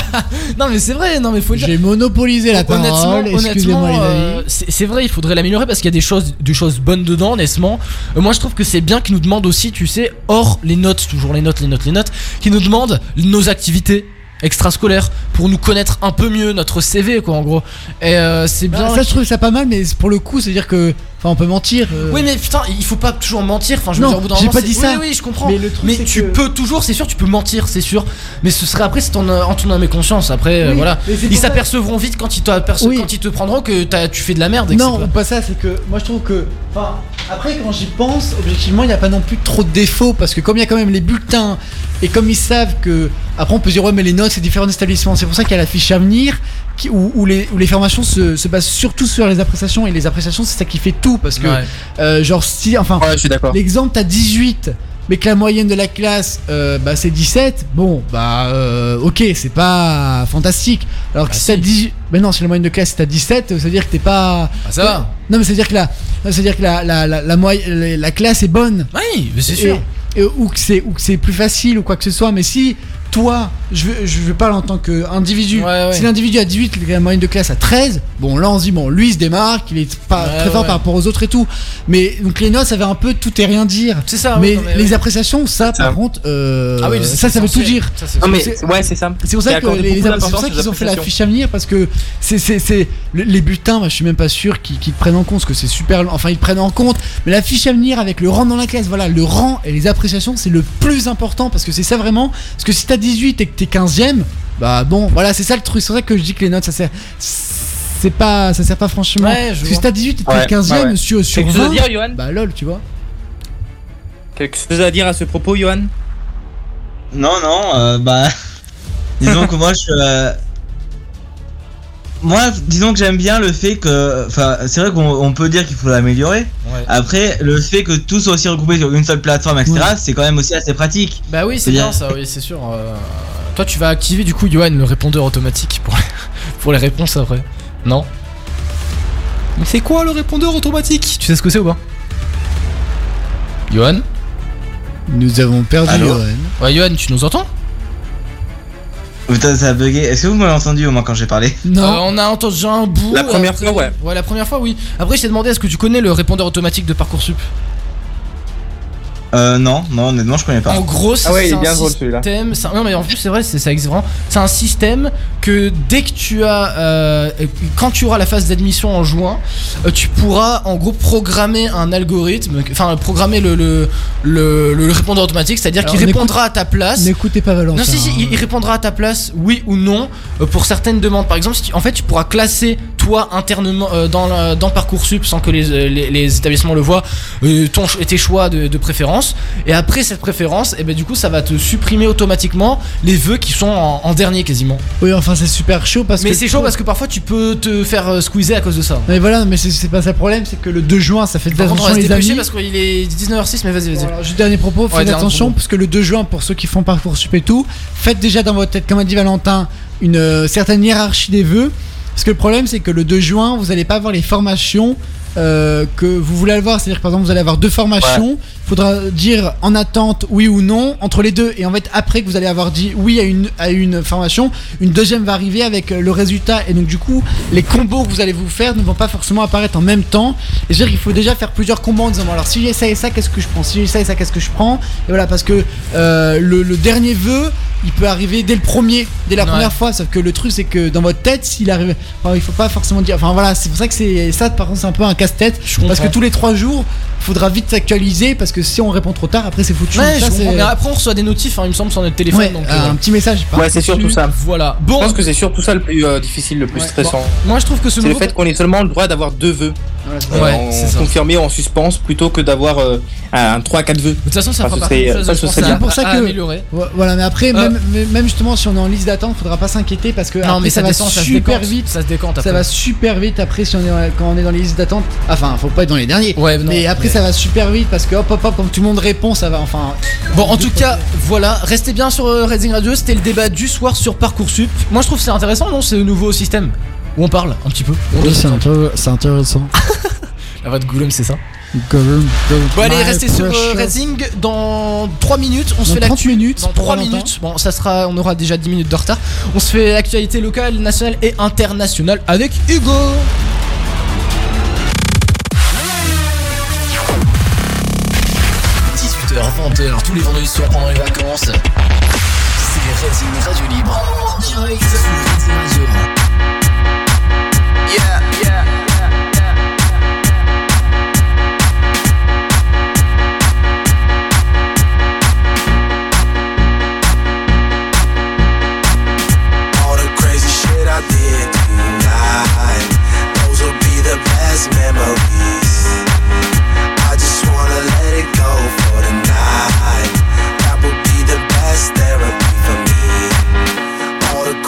*laughs* non, mais c'est vrai, non, mais faut le dire. J'ai monopolisé la Honnêtement, parole, honnêtement, amis. euh, c'est c'est vrai, il faudrait l'améliorer parce qu'il y a des choses, des choses bonnes dedans, honnêtement. Euh, moi, je trouve que c'est bien qu'ils nous demandent aussi, tu sais, hors les notes, toujours les notes, les notes, les notes, qu'ils nous demandent nos activités extrascolaires pour nous connaître un peu mieux notre CV, quoi, en gros. Et euh, c'est bien. Bah, ça, je trouve ça pas mal, mais pour le coup, c'est-à-dire que. Enfin, on peut mentir. euh, Oui mais putain il faut pas toujours mentir enfin je Non, j'ai pas dit ça. oui oui je comprends Mais le truc, tu que- peux toujours c'est sûr tu peux mentir c'est sûr mais ce serait après c'est ton euh, en ton âme et conscience après euh, voilà ils s'apercevront vite quand ils t'aperce- Oui. quand ils te prendront que t'as- tu fais de la merde et que Non, pas ça, c'est que moi je trouve que. Enfin, après, quand j'y pense, objectivement, il n'y a pas non plus trop de défauts parce que comme il y a quand même les bulletins et comme ils savent que. Après, on peut dire, ouais, mais les notes, c'est différents établissements. C'est pour ça qu'il y a la fiche à venir qui- où, où les, où les formations se, se basent surtout sur les appréciations et les appréciations, c'est ça qui fait tout parce que. Ouais. euh, genre, si. Enfin, Ouais, je suis d'accord. l'exemple, t'as 18. Mais que la moyenne de la classe, euh, bah, c'est 17. Bon, bah, euh, ok, c'est pas fantastique. Alors que Bah, si t'as si. 18. Mais non, si la moyenne de classe, c'est à 17, ça veut dire que t'es pas. Ah, ça va. Non, mais c'est à dire que la, c'est à dire que la, la, la, la, moyenne- la- la classe est bonne. oui mais c'est sûr Et- et- ou que c'est ou que c'est plus facile ou quoi que ce soit. Mais si toi, je veux, je veux parler en tant qu'individu. Si l'individu a 18, il a la moyenne de classe à 13, bon là on se dit, bon, lui il se démarque, il est pas Ouais, très fort ouais. par rapport aux autres et tout. Mais donc les notes, ça veut un peu tout et rien dire. C'est ça, Mais, oui, non, mais les appréciations, ça par contre, euh, Ah oui, ça, ça veut tout dire. Ça, c'est Non, mais ouais, c'est ça. c'est pour ça que les, qu'ils ont fait la fiche à venir parce que c'est c'est c'est le- les bulletins. Moi, je suis même pas sûr qu'ils prennent en compte parce que c'est super. long. Enfin, ils prennent en compte. Mais la fiche à venir avec le rang dans la classe, voilà, le rang et les appréciations, c'est le plus important parce que c'est ça vraiment. Parce que si t'as 18 et que t'es 15ème, bah bon, voilà, c'est ça le truc. C'est pour ça que je dis que les notes, ça sert. C'est pas, ça sert pas franchement. Ouais, je si t'as 18 et que t'es Ouais, 15ème ouais, ouais. sur, sur Quelque chose à 20, dire, Johan bah lol, tu vois. Quelque chose à dire à ce propos, Johan? Non, non, euh, bah. *laughs* disons que moi, je suis. euh, Moi, disons que j'aime bien le fait que. Enfin, c'est vrai qu'on on peut dire qu'il faut l'améliorer. Après, le fait que tout soit aussi regroupé sur une seule plateforme, etc., c'est quand même aussi assez pratique. Bah oui, c'est bien ça, oui, c'est sûr. euh, Toi, tu vas activer du coup, Johan, le répondeur automatique pour les, *laughs* pour les réponses après. Non? Mais c'est quoi le répondeur automatique? Tu sais ce que c'est ou pas? Johan? Nous avons perdu Johan. Ouais, Johan, tu nous entends? Putain, ça a bugué. Est-ce que vous m'avez entendu au moins quand j'ai parlé Euh, on a entendu un bout. La première après- fois, ouais. Ouais, la première fois, oui. Après, je t'ai demandé est-ce que tu connais le répondeur automatique de Parcoursup? Euh, non, non, honnêtement, je connais pas. En gros, c'est ah ouais, bien un drôle système. c'est un- Non, mais en plus, c'est vrai, c'est ça existe vraiment. C'est un système que dès que tu as, euh, quand tu auras la phase d'admission en juin, euh, tu pourras en gros programmer un algorithme, enfin programmer le le, le, le répondeur automatique, c'est-à-dire qu'il répondra à ta place. N'écoutez pas Valentin. Non, si, si, hein. il, il répondra à ta place, oui ou non, euh, pour certaines demandes. Par exemple, si tu- en fait, tu pourras classer, toi, internement, euh, dans, la- dans Parcoursup, sans que les, les, les établissements le voient, euh, ton, tes choix de, de préférence. Et après cette préférence, et ben, du coup, ça va te supprimer automatiquement les vœux qui sont en, en dernier quasiment. Oui, enfin, c'est super chaud parce Mais que. c'est chaud parce que parfois, tu peux te faire euh, squeezer à cause de ça. Mais voilà, mais c'est- pas ça le problème, c'est que le 2 juin, ça fait Par contre, on va attention se les amis. parce qu'il est 19h06, mais vas-y, vas-y. Voilà, juste dernier propos, faites attention propos. parce que le 2 juin, pour ceux qui font Parcoursup et tout, faites déjà dans votre tête, comme a dit Valentin, une euh, certaine hiérarchie des vœux. Parce que le problème, c'est que le 2 juin, vous allez pas avoir les formations euh, que vous voulez avoir. C'est-à-dire que par exemple, vous allez avoir deux formations. Il faudra dire en attente oui ou non entre les deux. Et en fait, après que vous allez avoir dit oui à une, à une formation, une deuxième va arriver avec euh, le résultat. Et donc, du coup, les combos que vous allez vous faire ne vont pas forcément apparaître en même temps. Et c'est-à-dire qu'il faut déjà faire plusieurs combos en disant bon, alors si j'ai ça et ça, qu'est-ce que je prends? Si j'ai ça et ça, qu'est-ce que je prends? Et voilà, parce que euh, le, le dernier vœu, il peut arriver dès le premier, dès la Ouais. première fois. Sauf que le truc, c'est que dans votre tête, s'il arrive. Enfin, il faut pas forcément dire. Enfin, voilà, c'est pour ça que c'est. Ça, par contre, c'est un peu un casse-tête. Parce que tous les trois jours, il faudra vite s'actualiser. Parce que si on répond trop tard, après, c'est foutu. Ouais, Ça. Mais après, on reçoit des notifs, hein, il me semble, sur notre téléphone. Ouais, donc, un euh, petit message. par Ouais, c'est surtout ça. Voilà. Je pense que c'est surtout ça le plus euh, difficile, le plus Ouais. stressant. Bon, moi, je trouve que ce C'est le fait qu'on ait seulement le droit d'avoir deux vœux. Ouais, Euh, c'est en ça. confirmé en suspens plutôt que d'avoir euh, un 3-4 vœux. De toute façon, ça enfin, fera serait, choses, ça, ce serait à- bien. C'est pour ça à que. améliorer. Voilà, mais après, Euh. même, justement, si on est en liste d'attente, faudra pas s'inquiéter parce que Non, après, mais ça, ça va ça super décante, vite. ça se décante Ça va super vite après si on est quand on est dans les listes d'attente. Enfin, faut pas être dans les derniers. Ouais, non, mais après, mais- ça va super vite parce que hop, hop, hop, comme tout le monde répond, ça va. Enfin. Bon, en tout cas, voilà, restez bien sur euh, Racing Radio, c'était le débat du soir sur Parcoursup. Moi, je trouve que c'est intéressant, non, ce nouveau système? Où on parle un petit peu. Oui, c'est intér- c'est intéressant. *laughs* La voix de Gollum, c'est ça Gollum, Gollum. Bon, allez, restez sur euh. Racing dans 3 minutes. On se Dans fait 30 l'actu. minutes Dans pour 3 Valentin. minutes. Bon, ça sera, on aura déjà 10 minutes de retard. On se fait l'actualité locale, nationale et internationale avec Hugo. h 20h, tous les vendredis soirs pendant les vacances. C'est Racing Radio Libre. En direct sur Radio.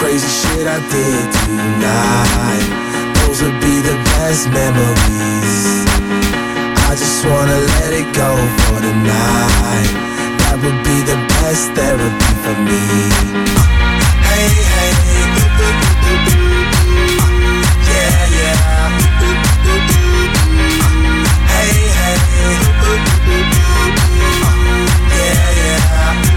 Crazy shit I did tonight, those would be the best memories. I just wanna let it go for tonight That would be the best therapy for me. Hey, hey. Yeah, yeah. Hey, hey. Yeah, yeah.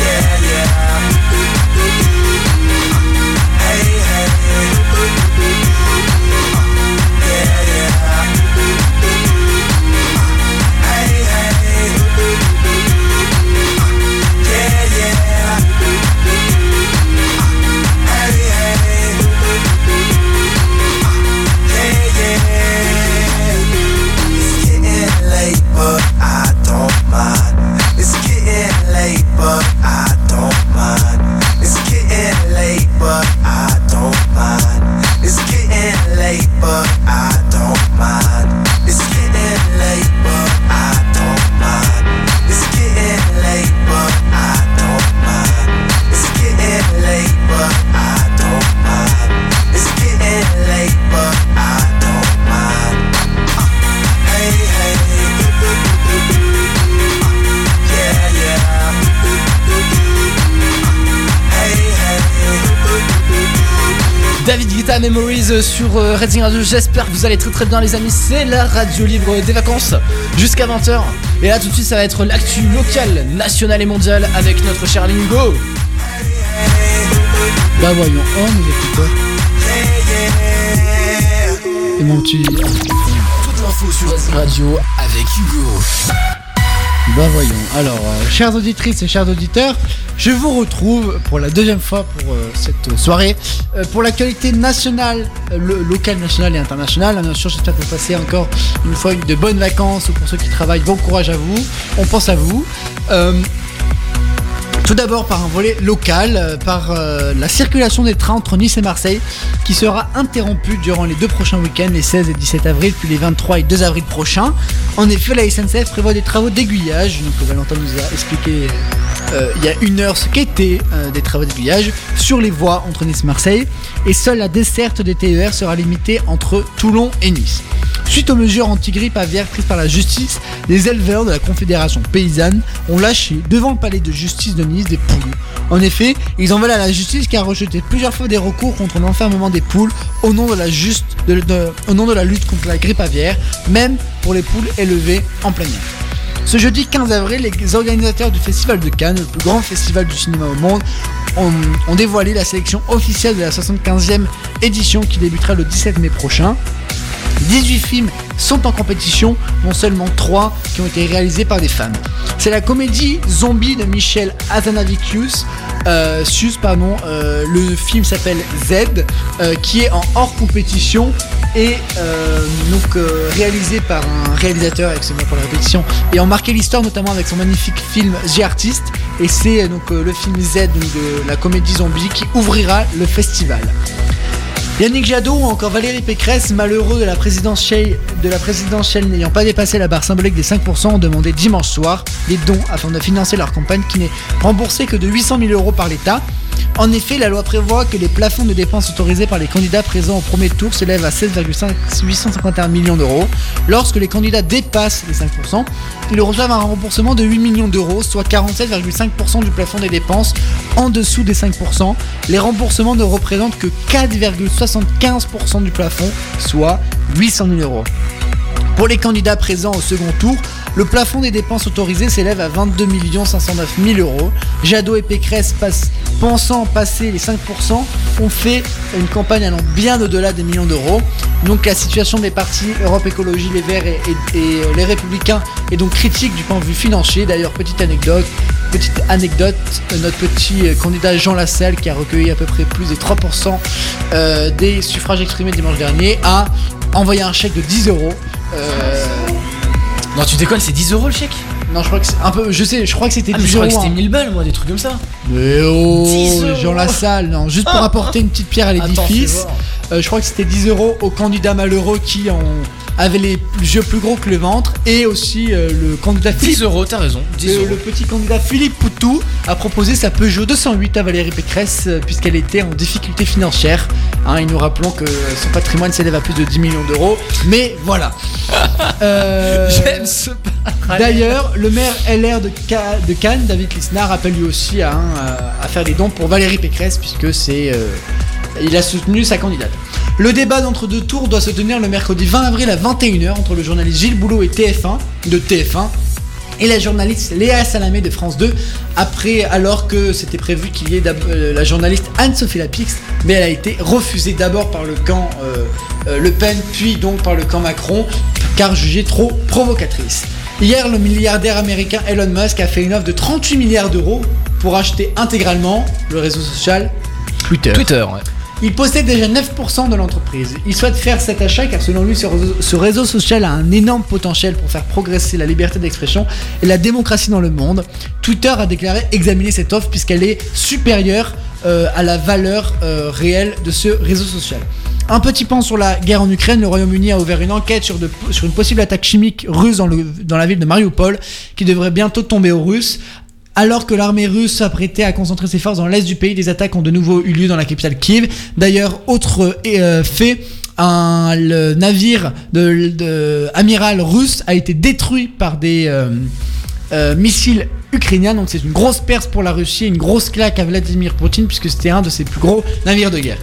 Yeah, yeah. Hey, hey. Sur euh, Red Zing Radio. J'espère que vous allez très très bien, les amis. C'est la radio libre des vacances jusqu'à 20h. Et là, tout de suite, ça va être l'actu locale, nationale et mondiale avec notre cher Lingo. Bah voyons, oh nous écouteurs. Et mon petit. Toute l'info sur Radio avec Hugo. Bah voyons. Alors, euh, chères auditrices et chers auditeurs, je vous retrouve pour la deuxième fois pour euh, cette soirée euh, pour l'actualité nationale, euh, le- locale, nationale et internationale. Bien sûr, j'espère que vous passez encore une fois une de bonnes vacances ou pour ceux qui travaillent, bon courage à vous. On pense à vous. Euh, tout d'abord par un volet local, euh, par euh, la circulation des trains entre Nice et Marseille, qui sera interrompue durant les deux prochains week-ends, les 16 et 17 avril, puis les 23 et 2 avril prochains. En effet, la SNCF prévoit des travaux d'aiguillage, donc Valentin nous a expliqué euh, il y a une heure ce qu'étaient euh, des travaux d'aiguillage sur les voies entre Nice et Marseille, et seule la desserte des TER sera limitée entre Toulon et Nice. Suite aux mesures anti-grippe aviaires prises par la justice, les éleveurs de la Confédération paysanne ont lâché devant le palais de justice de Nice des poules. En effet, ils en veulent à la justice qui a rejeté plusieurs fois des recours contre l'enfermement des poules au nom de la, lutte contre la grippe aviaire, même pour les poules élevées en plein air. Ce jeudi 15 avril, les organisateurs du Festival de Cannes, le plus grand festival du cinéma au monde, ont dévoilé la sélection officielle de la 75e édition qui débutera le 17 mai prochain. 18 films sont en compétition, dont seulement 3 qui ont été réalisés par des femmes. C'est la comédie Zombie de Michel Hazanavicius. Euh, Sus, pardon, euh, le film s'appelle Z, euh, qui est en hors compétition et donc réalisé par un réalisateur, excusez-moi pour la répétition, et en marqué l'histoire notamment avec son magnifique film The Artist. Et c'est donc le film Z de la comédie zombie qui ouvrira le festival. Yannick Jadot ou encore Valérie Pécresse, malheureux de la présidentielle, de n'ayant pas dépassé la barre symbolique des 5%, ont demandé dimanche soir des dons afin de financer leur campagne qui n'est remboursée que de 800 000 euros par l'État. En effet, la loi prévoit que les plafonds de dépenses autorisés par les candidats présents au premier tour s'élèvent à 16,851 millions d'euros. Lorsque les candidats dépassent les 5%, ils reçoivent un remboursement de 8 millions d'euros, soit 47,5% du plafond des dépenses en dessous des 5%. Les remboursements ne représentent que 4,75% du plafond, soit 800 000 euros. Pour les candidats présents au second tour, le plafond des dépenses autorisées s'élève à 22 509 000 euros. Jadot et Pécresse, pensant passer les 5%, ont fait une campagne allant bien au-delà des millions d'euros. Donc la situation des partis Europe Écologie, Les Verts et, les Républicains est donc critique du point de vue financier. D'ailleurs, petite anecdote, petite anecdote, notre petit euh, candidat Jean Lassalle, qui a recueilli à peu près plus des 3% euh, des suffrages exprimés dimanche dernier, a envoyé un chèque de 10 euros. euh, Non, tu déconnes, c'est 10 euros le chèque? Non, je crois que c'est un peu. Je sais, je crois que c'était Ah, mais 10 je crois que euros, c'était hein. 1000 balles, moi, des trucs comme ça. Mais oh, 10 euros. Jean Lassalle, non, juste pour apporter une petite pierre à l'édifice. euh, je crois que c'était 10 euros aux candidats malheureux qui ont, avaient les yeux plus gros que le ventre. Et aussi euh, le candidat 10 euros, t'as raison. 10 le, euros. le petit candidat Philippe Poutou a proposé sa Peugeot 208 à Valérie Pécresse euh, puisqu'elle était en difficulté financière. Hein, et nous rappelons que son patrimoine s'élève à plus de 10 millions d'euros. Mais voilà. *laughs* J'aime ce D'ailleurs, le maire LR de, Ca- de Cannes, David Lisnard, appelle lui aussi à, hein, à- à faire des dons pour Valérie Pécresse puisque c'est euh, il a soutenu sa candidate. Le débat d'entre-deux tours doit se tenir le mercredi 20 avril à 21h entre le journaliste Gilles Boulot et TF1 de TF1 et la journaliste Léa Salamé de France 2 après alors que c'était prévu qu'il y ait euh, la journaliste Anne-Sophie Lapix mais elle a été refusée d'abord par le camp euh, euh, Le Pen puis donc par le camp Macron car jugée trop provocatrice. Hier le milliardaire américain Elon Musk a fait une offre de 38 milliards d'euros pour acheter intégralement le réseau social Twitter. Twitter, ouais. Il possède déjà 9% de l'entreprise. Il souhaite faire cet achat car selon lui ce réseau, ce réseau social a un énorme potentiel pour faire progresser la liberté d'expression et la démocratie dans le monde. Twitter a déclaré examiner cette offre puisqu'elle est supérieure euh, à la valeur euh, réelle de ce réseau social. Un petit pan sur la guerre en Ukraine, le Royaume-Uni a ouvert une enquête sur, une possible attaque chimique russe dans, la ville de Mariupol qui devrait bientôt tomber aux Russes. Alors que l'armée russe s'apprêtait à concentrer ses forces dans l'est du pays, des attaques ont de nouveau eu lieu dans la capitale Kiev. D'ailleurs, autre euh, fait, un navire de, de- amiral russe a été détruit par des euh, euh, missiles ukrainiens. Donc c'est une grosse perte pour la Russie, une grosse claque à Vladimir Poutine puisque c'était un de ses plus gros navires de guerre.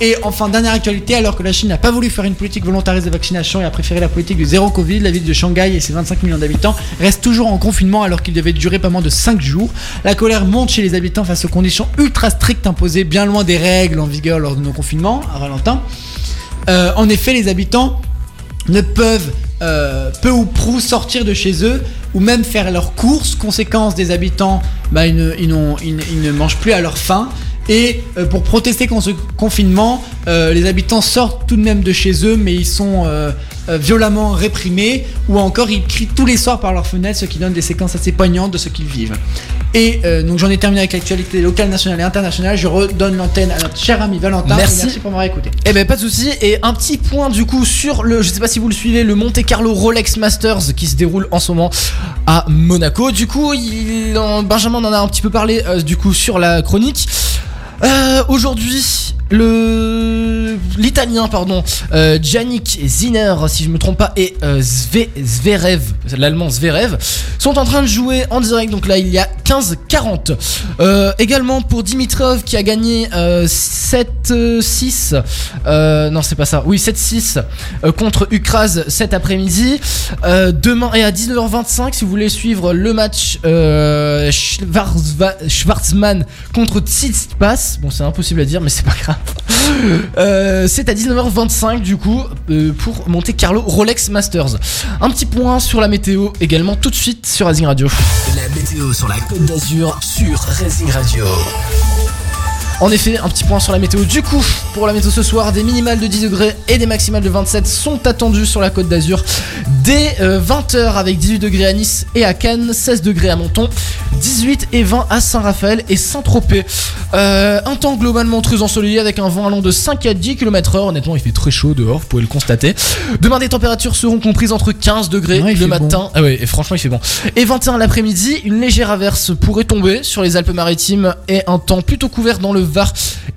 Et enfin, dernière actualité, alors que la Chine n'a pas voulu faire une politique volontariste de vaccination et a préféré la politique du zéro Covid, la ville de Shanghai et ses 25 millions d'habitants reste toujours en confinement alors qu'il devait durer pas moins de 5 jours. La colère monte chez les habitants face aux conditions ultra strictes imposées bien loin des règles en vigueur lors de nos confinements à Valentin. Euh, en effet, les habitants ne peuvent euh, peu ou prou sortir de chez eux ou même faire leurs courses. Conséquence des habitants, bah, ils ne mangent plus à leur faim. Et euh, pour protester contre ce confinement, euh, les habitants sortent tout de même de chez eux, mais ils sont euh, violemment réprimés, ou encore ils crient tous les soirs par leurs fenêtres, ce qui donne des séquences assez poignantes de ce qu'ils vivent. Et euh, donc j'en ai terminé avec l'actualité locale, nationale et internationale. Je redonne l'antenne à notre cher ami Valentin. Merci. merci pour m'avoir écouté. Eh ben pas de souci et un petit point du coup sur le je sais pas si vous le suivez le Monte Carlo Rolex Masters qui se déroule en ce moment à Monaco. Du coup, il, Benjamin en a un petit peu parlé euh, du coup sur la chronique. Euh, Aujourd'hui, le l'italien pardon, euh, Yannick Zinner si je me trompe pas et euh, Zve- Zverev, l'allemand Zverev sont en train de jouer en direct. Donc là, il y a 15-40. Euh, également pour Dimitrov qui a gagné euh, 7-6. euh, non, c'est pas ça. Oui, 7-6 euh, contre Ukraz cet après-midi. Demain et à 19h25, si vous voulez suivre le match Schwarzman contre Tsitsipas. Bon, c'est impossible à dire, mais c'est pas grave. Euh, c'est à 19h25 du coup euh, pour monter Carlo Rolex Masters. Un petit point sur la météo également tout de suite sur Azing Radio. La météo sur la côte d'Azur sur Racing Radio. En effet, un petit point sur la météo. Du coup, pour la météo ce soir, des minimales de 10 degrés et des maximales de 27 sont attendus sur la côte d'Azur dès 20h avec 18 degrés à Nice et à Cannes, 16 degrés à Menton, 18 et 20 à Saint-Raphaël et Saint-Tropez. Euh, un temps globalement très ensoleillé avec un vent allant de 5 à 10 km/h. Honnêtement, il fait très chaud dehors, vous pouvez le constater. Demain, des températures seront comprises entre 15 degrés Ouais, le matin. Ah ouais, et franchement, il fait bon. Et 21 l'après-midi, une légère averse pourrait tomber sur les Alpes-Maritimes et un temps plutôt couvert dans le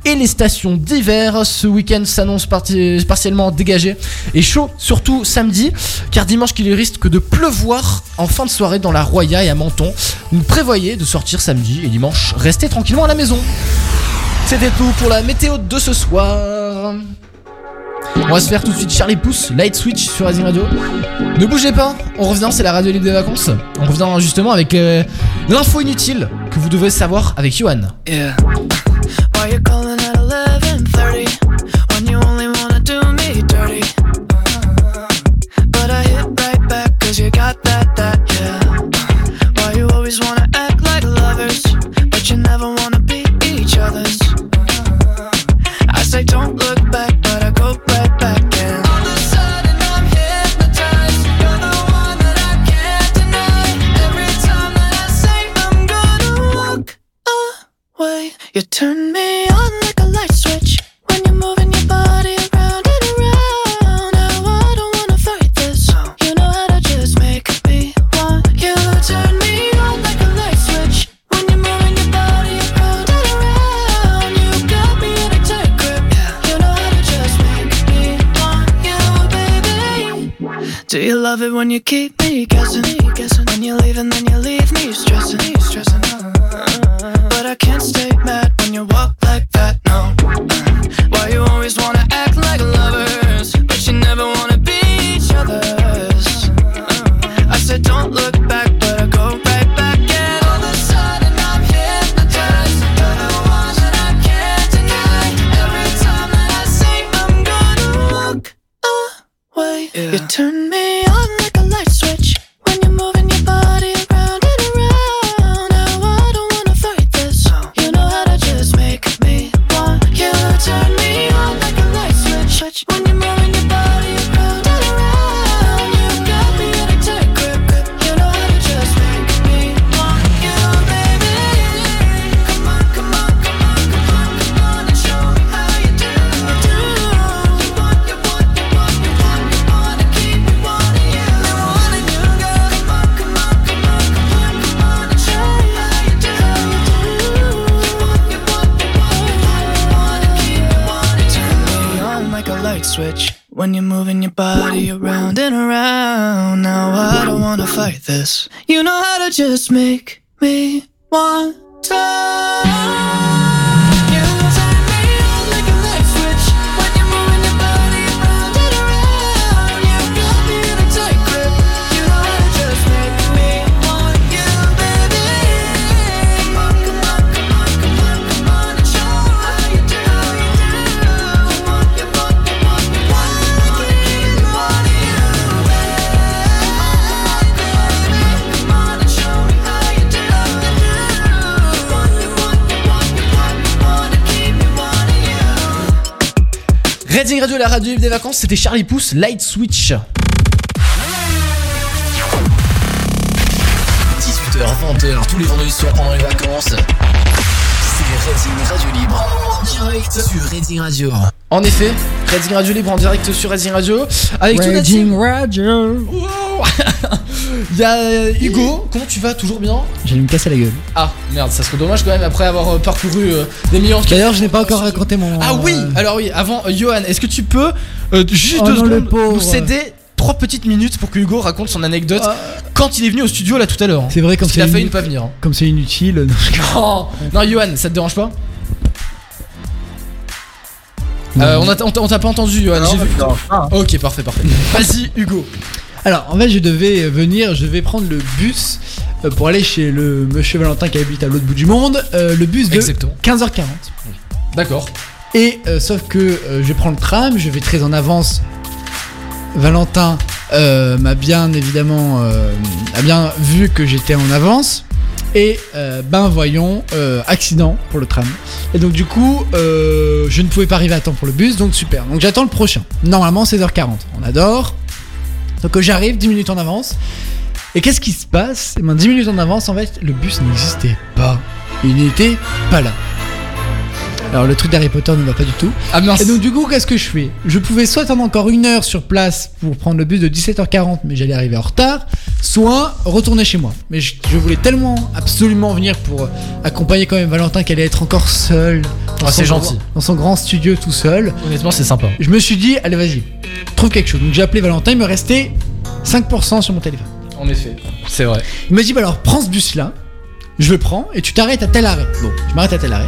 Et les stations d'hiver. Ce week-end s'annonce parti- partiellement dégagé et chaud, surtout samedi, car dimanche qu'il risque de pleuvoir en fin de soirée dans la Roya et à Menton. Vous prévoyez de sortir samedi et dimanche, restez tranquillement à la maison. C'était tout pour la météo de ce soir. On va se faire tout de suite Charlie Pouce, Light Switch sur Azing Radio. Ne bougez pas, on revient, c'est la radio libre des vacances. On revient justement avec euh, l'info inutile que vous devez savoir avec Johan. Yeah. Why you calling at 11:30 when you only wanna do me dirty? But I hit right back 'cause you got that love it when you keep me guessing? guessing? When you leave and then you leave c'était Charlie Pouce, Light Switch. 18h, 20h, tous les vendredis soirs pendant les vacances. C'est Radio Libre en direct sur Reading Radio. En effet, Reading Radio libre en direct sur Reading Radio. Avec toute la team. Radio. *laughs* Il y a Hugo, comment tu vas? Toujours bien? J'allais me casser la gueule. Ah merde, ça serait dommage quand même après avoir euh, parcouru euh, des millions de D'ailleurs, je n'ai pas encore raconté mon. Ah oui Alors oui, avant, euh, Johan, est-ce que tu peux euh, juste Oh deux non, secondes pauvre. nous céder trois petites minutes pour que Hugo raconte son anecdote quand il est venu au studio là tout à l'heure. hein. C'est vrai, comme Parce qu'il a c'est failli ne pas venir. hein. Comme c'est inutile. non, je- *laughs* Oh, non, Johan, ça te dérange pas Euh, on a- on t'a on t'a pas entendu, Johan. Non, vu. pas. Ok, parfait, parfait. *laughs* Vas-y, Hugo. Alors, en fait, je devais venir, je vais prendre le bus euh, pour aller chez le monsieur Valentin qui habite à l'autre bout du monde. euh, le bus de Exactement. 15h40. D'accord. Et euh, sauf que euh, je prends le tram, je vais très en avance. Valentin euh, m'a bien évidemment vu que j'étais en avance. Et ben voyons, accident pour le tram. Et donc du coup, je ne pouvais pas arriver à temps pour le bus, donc super. Donc j'attends le prochain. Normalement 16h40. On adore. Donc j'arrive 10 minutes en avance. Et qu'est-ce qui se passe? Eh ben 10 minutes en avance, en fait, le bus n'existait pas. Il n'était pas là. Alors le truc d'Harry Potter ne va pas du tout. Ah mince. Et donc du coup, qu'est-ce que je fais? Je pouvais soit attendre encore une heure sur place pour prendre le bus de 17h40, mais j'allais arriver en retard, soit retourner chez moi. Mais je, je voulais tellement absolument venir pour accompagner quand même Valentin qu'elle allait être encore seule. dans Ah, c'est son gentil. grand- Dans son grand studio tout seul. Honnêtement, c'est sympa. Je me suis dit, allez vas-y, trouve quelque chose. Donc j'ai appelé Valentin, il me restait 5% sur mon téléphone. En effet, c'est vrai. Il m'a dit, bah alors prends ce bus là, je le prends et tu t'arrêtes à tel arrêt. Bon, je m'arrête à tel arrêt.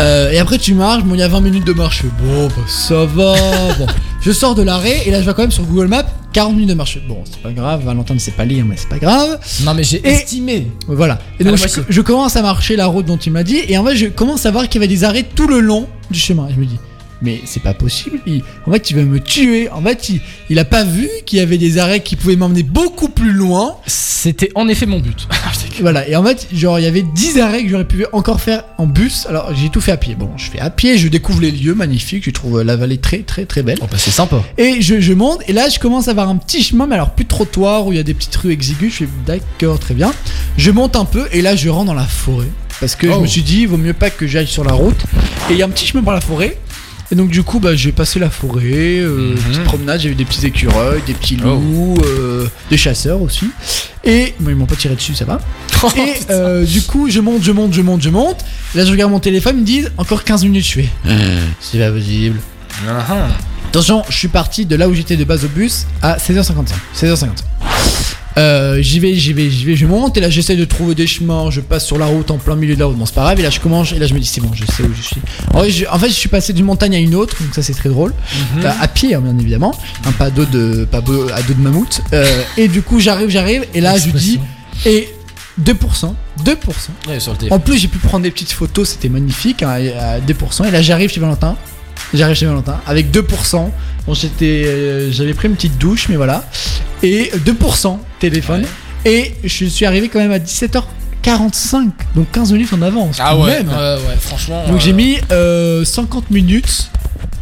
Euh, et après tu marches, bon il y a 20 minutes de marche. Bon bah ça va. bon, *laughs* je sors de l'arrêt et là je vois quand même sur Google Maps 40 minutes de marche. Bon c'est pas grave, Valentin ne sait pas lire mais c'est pas grave. Non, mais j'ai Et- estimé. Voilà. Et donc la je, je commence à marcher la route dont il m'a dit et en fait je commence à voir qu'il y avait des arrêts tout le long du chemin. Et je me dis mais c'est pas possible. Il- en fait il veut me tuer. En fait il, il a pas vu qu'il y avait des arrêts qui pouvaient m'emmener beaucoup plus loin. C'était en effet mon but. *laughs* Voilà, et en fait, genre, il y avait 10 arrêts que j'aurais pu encore faire en bus. Alors, j'ai tout fait à pied. Bon, je fais à pied, je découvre les lieux magnifiques, je trouve la vallée très, très, très belle. Oh, bah, c'est sympa. Et je, je monte, et là, je commence à avoir un petit chemin, mais alors plus de trottoir, où il y a des petites rues exiguës. Je fais d'accord, très bien. Je monte un peu, et là, je rentre dans la forêt. Parce que je Oh. me suis dit, il vaut mieux pas que j'aille sur la route. Et il y a un petit chemin par la forêt. Et donc du coup bah j'ai passé la forêt, euh, petite promenade, j'ai vu des petits écureuils, des petits loups, euh, des chasseurs aussi. Et bon, ils m'ont pas tiré dessus, ça va. *laughs* et euh, du coup je monte, je monte, je monte, je monte. Là je regarde mon téléphone, ils me disent encore 15 minutes, je fais. C'est pas possible. Attention, je suis parti de là où j'étais de base au bus à 16h55. 16h50. Euh, j'y vais, j'y vais, j'y vais, je monte et là j'essaie de trouver des chemins, je passe sur la route en plein milieu de la route, bon c'est pas grave et là je commence et là je me dis c'est bon, je sais où je suis. En, vrai, je, en fait je suis passé d'une montagne à une autre, donc ça c'est très drôle, Mhm. Euh, à pied hein, bien évidemment, un pas à dos de, pas beau- à dos de mammouth, Euh, et du coup j'arrive, j'arrive et là je dis et 2%, 2%. Ouais, sur le téléphone. En plus, j'ai pu prendre des petites photos, c'était magnifique, hein, à 2%. Et là, j'arrive chez Valentin. J'arrive chez Valentin avec 2%. Bon, j'étais, euh, j'avais pris une petite douche, mais voilà. Et 2% téléphone. Et je suis arrivé quand même à 17h45, donc 15 minutes en avance. Ah ouais, même. ouais, ouais, franchement. Donc euh, j'ai mis euh, 50 minutes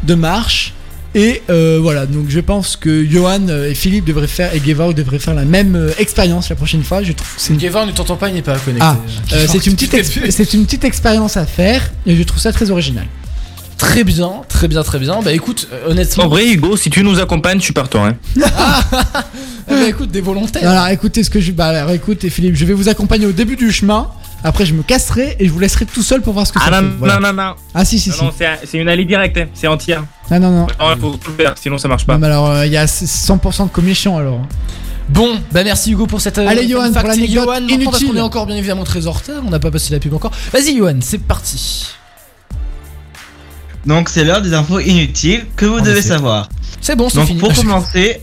de marche. Et euh, voilà, donc je pense que Johan euh, et Philippe devraient faire, et Gevorg devraient faire la même euh, expérience la prochaine fois. Je trouve une ne t'entend pas, il n'est pas connecté. ah, euh, c'est une petite ex- c'est une petite expérience à faire et je trouve ça très original. Très bien, très bien, très bien. Bah écoute, euh, honnêtement. En vrai, Hugo, si tu nous accompagnes, je suis partant. Hein. Bah, *laughs* écoute, des volontaires. Alors écoutez ce que je bah alors écoutez Philippe, je vais vous accompagner au début du chemin. Après je me casserai et je vous laisserai tout seul pour voir ce que Ah ça non, fait. Voilà. non, non, non. Ah si si Non, si. non, c'est une allée directe, hein. c'est entière. Ah non non. Non, il faut tout le faire, sinon ça marche pas. Non, mais alors il y a 100% de commission alors. Bon, bah merci Hugo pour cette. euh, Allez, Johan, pour l'anecdote Johan, maintenant, parce inutile. qu'on est encore bien évidemment très en retard, on n'a pas passé la pub encore. Vas-y, Johan, c'est parti. Donc c'est l'heure des infos inutiles que vous En devez effet. savoir. C'est bon, c'est Donc fini. pour commencer,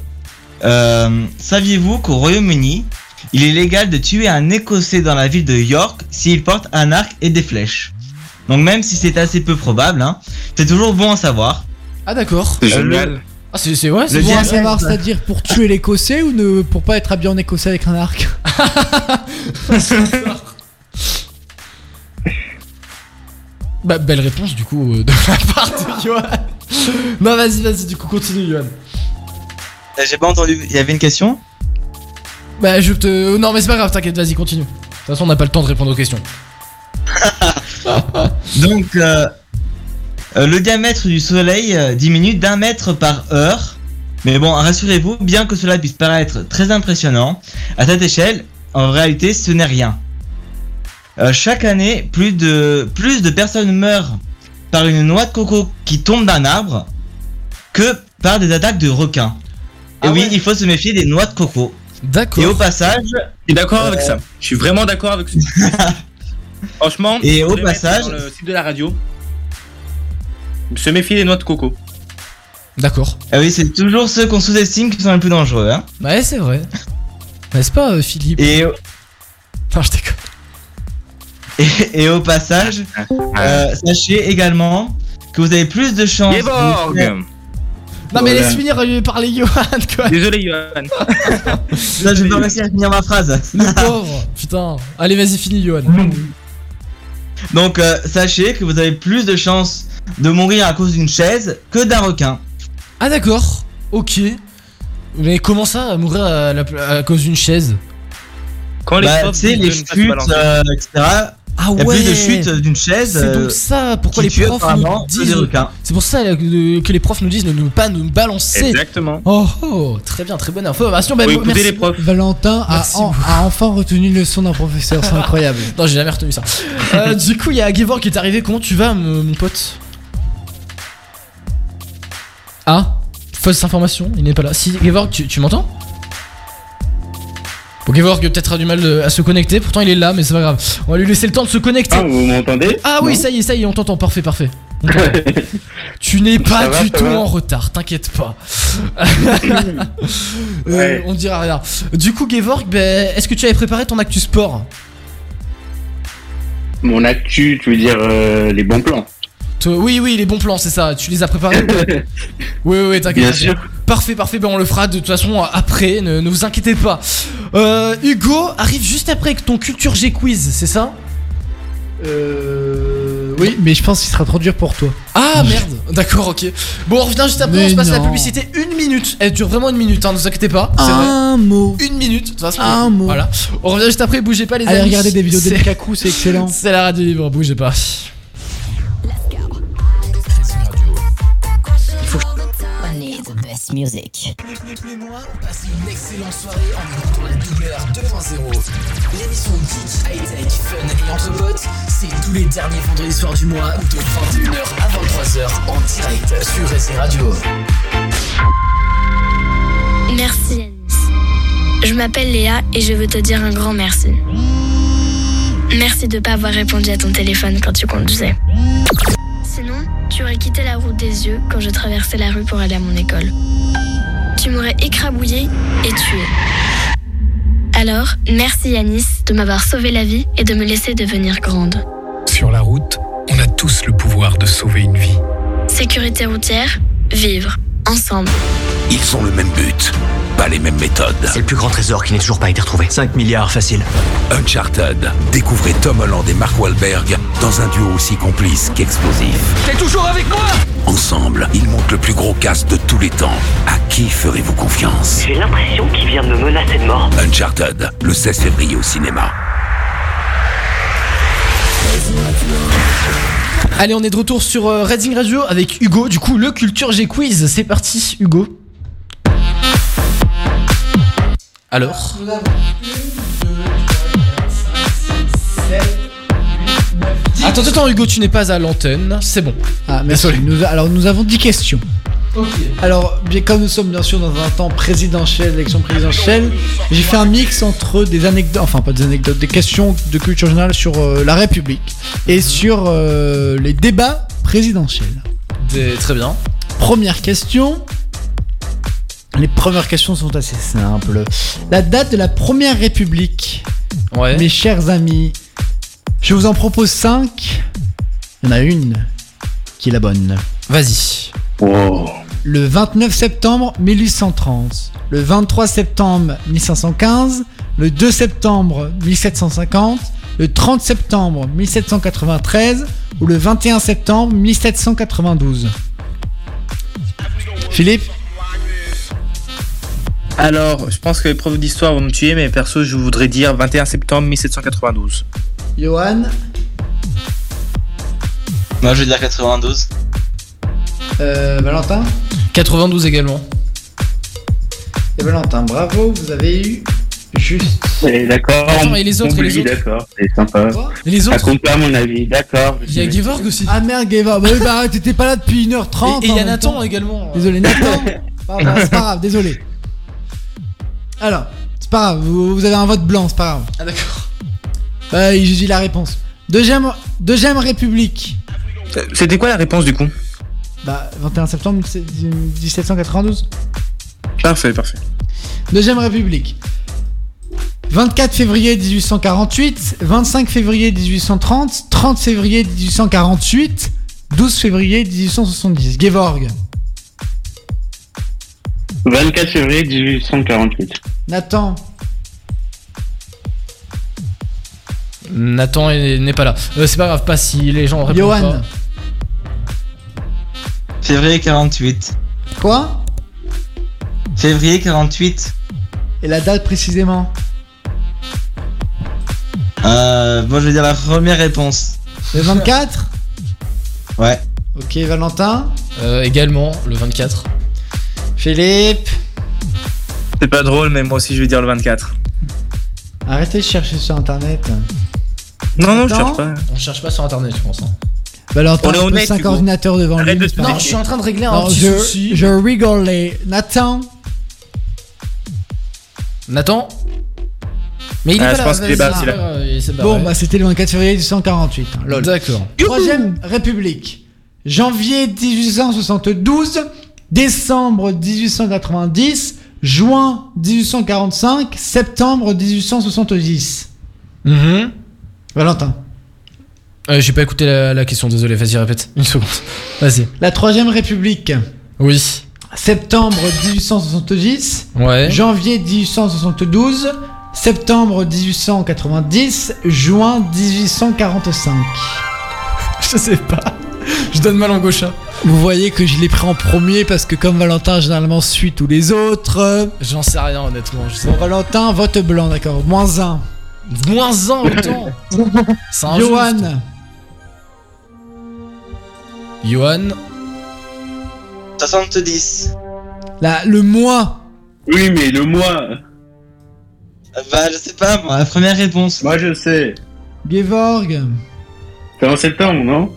euh, saviez-vous qu'au Royaume-Uni, il est légal de tuer un Écossais dans la ville de York s'il porte un arc et des flèches? Donc même si c'est assez peu probable, hein, c'est toujours bon à savoir. Ah d'accord. C'est Euh, le- génial. Ah c'est c'est ouais, c'est Le Bon à diable- savoir, c'est-à-dire pour tuer l'écossais ou ne, pour pas être habillé en écossais avec un arc? *laughs* *laughs* Bah belle réponse du coup euh, de la *laughs* part de Johan. non vas-y, vas-y, du coup continue Johan. Euh, J'ai pas entendu. Il y avait une question? Bah je te. Non mais c'est pas grave, t'inquiète, vas-y, continue. De toute façon, on n'a pas le temps de répondre aux questions. *laughs* Donc, euh, euh, le diamètre du Soleil diminue d'un mètre par heure. Mais bon, rassurez-vous, bien que cela puisse paraître très impressionnant, à cette échelle, en réalité, ce n'est rien. Euh, chaque année, plus de, plus de personnes meurent par une noix de coco qui tombe d'un arbre que par des attaques de requins. Et Ah oui, ouais. il faut se méfier des noix de coco. D'accord. Et au passage, Je suis d'accord avec ça. Je suis vraiment d'accord avec ça. *laughs* Franchement, Et au passage- Dans le site de la radio, se méfier des noix de coco. D'accord. ah oui, c'est toujours ceux qu'on sous-estime qui sont les plus dangereux. Hein. Ouais, c'est vrai. N'est-ce pas, euh, Philippe? Et, Non, je déconne. Et, et au passage, euh, sachez également que vous avez plus de chances. Geborg Non, mais Voilà. laisse finir euh, parler Johan, quoi. Désolé, Johan. *laughs* Là, je vais pas réussir à finir ma phrase. Le pauvre. Putain. Allez, vas-y, finis, Johan. Donc, euh, sachez que vous avez plus de chances de mourir à cause d'une chaise que d'un requin. Ah, d'accord. Ok. Mais comment ça, mourir à, la- à cause d'une chaise? Quand les Bah, tu sais, les chutes, euh, etc. Ah Il y a ouais. plus de chutes d'une chaise. C'est euh, donc ça, pourquoi les profs nous disent. C'est pour ça euh, que, les profs nous disent de ne pas nous balancer. Exactement. Oh, oh, très bien, très bonne information. Bah, Faut merci. écouter les profs. Valentin a, Merci en- a enfin retenu une leçon d'un professeur, c'est incroyable. *laughs* Non, j'ai jamais retenu ça. Euh, du coup, il y a Gevor qui est arrivé. Comment tu vas, mon mon pote? Ah Fausse information, il n'est pas là. Si, Gevor, tu, tu m'entends? Bon, Gevor peut-être a du mal à se connecter. Pourtant, il est là, mais c'est pas grave. On va lui laisser le temps de se connecter. Ah, vous m'entendez? Ah oui, Non ça y est, ça y est, on t'entend. Parfait, parfait. *laughs* Tu n'es pas va, du tout va. en retard, t'inquiète pas. *laughs* Euh, Ouais. on dira rien. Du coup, Gevorg, ben, est-ce que tu avais préparé ton actu sport? Mon actu, tu veux dire euh, les bons plans? Oui, oui, les bons plans, c'est ça. Tu les as préparés *laughs* Oui, oui, oui, t'inquiète. Bien sûr. Parfait, parfait. Ben, on le fera de toute façon après. Ne, ne vous inquiétez pas. Euh, Hugo arrive juste après avec ton culture G quiz, c'est ça? Euh. Oui, mais je pense qu'il sera trop dur pour toi. Ah merde. D'accord, ok. Bon, on revient juste après. Mais on se passe la non. publicité une minute. Elle dure vraiment une minute. Hein, ne vous inquiétez pas. C'est vrai. Un mot. Une minute. De toute façon, Un mot. Voilà. On revient juste après. Bougez pas les Allez amis. regarder des vidéos C'est- de Lukaku, c'est excellent. *laughs* C'est la radio libre. Bougez pas. Music. Moi, passez une excellente soirée en écoutant la doubleur 2.0 L'émission geek, high-tech, fun et entre potes, c'est tous les derniers vendredis soirs du mois de 21h à 23h en direct sur SC Radio. Merci Yanis. Je m'appelle Léa et je veux te dire un grand merci. Merci de pas avoir répondu à ton téléphone quand tu conduisais. Tu aurais quitté la route des yeux quand je traversais la rue pour aller à mon école. Tu m'aurais écrabouillé et tué. Alors, merci Yanis de m'avoir sauvé la vie et de me laisser devenir grande. Sur la route, on a tous le pouvoir de sauver une vie. Sécurité routière, vivre, ensemble. Ils ont le même but, pas les mêmes méthodes. C'est le plus grand trésor qui n'est toujours pas été retrouvé. 5 milliards facile. Uncharted. Découvrez Tom Holland et Mark Wahlberg dans un duo aussi complice qu'explosif. T'es toujours avec moi Ensemble, ils montent le plus gros cast de tous les temps. À qui ferez-vous confiance J'ai l'impression qu'il vient de me menacer de mort. Uncharted, le 16 février au cinéma. Allez, on est de retour sur euh, Redding Radio avec Hugo. Du coup, le Culture G Quiz. C'est parti, Hugo. Alors Attends, attends, Hugo, tu n'es pas à l'antenne. C'est bon. Ah, merci. Nous- alors, nous avons 10 questions. Alors, bien, comme nous sommes bien sûr dans un temps présidentiel, élection présidentielle, j'ai fait un mix entre des anecdotes, enfin pas des anecdotes, des questions de culture générale sur euh, la République et sur euh, les débats présidentiels. Des- Très bien. Première question. Les premières questions sont assez simples. La date de la première République. Ouais. Mes chers amis, je vous en propose 5. Il y en a une qui est la bonne. Vas-y. Le 29 septembre 1830, le 23 septembre 1515, le 2 septembre 1750, le 30 septembre 1793 ou le 21 septembre 1792. Philippe? Alors, je pense que les profs d'histoire vont me tuer, mais perso, je voudrais dire 21 septembre 1792. Johan Moi, je vais dire 92. euh, Valentin 92 également. Et Valentin, bravo, vous avez eu juste. Et D'accord. Attends, et les autres, et les autres D'accord, c'est sympa. Et les Ça autres compte pas à mon avis, d'accord. Il y a Gevorg aussi. Ah merde, Geva, bah oui, bah t'étais pas là depuis 1h30. Et- et il y a Nathan temps. également. Désolé, Nathan. *laughs* C'est pas grave, désolé. Alors, c'est pas grave, vous, vous avez un vote blanc, c'est pas grave. Ah d'accord. Bah, j'ai dit la réponse. Deuxième, deuxième République. C'était quoi la réponse du coup Bah, 21 septembre 1792. Parfait, parfait. Deuxième République. 24 février 1848, 25 février 1830, 30 février 1848, 12 février 1870. Gevorg. 24 février 1848. Nathan. Nathan est- n'est pas là. Euh, c'est pas grave, pas si les gens répondent Johan. pas. Février 48. Quoi? Février 48. Et la date précisément? Euh, moi, je vais dire la première réponse. Le 24 Ouais. Ok, Valentin? Euh, également, le 24. Philippe. C'est pas drôle, mais moi aussi je vais dire le 24. Arrêtez de chercher sur internet. Non, non, je cherche pas. On cherche pas sur internet, je pense. hein. Valentin, On est un peu honnête, 5 Hugo. ordinateurs devant Arrête lui. c'est pas Non, je suis en train de régler un Non, petit je, souci. je rigolais. Nathan. Nathan Mais il est Ah, pas je là. pense qu'il est vas-y, parti, là. il s'est barré. Bon, bah c'était le 24 février 1848. hein, lol. D'accord. Troisième République. Janvier 1872, décembre 1890, juin 1845, septembre 1870. Mhm. Valentin. Euh, J'ai pas écouté la, la question, désolé, vas-y, répète. Une seconde. *laughs* Vas-y. La Troisième République. Oui. Septembre 1870, Ouais. janvier 1872, septembre 1890, juin 1845. *laughs* Je sais pas. *laughs* Je donne ma langue au chat. Vous voyez que je l'ai pris en premier parce que comme Valentin généralement suit tous les autres. J'en sais rien, honnêtement. Je sais Bon, Valentin, vote blanc, d'accord. Moins un. Moins un autant. C'est injuste. Johan. Johan. 70. La, le mois. Oui, mais le mois. Bah, je sais pas, moi, la première réponse. Moi, je sais. Gevorg. C'est en septembre, non?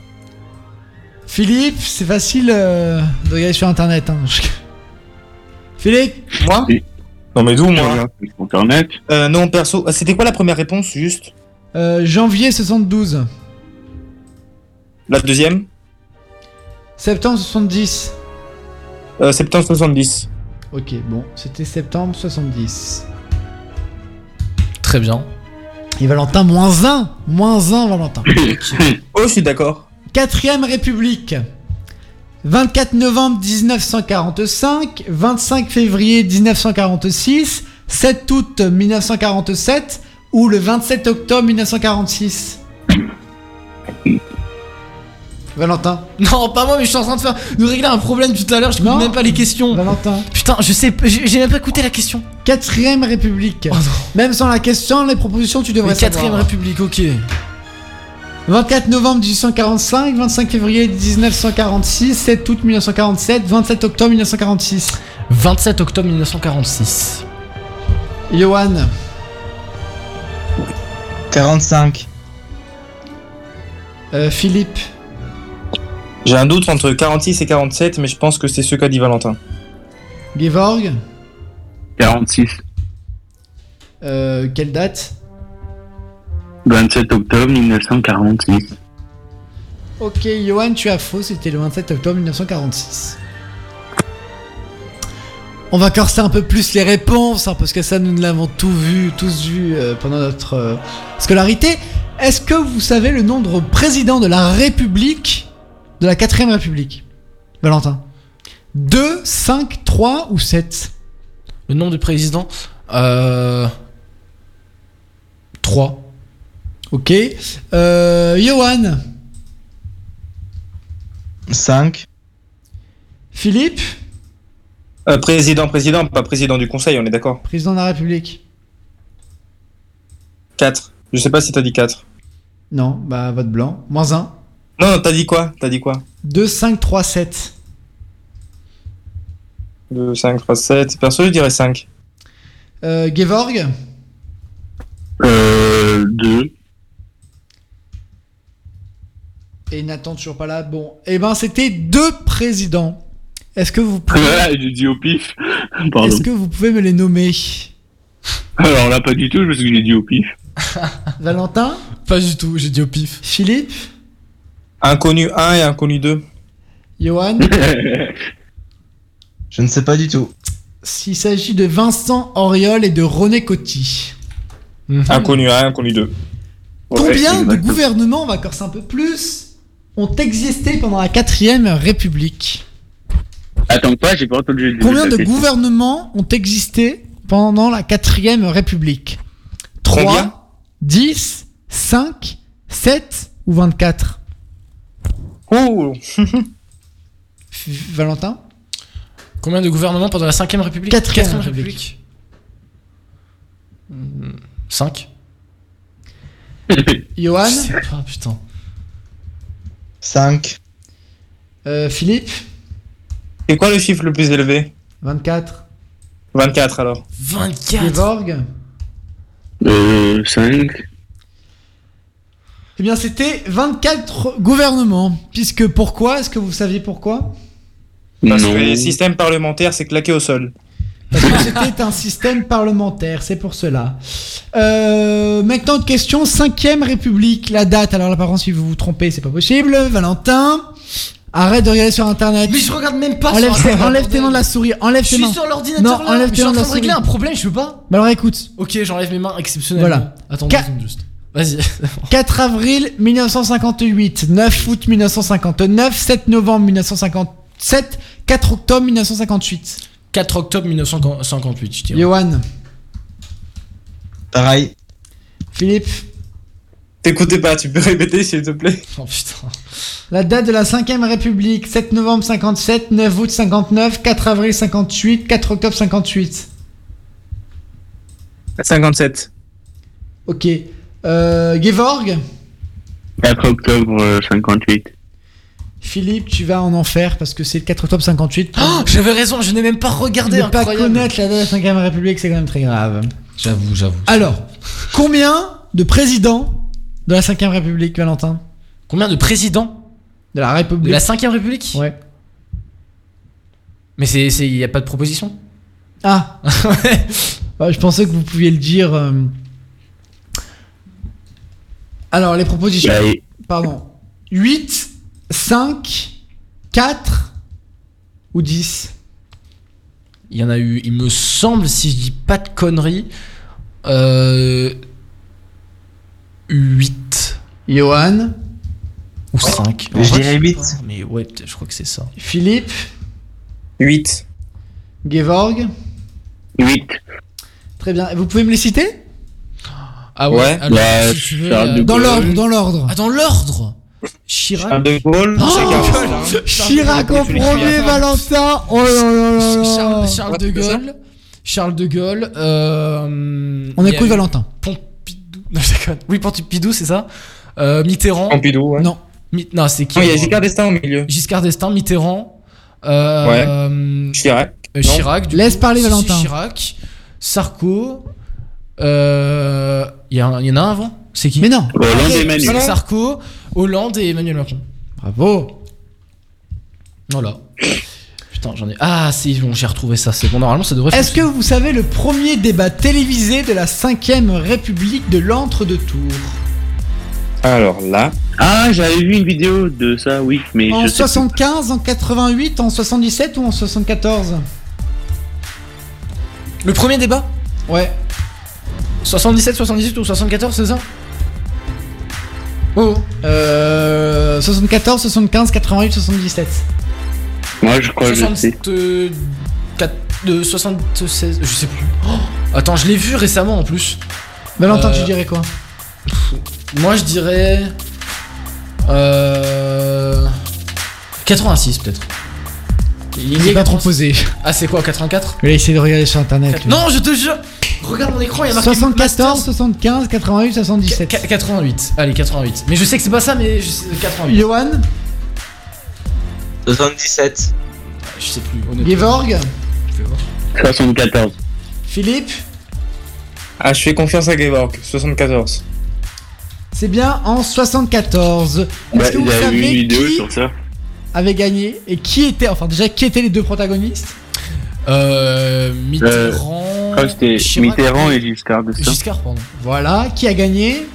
Philippe, c'est facile euh, de regarder sur internet. Hein. Je- Philippe Moi Non, mais d'où, moi Internet. Euh, non, perso. Ah, C'était quoi la première réponse, juste? Euh, Janvier 72. La deuxième? Septembre 70. euh, Septembre 70. Ok, bon, c'était septembre 70. Très bien. Et Valentin, moins 1 Moins 1, Valentin. *laughs* Oh, je suis d'accord. Quatrième République. 24 novembre 1945, 25 février 1946, 7 août 1947 ou le 27 octobre 1946 *coughs* Valentin. Non, pas moi, mais je suis en train de faire de régler un problème tout à l'heure. Je connais même pas les questions. Valentin. Putain, je sais, j'ai j'ai même pas écouté la question. Quatrième République. Même sans la question, les propositions, tu devrais quatrième. République, ok. 24 novembre 1845, 25 février 1946, 7 août 1947, 27 octobre 1946. 27 octobre 1946. Johan. 45. Euh, Philippe. J'ai un doute entre 46 et 47, mais je pense que c'est ce qu'a dit Valentin. Gevorg. 46. Euh, quelle date? 27 octobre 1946. Ok, Johan, tu as faux, c'était le 27 octobre 1946. On va corser un peu plus les réponses, hein, parce que ça, nous l'avons tout vu, tous vu euh, pendant notre euh, scolarité. Est-ce que vous savez le nombre de présidents de la République, de la 4ème République? Valentin? 2, 5, 3 ou 7 Le nom du président? Euh. 3. Ok. Euh, Johan 5. Philippe Euh, président, président, pas président du conseil, on est d'accord? Président de la République 4. Je sais pas si t'as dit 4. Non, bah vote blanc. Moins 1. Non, non, t'as dit quoi? T'as dit quoi? 2, 5, 3, 7. 2, 5, 3, 7. Perso, je dirais 5. Euh, Gevorg Euh. 2. Et Nathan toujours pas là. Bon, eh ben c'était deux présidents. Est-ce que vous pouvez, j'ai dit au pif. Pardon. est-ce que vous pouvez me les nommer Alors là, pas du tout, parce que j'ai dit au pif. *laughs* Valentin Pas du tout, j'ai dit au pif. Philippe Inconnu 1 et inconnu 2. Johan *laughs* Je ne sais pas du tout. S'il s'agit de Vincent Auriol et de René Coty. Inconnu 1, inconnu 2. Combien de gouvernements, on va corser un peu plus, ont existé pendant la 4ème République. Attends quoi, j'ai pas entendu. Combien de gouvernements ont existé pendant la 4ème République? 3, Combien? 10, 5, 7 ou 24 Oh *laughs* Valentin? Combien de gouvernements pendant la 5ème République? Quatrième Quatrième République. République. 5 *laughs* Johan? Je sais pas, putain. 5. Euh, Philippe C'est quoi le chiffre le plus élevé 24 24 alors. 24 Gevorg Euh. 5. Eh bien, c'était 24 gouvernements. Puisque pourquoi? Est-ce que vous saviez pourquoi? Parce Non. que les systèmes parlementaires, c'est claqué au sol. Parce que c'était un système parlementaire, c'est pour cela. Euh, maintenant, autre question. 5ème République, la date. Alors là, par contre, si vous vous trompez, c'est pas possible. Valentin, arrête de regarder sur Internet. Mais je regarde même pas Enlève, sur Internet, enlève tes mains de la souris. Enlève Je tes suis mains. sur l'ordinateur Non, là, enlève je tes suis mains en de la train de régler un problème, je peux pas. Bah alors écoute. Ok, j'enlève mes mains exceptionnellement. Voilà. Attends, Qua- deux juste. Vas-y. *laughs* 4 avril 1958, 9 août 1959, 7 novembre 1957, 4 octobre 1958. 4 octobre 1958, je dirais. Johan, Pareil. Philippe, T'écoutais pas, tu peux répéter s'il te plaît Oh putain. la date de la 5ème République, 7 novembre 57, 9 août 59, 4 avril 58, 4 octobre 58. 57. Ok. Euh, Gevorg, 4 octobre euh, 58. Philippe, tu vas en enfer parce que c'est le 4 octobre 58. Oh, j'avais raison, je n'ai même pas regardé. ne pas connaître la date de la 5ème République, c'est quand même très grave. J'avoue, j'avoue. Alors, combien de présidents de la 5ème République, Valentin? Combien de présidents De la République. De la 5ème République? Ouais. Mais c'est, c'est, y a pas de proposition? Ah *laughs* Ouais, Je pensais que vous pouviez le dire. euh. Alors, les propositions. Bah, Pardon. 8, 5, 4 ou 10 Il y en a eu, il me semble, si je dis pas de conneries, euh, 8 Johan? Ou 5. Je dirais 8. Mais ouais, je crois que c'est ça. Philippe? 8. Gevorg 8. Très bien. Vous pouvez me les citer? Ah ouais, Ouais. alors, Bah, si veux, euh, Dans l'ordre, dans l'ordre. Ah, dans l'ordre? Chirac Charles de Gaulle, Oh, Gaulle, hein. Chirac Gaulle. premier, Valentin Oh là là là Charles, Charles de Ouais. Gaulle. Charles de Gaulle. euh, On a écoute eu Valentin? Pompidou. Non, je déconne. Oui, Pompidou, c'est ça. Euh, Mitterrand. Pompidou, ouais. Non. Mi- Non, c'est qui Non, il y a moi Giscard d'Estaing au milieu. Giscard d'Estaing, Mitterrand. Euh, Chirac. euh, Non. Chirac. du Laisse coup. parler Valentin. Chirac. Sarko. Euh, Il y, y en a un avant? C'est qui Mais non Hollande et Emmanuel. Sarko, Hollande et Emmanuel Macron. Bravo Voilà. Putain, j'en ai. Ah, si, bon, j'ai retrouvé ça. C'est bon, normalement, ça devrait Est-ce que vous savez le premier débat télévisé de la 5ème République de l'entre-deux-tours? Alors là, Ah, j'avais vu une vidéo de ça, oui, mais En je sais 75, en 88, en 77 ou en 74 Le premier débat? Ouais. 77, 78 ou 74, c'est ça? Oh euh, 74, 75, 88, 77. plus. Moi, je crois que je sais. 64, de 76, je sais plus. Oh, attends, je l'ai vu récemment en plus. Valentin, Euh, tu dirais quoi? Moi, je dirais. Euh. 86 peut-être. Il est pas trop posé. Ah, c'est quoi, 84 Il a essayé de regarder sur internet. Non, je te jure Regarde mon écran, il y a marqué 74, 75, 88, 77. Qu- 88. Allez, 88. Mais je sais que c'est pas ça, mais je sais- 88. Johan 77. Je sais plus, honnêtement. Gevorg Je vais voir. 74. Philippe ah, je fais confiance à Gevorg, 74. C'est bien en 74. Bah, Est-ce que vous j'avais vu savez une vidéo qui sur ça. avait gagné et qui était, enfin déjà qui étaient les deux protagonistes? Euh. Mitterrand. Crois que c'était Chirac- Mitterrand et Giscard d'Estaing. Giscard, pardon. Voilà, qui a gagné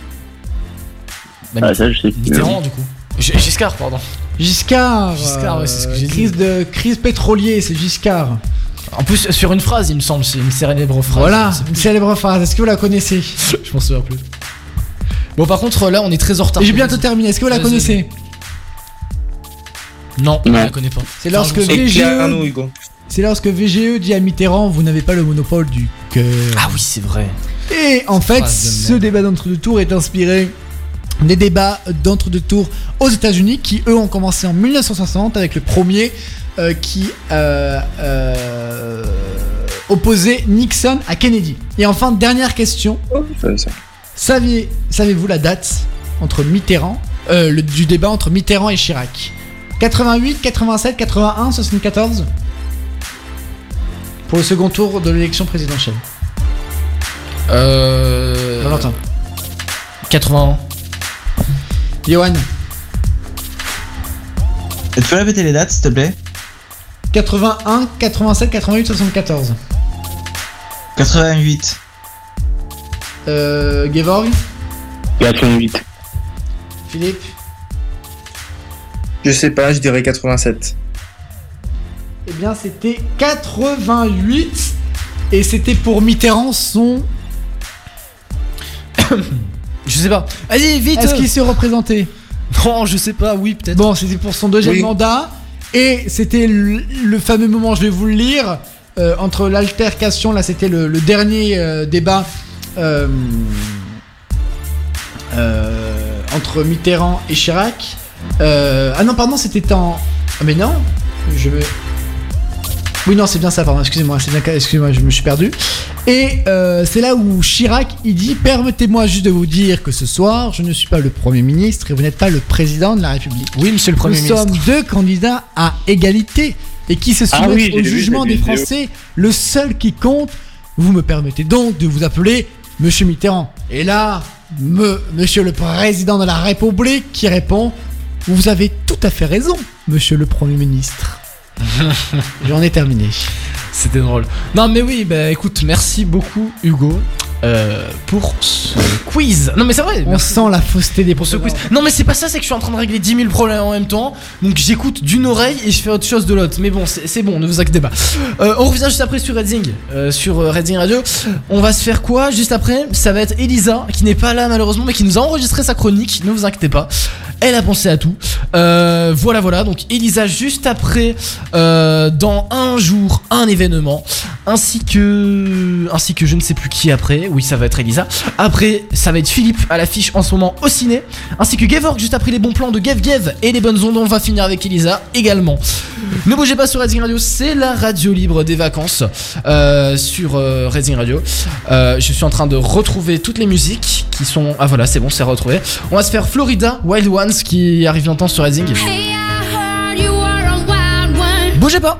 Bah, Ah, ça, je sais plus. Mitterrand, du coup. G- Giscard, pardon. Giscard. Giscard, ouais, c'est ce que euh, j'ai dit. crise de crise pétrolier, c'est Giscard. En plus, sur une phrase, il me semble, c'est une célèbre phrase. Voilà, une célèbre phrase. Est-ce que vous la connaissez *laughs* Je m'en souviens plus. Bon, par contre, là, on est très en retard. J'ai bientôt terminé. Est-ce que vous la connaissez Non, je Non. la connais pas. C'est lorsque VGE, Hugo. C'est lorsque VGE dit à Mitterrand, vous n'avez pas le monopole du cœur. Ah oui, c'est vrai. Et en fait, ce débat d'entre-deux tours est inspiré des débats d'entre-deux tours aux États-Unis qui, eux, ont commencé en 1960 avec le premier euh, qui euh, euh, opposait Nixon à Kennedy. Et enfin, dernière question. Saviez, savez-vous la date entre Mitterrand, euh, le- du débat entre Mitterrand et Chirac? 88, 87, 81, 74 Pour le second tour de l'élection présidentielle. Euh. Valentin. 81. Johan. Tu peux répéter les dates, s'il te plaît? 81, 87, 88, 74. 88. Euh, Gevorg, 88. Philippe, Je sais pas, je dirais 87. Eh bien c'était 88 et c'était pour Mitterrand son. *coughs* Je sais pas. Allez, vite Est-ce qu'il s'est représenté *coughs* Non, je sais pas, oui, peut-être. Bon, c'était pour son deuxième Oui. mandat et c'était le, le fameux moment, je vais vous le lire, euh, entre l'altercation, là c'était le, le dernier euh, débat euh, entre Mitterrand et Chirac. Ah non, pardon, c'était en. Ah, mais non, je vais. Oui, non, c'est bien ça, pardon, excusez-moi, c'est bien, excusez-moi, je me suis perdu. Et euh, c'est là où Chirac, il dit Permettez-moi juste de vous dire que ce soir, je ne suis pas le Premier ministre et vous n'êtes pas le président de la République. Oui, monsieur le Premier Nous ministre. sommes deux candidats à égalité et qui se Ah soumettent oui, j'ai au jugement des. Français. Le seul qui compte Vous me permettez donc de vous appeler Monsieur Mitterrand. Et là, me, Monsieur le Président de la République qui répond Vous avez tout à fait raison, Monsieur le Premier ministre. *laughs* J'en ai terminé. C'était drôle. Non mais oui, bah écoute, merci beaucoup Hugo. euh, pour ce quiz. Non mais c'est vrai. On sent la fausseté des pour ce quiz. Non mais c'est pas ça, c'est que je suis en train de régler 10 000 problèmes en même temps. Donc j'écoute d'une oreille et je fais autre chose de l'autre. Mais bon, c'est bon, ne vous inquiétez pas. Euh, on revient juste après sur Redzing, euh, sur euh, Redzing Radio. On va se faire quoi juste après? Ça va être Elisa qui n'est pas là malheureusement, mais qui nous a enregistré sa chronique. Ne vous inquiétez pas. Elle a pensé à tout. Euh, voilà, voilà. Donc Elisa juste après, euh, dans un jour, un événement, ainsi que, ainsi que je ne sais plus qui après. Oui, ça va être Elisa. Après, ça va être Philippe à l'affiche en ce moment au ciné, ainsi que Gevorg juste après les bons plans de Gev Gev et les bonnes ondes. On va finir avec Elisa également. Ne bougez pas sur Redzing Radio, c'est la radio libre des vacances euh, sur Redzing Radio. Je suis en train de retrouver toutes les musiques qui sont. Ah voilà, c'est bon, c'est retrouvé. On va se faire Florida Wild Qui arrive longtemps sur Redzing. Bougez pas.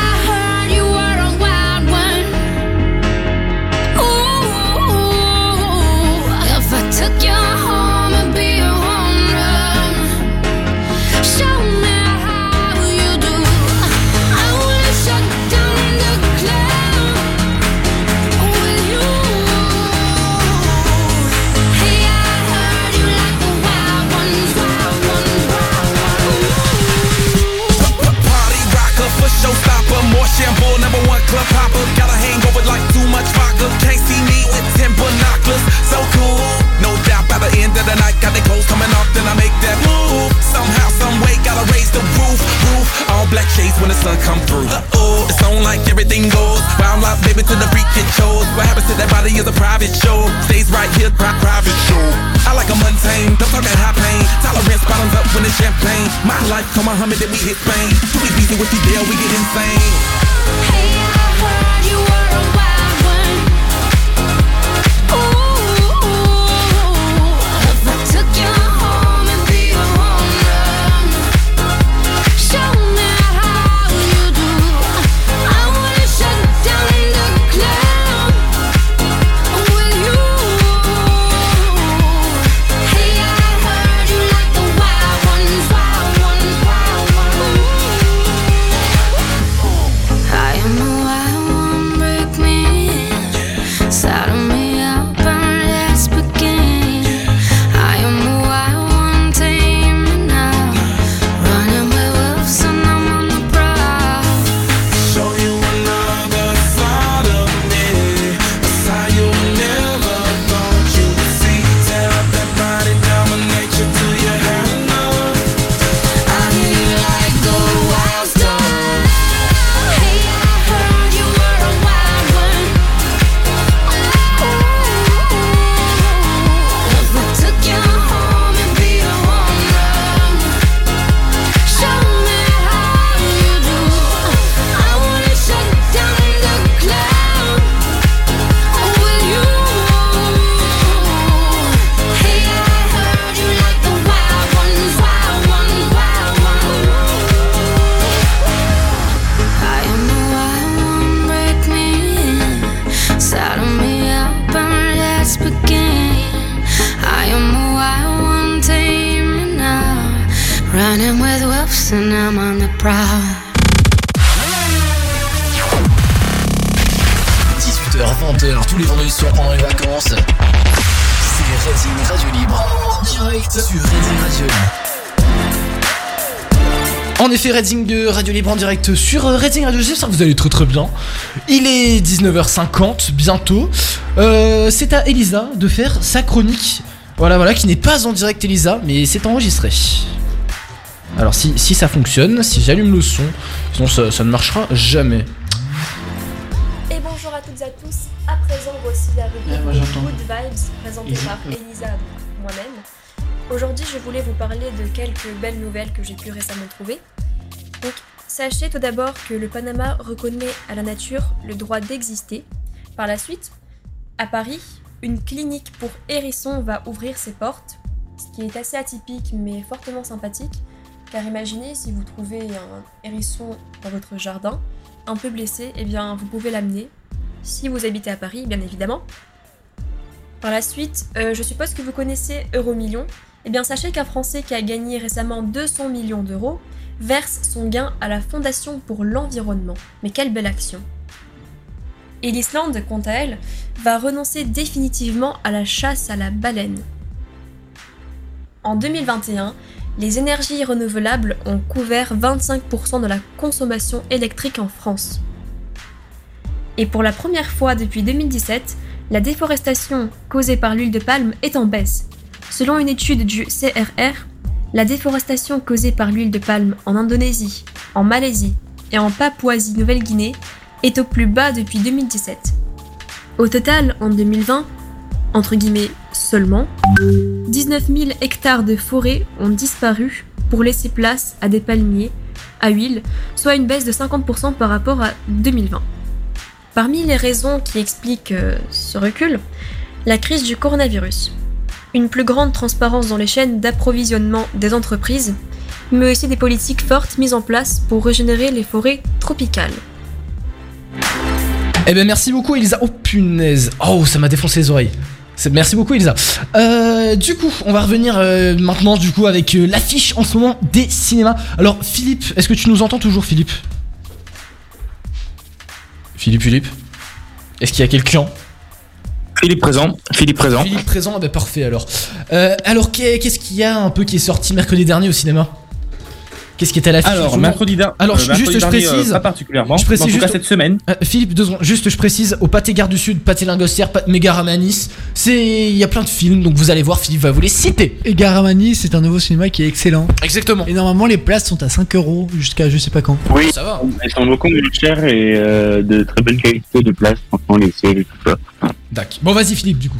body is a private show. Stays right here, pri- private show. I like a mundane, don't talk that high pain. Tolerance bottoms up when it's champagne. My life, come Muhammad, then we hit Spain. Too easy with you there, we get insane. Hey, I heard you were a direct sur euh, Redding Radio. J'espère que vous allez très très bien. Il est 19h50 bientôt. Euh, c'est à Elisa de faire sa chronique. Voilà, voilà, qui n'est pas en direct, Elisa, mais c'est enregistré. Alors, si, si ça fonctionne, si j'allume le son, sinon ça, ça ne marchera jamais. Et bonjour à toutes et à tous. À présent, voici la rubrique j'entends. Good Vibes présentée Elisa. par Elisa, moi-même. Aujourd'hui, je voulais vous parler de quelques belles nouvelles que j'ai pu récemment trouver. Sachez tout d'abord que le Panama reconnaît à la nature le droit d'exister. Par la suite, à Paris, une clinique pour hérissons va ouvrir ses portes, ce qui est assez atypique mais fortement sympathique. Car imaginez si vous trouvez un hérisson dans votre jardin, un peu blessé, eh bien vous pouvez l'amener. Si vous habitez à Paris, bien évidemment. Par la suite, euh, je suppose que vous connaissez Euromillion. Eh bien sachez qu'un Français qui a gagné récemment 200 millions d'euros verse son gain à la Fondation pour l'environnement. Mais quelle belle action Et l'Islande, quant à elle, va renoncer définitivement à la chasse à la baleine. En 2021, les énergies renouvelables ont couvert 25% de la consommation électrique en France. Et pour la première fois depuis 2017, la déforestation causée par l'huile de palme est en baisse. Selon une étude du CRR, la déforestation causée par l'huile de palme en Indonésie, en Malaisie et en Papouasie-Nouvelle-Guinée est au plus bas depuis 2017. Au total, en 2020, entre guillemets seulement, 19 000 hectares de forêt ont disparu pour laisser place à des palmiers à huile, soit une baisse de 50% par rapport à 2020. Parmi les raisons qui expliquent euh, ce recul, la crise du coronavirus, une plus grande transparence dans les chaînes d'approvisionnement des entreprises, mais aussi des politiques fortes mises en place pour régénérer les forêts tropicales. Eh ben merci beaucoup Elisa. Oh punaise. Oh ça m'a défoncé les oreilles. Merci beaucoup Elisa. Euh, du coup, on va revenir euh, maintenant du coup avec euh, l'affiche en ce moment des cinémas. Alors Philippe, est-ce que tu nous entends toujours Philippe? Philippe, Philippe? Est-ce qu'il y a quelqu'un? Philippe présent. Philippe présent. Philippe présent, ah bah parfait alors. Euh, alors qu'est- qu'est-ce qu'il y a un peu qui est sorti mercredi dernier au cinéma? Qu'est-ce qui était à l'affiche Alors, mercredi, Alors euh, juste je euh, précise. pas particulièrement. Je précise En tout juste cas, cette semaine. Euh, Philippe, deux secondes. Juste je précise au Pâté Gare du Sud, Pâté Lingostière, Pâté Mégaramanis. C'est il y a plein de films donc vous allez voir. Philippe va vous les citer. Et Garamani, c'est un nouveau cinéma qui est excellent. Exactement. Et normalement, les places sont à 5 euros jusqu'à je sais pas quand. Oui, ça va. Elles sont beaucoup moins chères et euh, de très bonne qualité de place, franchement, les sièges et tout ça. D'accord. Bon vas-y Philippe du coup.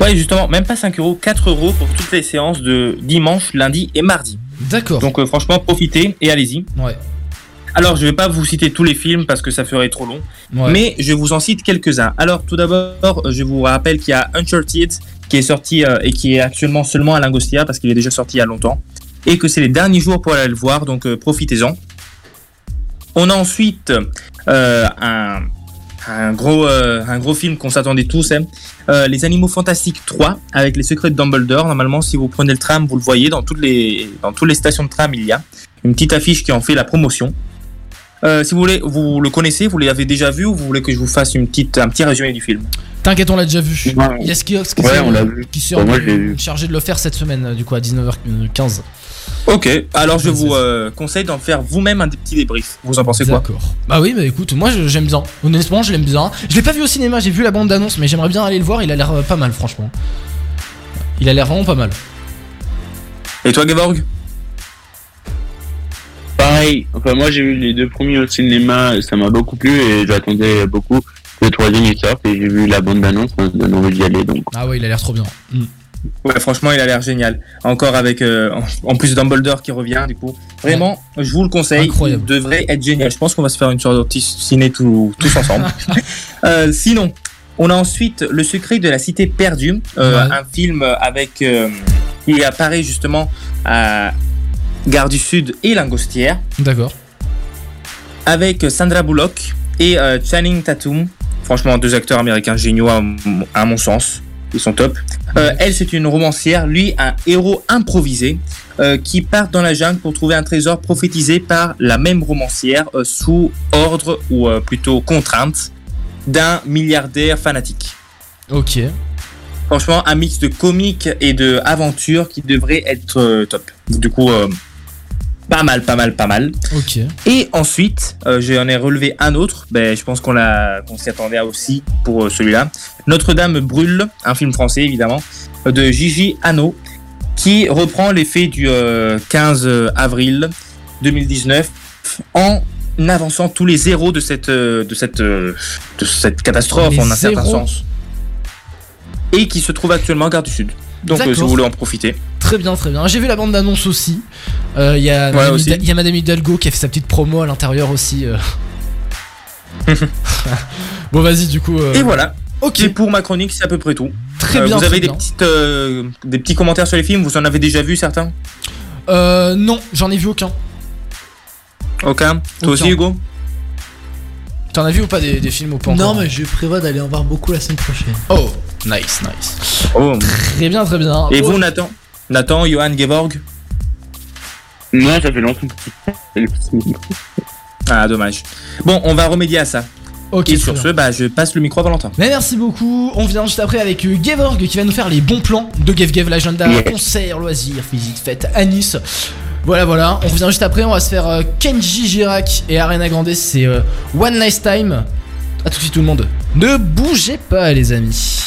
Ouais, justement, même pas 5 euros, 4 euros pour toutes les séances de dimanche, lundi et mardi. D'accord. Donc, euh, franchement, profitez et allez-y. Ouais. Alors, je vais pas vous citer tous les films parce que ça ferait trop long, Ouais. mais je vous en cite quelques-uns. Alors, tout d'abord, je vous rappelle qu'il y a Uncharted qui est sorti euh, et qui est actuellement seulement à Langostia parce qu'il est déjà sorti il y a longtemps et que c'est les derniers jours pour aller le voir, donc euh, profitez-en. On a ensuite euh, un, un gros, euh, un gros film qu'on s'attendait tous, hein. Euh, Les Animaux Fantastiques 3 avec les secrets de Dumbledore. Normalement, si vous prenez le tram, vous le voyez dans toutes les, dans toutes les stations de tram, il y a une petite affiche qui en fait la promotion. Euh, si vous voulez, vous le connaissez, vous l'avez déjà vu ou vous voulez que je vous fasse une petite, un petit résumé du film? T'inquiète, on l'a déjà vu. Il y a Skiox qui Ouais, s'est- on l'a vu. qui Bah, vu. chargé de le faire cette semaine, du coup à 19h15. Ok, alors je vous euh, conseille d'en faire vous-même un petit débrief. Vous en pensez quoi D'accord. Bah oui, bah écoute, moi je- j'aime bien. Honnêtement, je l'aime bien. Je l'ai pas vu au cinéma, j'ai vu la bande d'annonce, mais j'aimerais bien aller le voir. Il a l'air euh, pas mal, franchement. Il a l'air vraiment pas mal. Et toi, Geborg Pareil, enfin moi j'ai vu les deux premiers au cinéma, ça m'a beaucoup plu et j'attendais beaucoup que le troisième il sorte et j'ai vu la bande d'annonce, ça me donne envie d'y aller donc. Ah ouais, il a l'air trop bien. Mm. Ouais, franchement, il a l'air génial. Encore avec, euh, en- plus Dumbledore qui revient, du coup. Vraiment, je vous le conseille. Incroyable. Il devrait être génial. Je pense qu'on va se faire une sortie ciné tout- tous ensemble. *laughs* Euh, sinon, on a ensuite Le secret de la cité perdue, euh, Ouais. un film avec qui apparaît justement à Gare du Sud et Langostière, D'accord. avec Sandra Bullock et Channing Tatum. Franchement, deux acteurs américains géniaux à mon sens. Ils sont top. Euh, elle, c'est une romancière. Lui, un héros improvisé euh, qui part dans la jungle pour trouver un trésor prophétisé par la même romancière euh, sous ordre ou plutôt contrainte d'un milliardaire fanatique. Ok. Franchement, un mix de comique et de aventure qui devrait être top. Du coup, euh, pas mal, pas mal, pas mal. Ok. Et ensuite, euh, j'en ai relevé un autre. Ben, je pense qu'on l'a, qu'on s'y attendait à aussi pour euh, celui-là. Notre-Dame brûle, un film français évidemment, euh, de Gigi Hano, qui reprend les faits du euh, 15 avril 2019 en avançant tous les zéros de cette, euh, de cette, euh, de cette catastrophe Les en un certain sens. Et qui se trouve actuellement en Gare du Sud. Donc, euh, si vous voulez en profiter. Très bien, très bien. J'ai vu la bande d'annonce aussi. Euh, Il y, a Ouais, Madame aussi. Hida- il y a Madame Hidalgo qui a fait sa petite promo à l'intérieur aussi. euh. *laughs* bon, vas-y, du coup. euh, Et voilà. Ok. Et pour ma chronique, c'est à peu près tout. Très Euh, bien, Vous très avez des, bien. petites, euh, des petits commentaires sur les films? Vous en avez déjà vu certains? Euh, non, j'en ai vu aucun. Aucun? Toi aussi. Hugo? T'en as vu ou pas des, des films ou pas Non, encore? mais je prévois d'aller en voir beaucoup la semaine prochaine. Oh, nice, nice. Oh. Très bien, très bien. Et Oh, vous, Nathan? Nathan, Johan, Gevorg Moi, ça fait longtemps. Ah, dommage. Bon, on va remédier à ça. Ok, Et sur bien. ce, bah, je passe le micro à Valentin. Mais merci beaucoup. On vient juste après avec euh, Gevorg qui va nous faire les bons plans de Gev Gev, l'agenda, Yeah. concert, loisirs, visite, fête à Nice. Voilà, voilà. On revient juste après. On va se faire euh, Kenji Girac et Arena Grande. C'est euh, One Nice Time. A tout de suite, tout le monde. Ne bougez pas, les amis.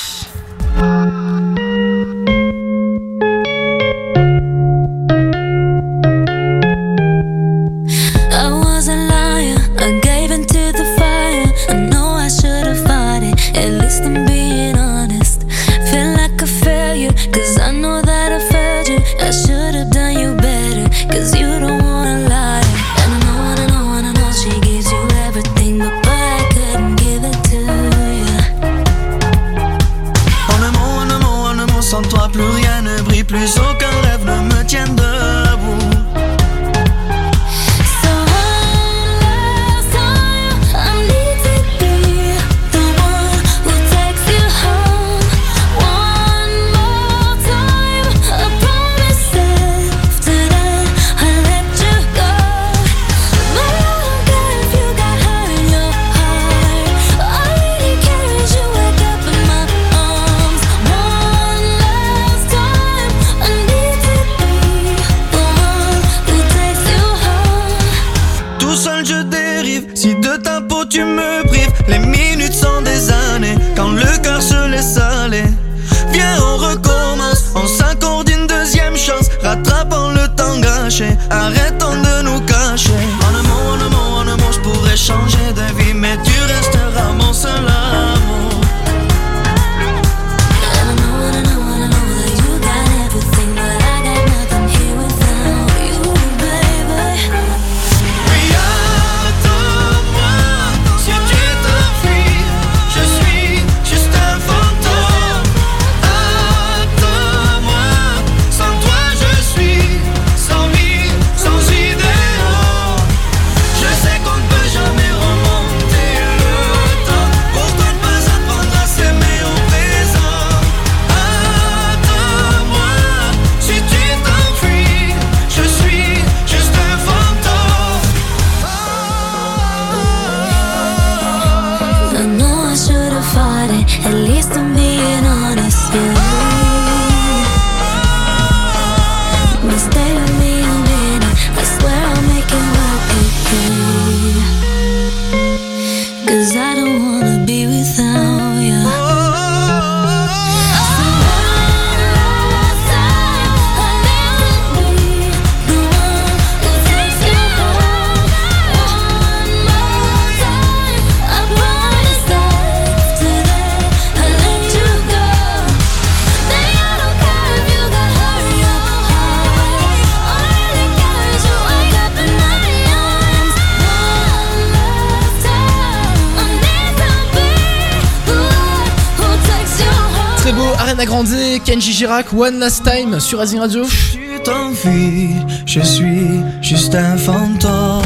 Grande, Kenji Girac, One Last Time sur Azing Radio. Tu t'enfuis, je suis juste un fantôme.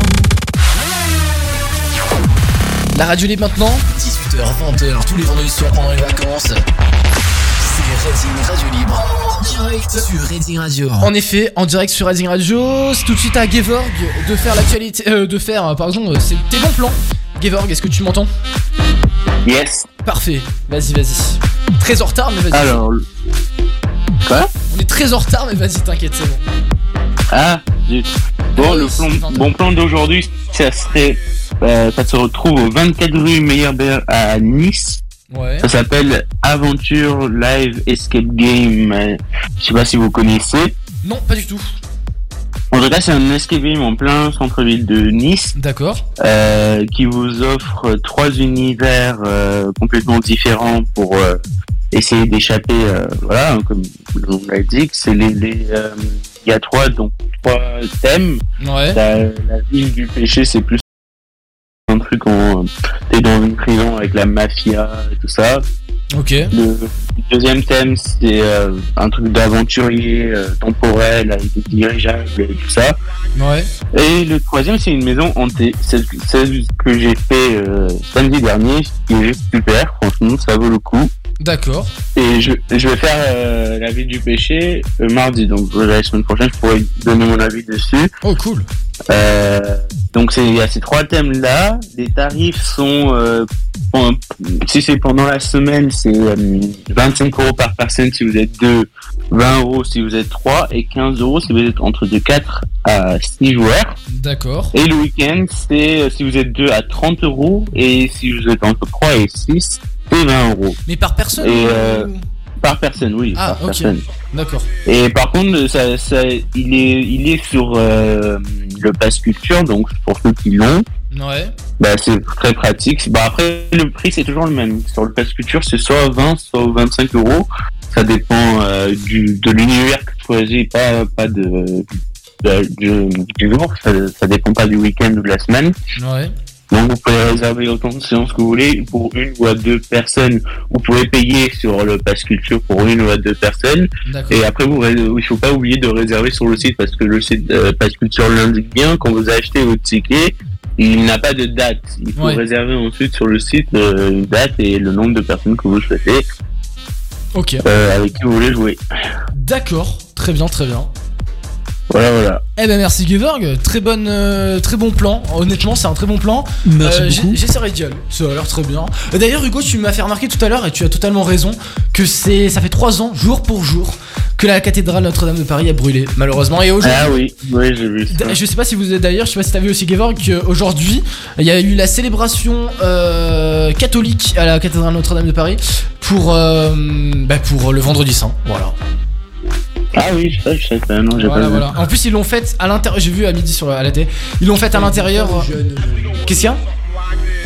La radio libre maintenant. 18h, 20h, tous les vendredis soirs pendant les vacances. C'est Radio Libre. En direct sur Redding Radio. En effet, en direct sur Rising Radio, c'est tout de suite à Gevorg de faire l'actualité, euh, de faire, euh, pardon, euh, c'est tes bons plans. Gevorg, est-ce que tu m'entends? Yes. Parfait, vas-y, vas-y. Très en retard, mais vas-y. Alors. Quoi On est très en retard, mais vas-y, t'inquiète, c'est bon. Ah, zut. Bon, le plan, bon plan d'aujourd'hui, ça serait. euh, ça se retrouve au 24 rue Meyerbeer à Nice. Ouais. Ça s'appelle Aventure Live Escape Game. Je sais pas si vous connaissez. Non, pas du tout. En tout cas, c'est un escape game en plein centre-ville de Nice. D'accord. euh, qui vous offre trois univers euh, complètement différents pour essayer d'échapper. euh, voilà, hein, comme le nom l'indique, c'est les, les, euh, il y a trois donc trois thèmes. Ouais. La, la ville du péché, c'est plus un truc en t'es dans une prison avec la mafia et tout ça. Ok. Le deuxième thème, c'est euh, un truc d'aventurier euh, temporel avec des dirigeables et tout ça. Ouais. Et le troisième, c'est une maison hantée. Celle, celle que j'ai fait euh, samedi dernier, qui est super. Franchement, ça vaut le coup. D'accord. Et je, je vais faire euh, la vie du péché euh, mardi. Donc euh, la semaine prochaine, je pourrai donner mon avis dessus. Oh, cool. Euh, donc il y a ces trois thèmes là. Les tarifs sont euh, si c'est pendant la semaine, c'est euh, 25 euros par personne si vous êtes deux, 20 euros si vous êtes trois et 15 euros si vous êtes entre de 4 à 6 joueurs. D'accord. Et le week-end, c'est euh, si vous êtes deux à 30 euros et si vous êtes entre 3 et 6, c'est 20 euros. Mais par personne Et ou- euh, par personne, oui. Ah, par. D'accord. Et par contre, ça, ça, il est, il est sur euh, le pass culture, donc pour ceux qui l'ont, Ouais. bah, c'est très pratique. Bah, après, le prix c'est toujours le même. Sur le pass culture, c'est soit 20, soit 25 euros. Ça dépend euh, du, de l'univers que tu choisis, pas, pas de, du jour. Ça, ça dépend pas du week-end ou de la semaine. Ouais. Donc vous pouvez réserver autant de séances que vous voulez pour une ou à deux personnes. Vous pouvez payer sur le pass culture pour une ou à deux personnes. Et après, vous, il faut pas oublier de réserver sur le site parce que le site euh, pass culture l'indique bien. Quand vous achetez votre ticket, il n'a pas de date. Il faut Ouais. réserver ensuite sur le site euh, une date et le nombre de personnes que vous souhaitez Ok. euh, avec qui vous voulez jouer. D'accord. Très bien, très bien. Voilà, voilà. Eh ben merci Gevorg, très bonne, euh, très bon plan. Honnêtement, c'est un très bon plan. Merci Euh, j'ai- beaucoup. J'essaierai d'y aller. Ça a l'air très bien. Euh, D'ailleurs, Hugo, tu m'as fait remarquer tout à l'heure et tu as totalement raison que c'est, ça fait trois ans, jour pour jour, que la cathédrale Notre-Dame de Paris a brûlé, malheureusement. Et aujourd'hui, Ah oui, oui, j'ai vu ça. Je sais pas si vous êtes d'ailleurs, je sais pas si t'as vu aussi Gevorg qu'aujourd'hui il y a eu la célébration euh, catholique à la cathédrale Notre-Dame de Paris pour, euh, bah, pour le vendredi saint. Voilà. Ah oui, ça, je sais pas, non, j'ai Voilà, pas vu. voilà. En plus, ils l'ont fait à l'intérieur. J'ai vu à midi sur la, à la télé. Ils l'ont fait à l'intérieur. Qu'est-ce qu'il y a?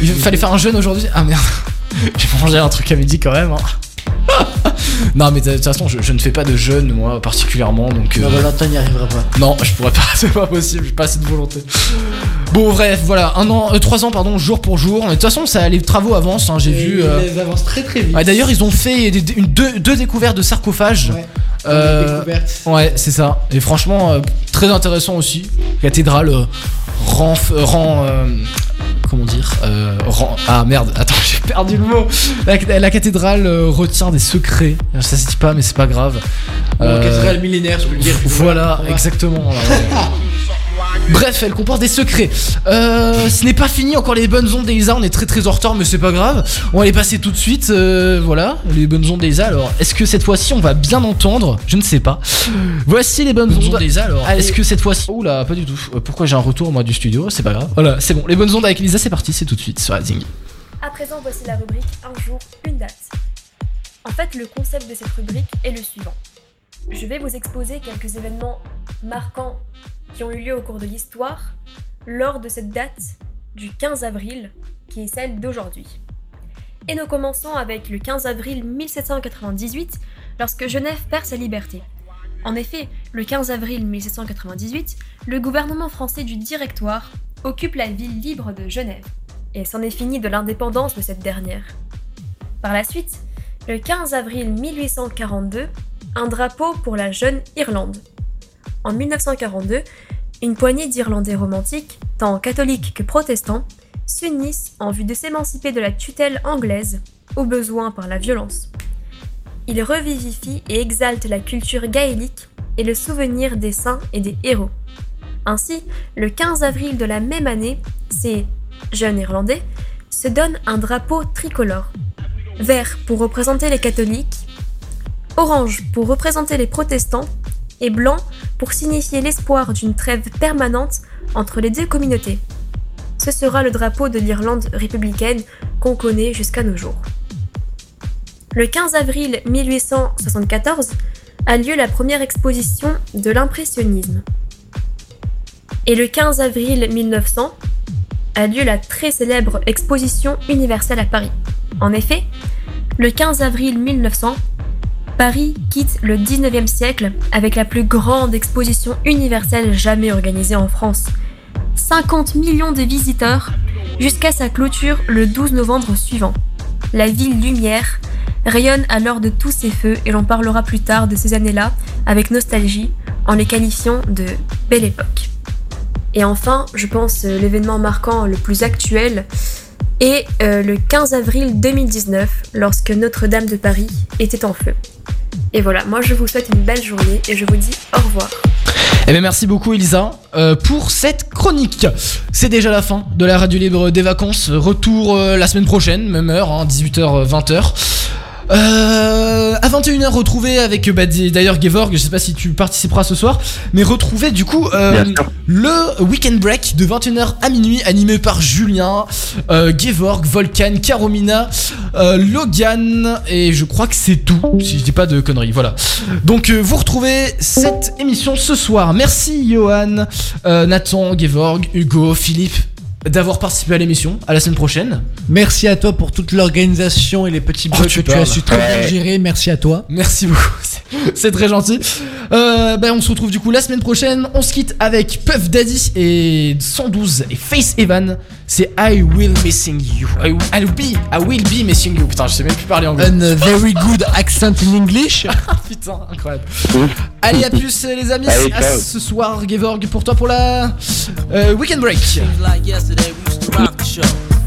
Il fallait faire un jeûne aujourd'hui Ah merde. *laughs* J'ai mangé un truc à midi quand même. hein. *laughs* non, mais de toute façon, je, je ne fais pas de jeûne, moi, particulièrement. Donc, Bah, euh, Valentin n'y arrivera pas. non, je pourrais pas, *laughs* c'est pas possible, j'ai pas assez de volonté. Bon, bref, voilà, un an, euh, trois ans, pardon, jour pour jour. Mais de toute façon, ça, les travaux avancent, hein, j'ai vu. euh, Ils avancent très très vite. ouais, D'ailleurs, ils ont fait des- une- deux, deux découvertes de sarcophages. Ouais. Euh, ouais, c'est ça. Et franchement, euh, très intéressant aussi. Cathédrale euh, rend, euh, rend euh, comment dire, euh, ah merde, *laughs* attends, j'ai perdu le mot. La, la cathédrale euh, retient des secrets. Ça se dit pas, mais c'est pas grave. Euh, Euh, cathédrale millénaire, je peux le dire. voilà, Voilà. exactement. là, ouais. *laughs* Bref, elle comporte des secrets. Euh, ce n'est pas fini, encore les bonnes ondes d'Elisa. On est très très en retard, mais c'est pas grave. On va les passer tout de suite. euh, voilà, les bonnes ondes d'Elisa. Alors, est-ce que cette fois-ci on va bien entendre? Je ne sais pas. Voici les bonnes, ondes d'Elisa. Alors, est-ce que cette fois-ci. Oula, pas du tout. Euh, Pourquoi j'ai un retour moi du studio? C'est pas grave. Voilà, c'est bon. Les bonnes ondes avec Elisa, c'est parti. C'est tout de suite sur Zing. À présent, voici la rubrique Un jour, une date. En fait, le concept de cette rubrique est le suivant. Je vais vous exposer quelques événements marquants qui ont eu lieu au cours de l'histoire lors de cette date du 15 avril, qui est celle d'aujourd'hui. Et nous commençons avec le 15 avril 1798, lorsque Genève perd sa liberté. En effet, le 15 avril 1798, le gouvernement français du Directoire occupe la ville libre de Genève et c'en est fini de l'indépendance de cette dernière. Par la suite, le 15 avril 1842, un drapeau pour la jeune Irlande. En 1942, une poignée d'Irlandais romantiques, tant catholiques que protestants, s'unissent en vue de s'émanciper de la tutelle anglaise, au besoin par la violence. Ils revivifient et exaltent la culture gaélique et le souvenir des saints et des héros. Ainsi, le 15 avril de la même année, ces jeunes Irlandais se donnent un drapeau tricolore. vert pour représenter les catholiques, orange pour représenter les protestants et blanc pour signifier l'espoir d'une trêve permanente entre les deux communautés. Ce sera le drapeau de l'Irlande républicaine qu'on connaît jusqu'à nos jours. Le 15 avril 1874 a lieu la première exposition de l'impressionnisme. Et le 15 avril 1900 a lieu la très célèbre exposition universelle à Paris. En effet, le 15 avril 1900, Paris quitte le 19e siècle avec la plus grande exposition universelle jamais organisée en France. 50 millions de visiteurs jusqu'à sa clôture le 12 novembre suivant. La ville lumière rayonne alors de tous ses feux et l'on parlera plus tard de ces années-là avec nostalgie en les qualifiant de belle époque. Et enfin, je pense euh, l'événement marquant le plus actuel est euh, le 15 avril 2019 lorsque Notre-Dame de Paris était en feu. Et voilà, moi je vous souhaite une belle journée et je vous dis au revoir. Eh bien merci beaucoup Elisa euh, pour cette chronique. C'est déjà la fin de la radio libre des vacances. Retour euh, la semaine prochaine, même heure, hein, 18h, 20h. Euh, à 21h retrouver avec bah, d'ailleurs Gevorg, je sais pas si tu participeras ce soir, mais retrouver du coup euh, le Weekend Break de 21h à minuit animé par Julien, euh, Gevorg, Volcan, Caromina, euh, Logan et je crois que c'est tout si je dis pas de conneries. Voilà. Donc euh, vous retrouvez cette émission ce soir. Merci Johan, euh, Nathan, Gevorg, Hugo, Philippe d'avoir participé à l'émission. À la semaine prochaine. Merci à toi pour toute l'organisation et les petits Oh, bugs que tu as su très bien gérer. Merci à toi. Merci beaucoup, *laughs* c'est- très gentil. Euh, ben, on se retrouve du coup la semaine prochaine. On se quitte avec Puff Daddy et 112 et Face Evan. C'est I Will Missing You. I, I will be, I will be missing you. Putain, je sais même plus parler anglais. Un uh, very good accent in English. *laughs* Putain, incroyable. Allez, à plus les amis. Allez, à ciao. ce soir, Gevorg, pour toi pour la euh, Weekend Break.